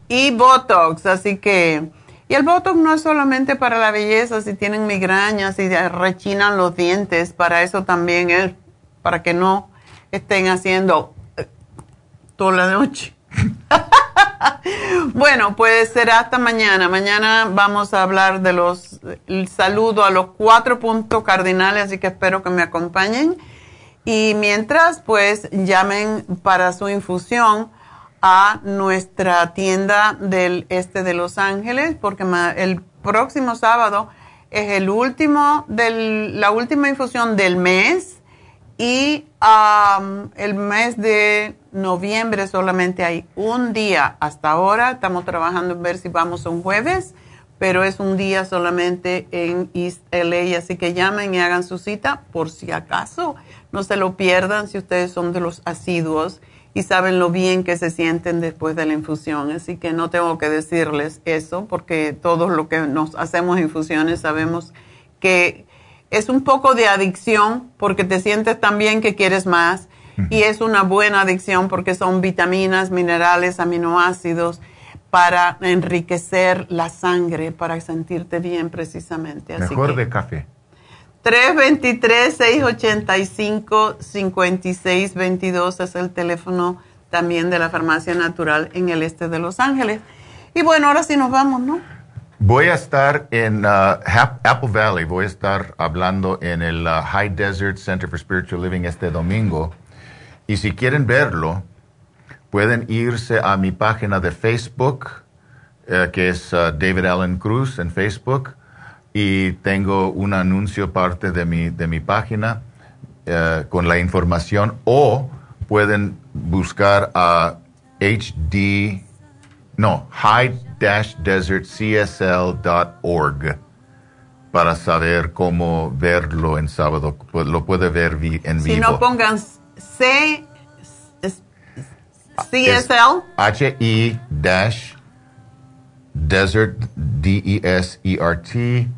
y Botox. Así que, y el Botox no es solamente para la belleza, si tienen migrañas y rechinan los dientes, para eso también es, para que no estén haciendo eh, toda la noche. bueno, pues será hasta mañana. Mañana vamos a hablar de los, saludo a los cuatro puntos cardinales, así que espero que me acompañen. Y mientras, pues llamen para su infusión a nuestra tienda del este de Los Ángeles, porque el próximo sábado es el último del, la última infusión del mes y el mes de noviembre solamente hay un día hasta ahora. Estamos trabajando en ver si vamos un jueves, pero es un día solamente en East LA. Así que llamen y hagan su cita por si acaso. No se lo pierdan si ustedes son de los asiduos y saben lo bien que se sienten después de la infusión. Así que no tengo que decirles eso porque todos los que nos hacemos infusiones sabemos que es un poco de adicción porque te sientes tan bien que quieres más y es una buena adicción porque son vitaminas, minerales, aminoácidos para enriquecer la sangre, para sentirte bien precisamente. Mejor de café. 323-685-5622 es el teléfono también de la Farmacia Natural en el este de Los Ángeles. Y bueno, ahora sí nos vamos, ¿no? Voy a estar en uh, Apple Valley, voy a estar hablando en el uh, High Desert Center for Spiritual Living este domingo. Y si quieren verlo, pueden irse a mi página de Facebook, eh, que es uh, David Allen Cruz en Facebook, y tengo un anuncio parte de mi, de mi página eh, con la información, o pueden buscar a HD, no, High desertcsl.org para saber cómo verlo en sábado. Pues, lo puede ver en vivo. Si no pongan C, CSL. H-I dash desert, D-E-S-E-R-T,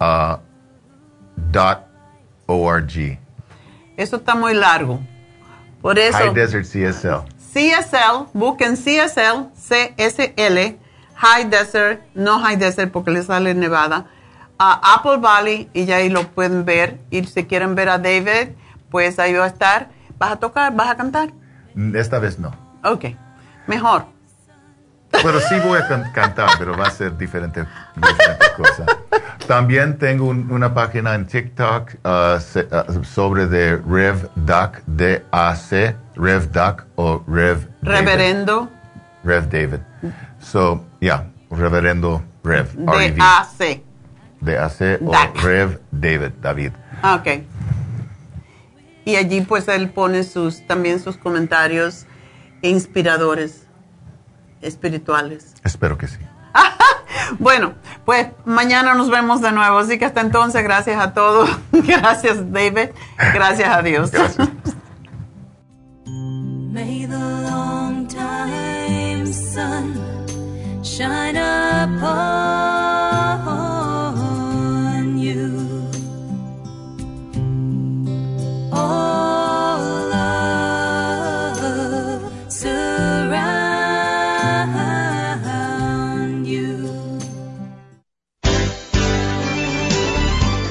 uh, dot O-R-G. Eso está muy largo. Por eso. High Desert CSL. CSL, busquen CSL, CSL, High Desert, no High Desert porque le sale Nevada, a Apple Valley y ya ahí lo pueden ver. Y si quieren ver a David, pues ahí va a estar. ¿Vas a tocar? ¿Vas a cantar? Esta vez no. Ok, mejor. Pero sí voy a cantar, pero va a ser diferente, cosa. También tengo una página en TikTok uh, uh, sobre de RevDuc, D-A-C, o Rev Reverendo. Rev David. So, yeah, Reverendo Rev. D-A-C. D-A-C o Rev David, David. Ok. Y allí pues él pone sus, también sus comentarios inspiradores espirituales. Espero que sí. bueno, pues mañana nos vemos de nuevo, así que hasta entonces gracias a todos. gracias David, gracias a Dios. Gracias. May the long time sun shine upon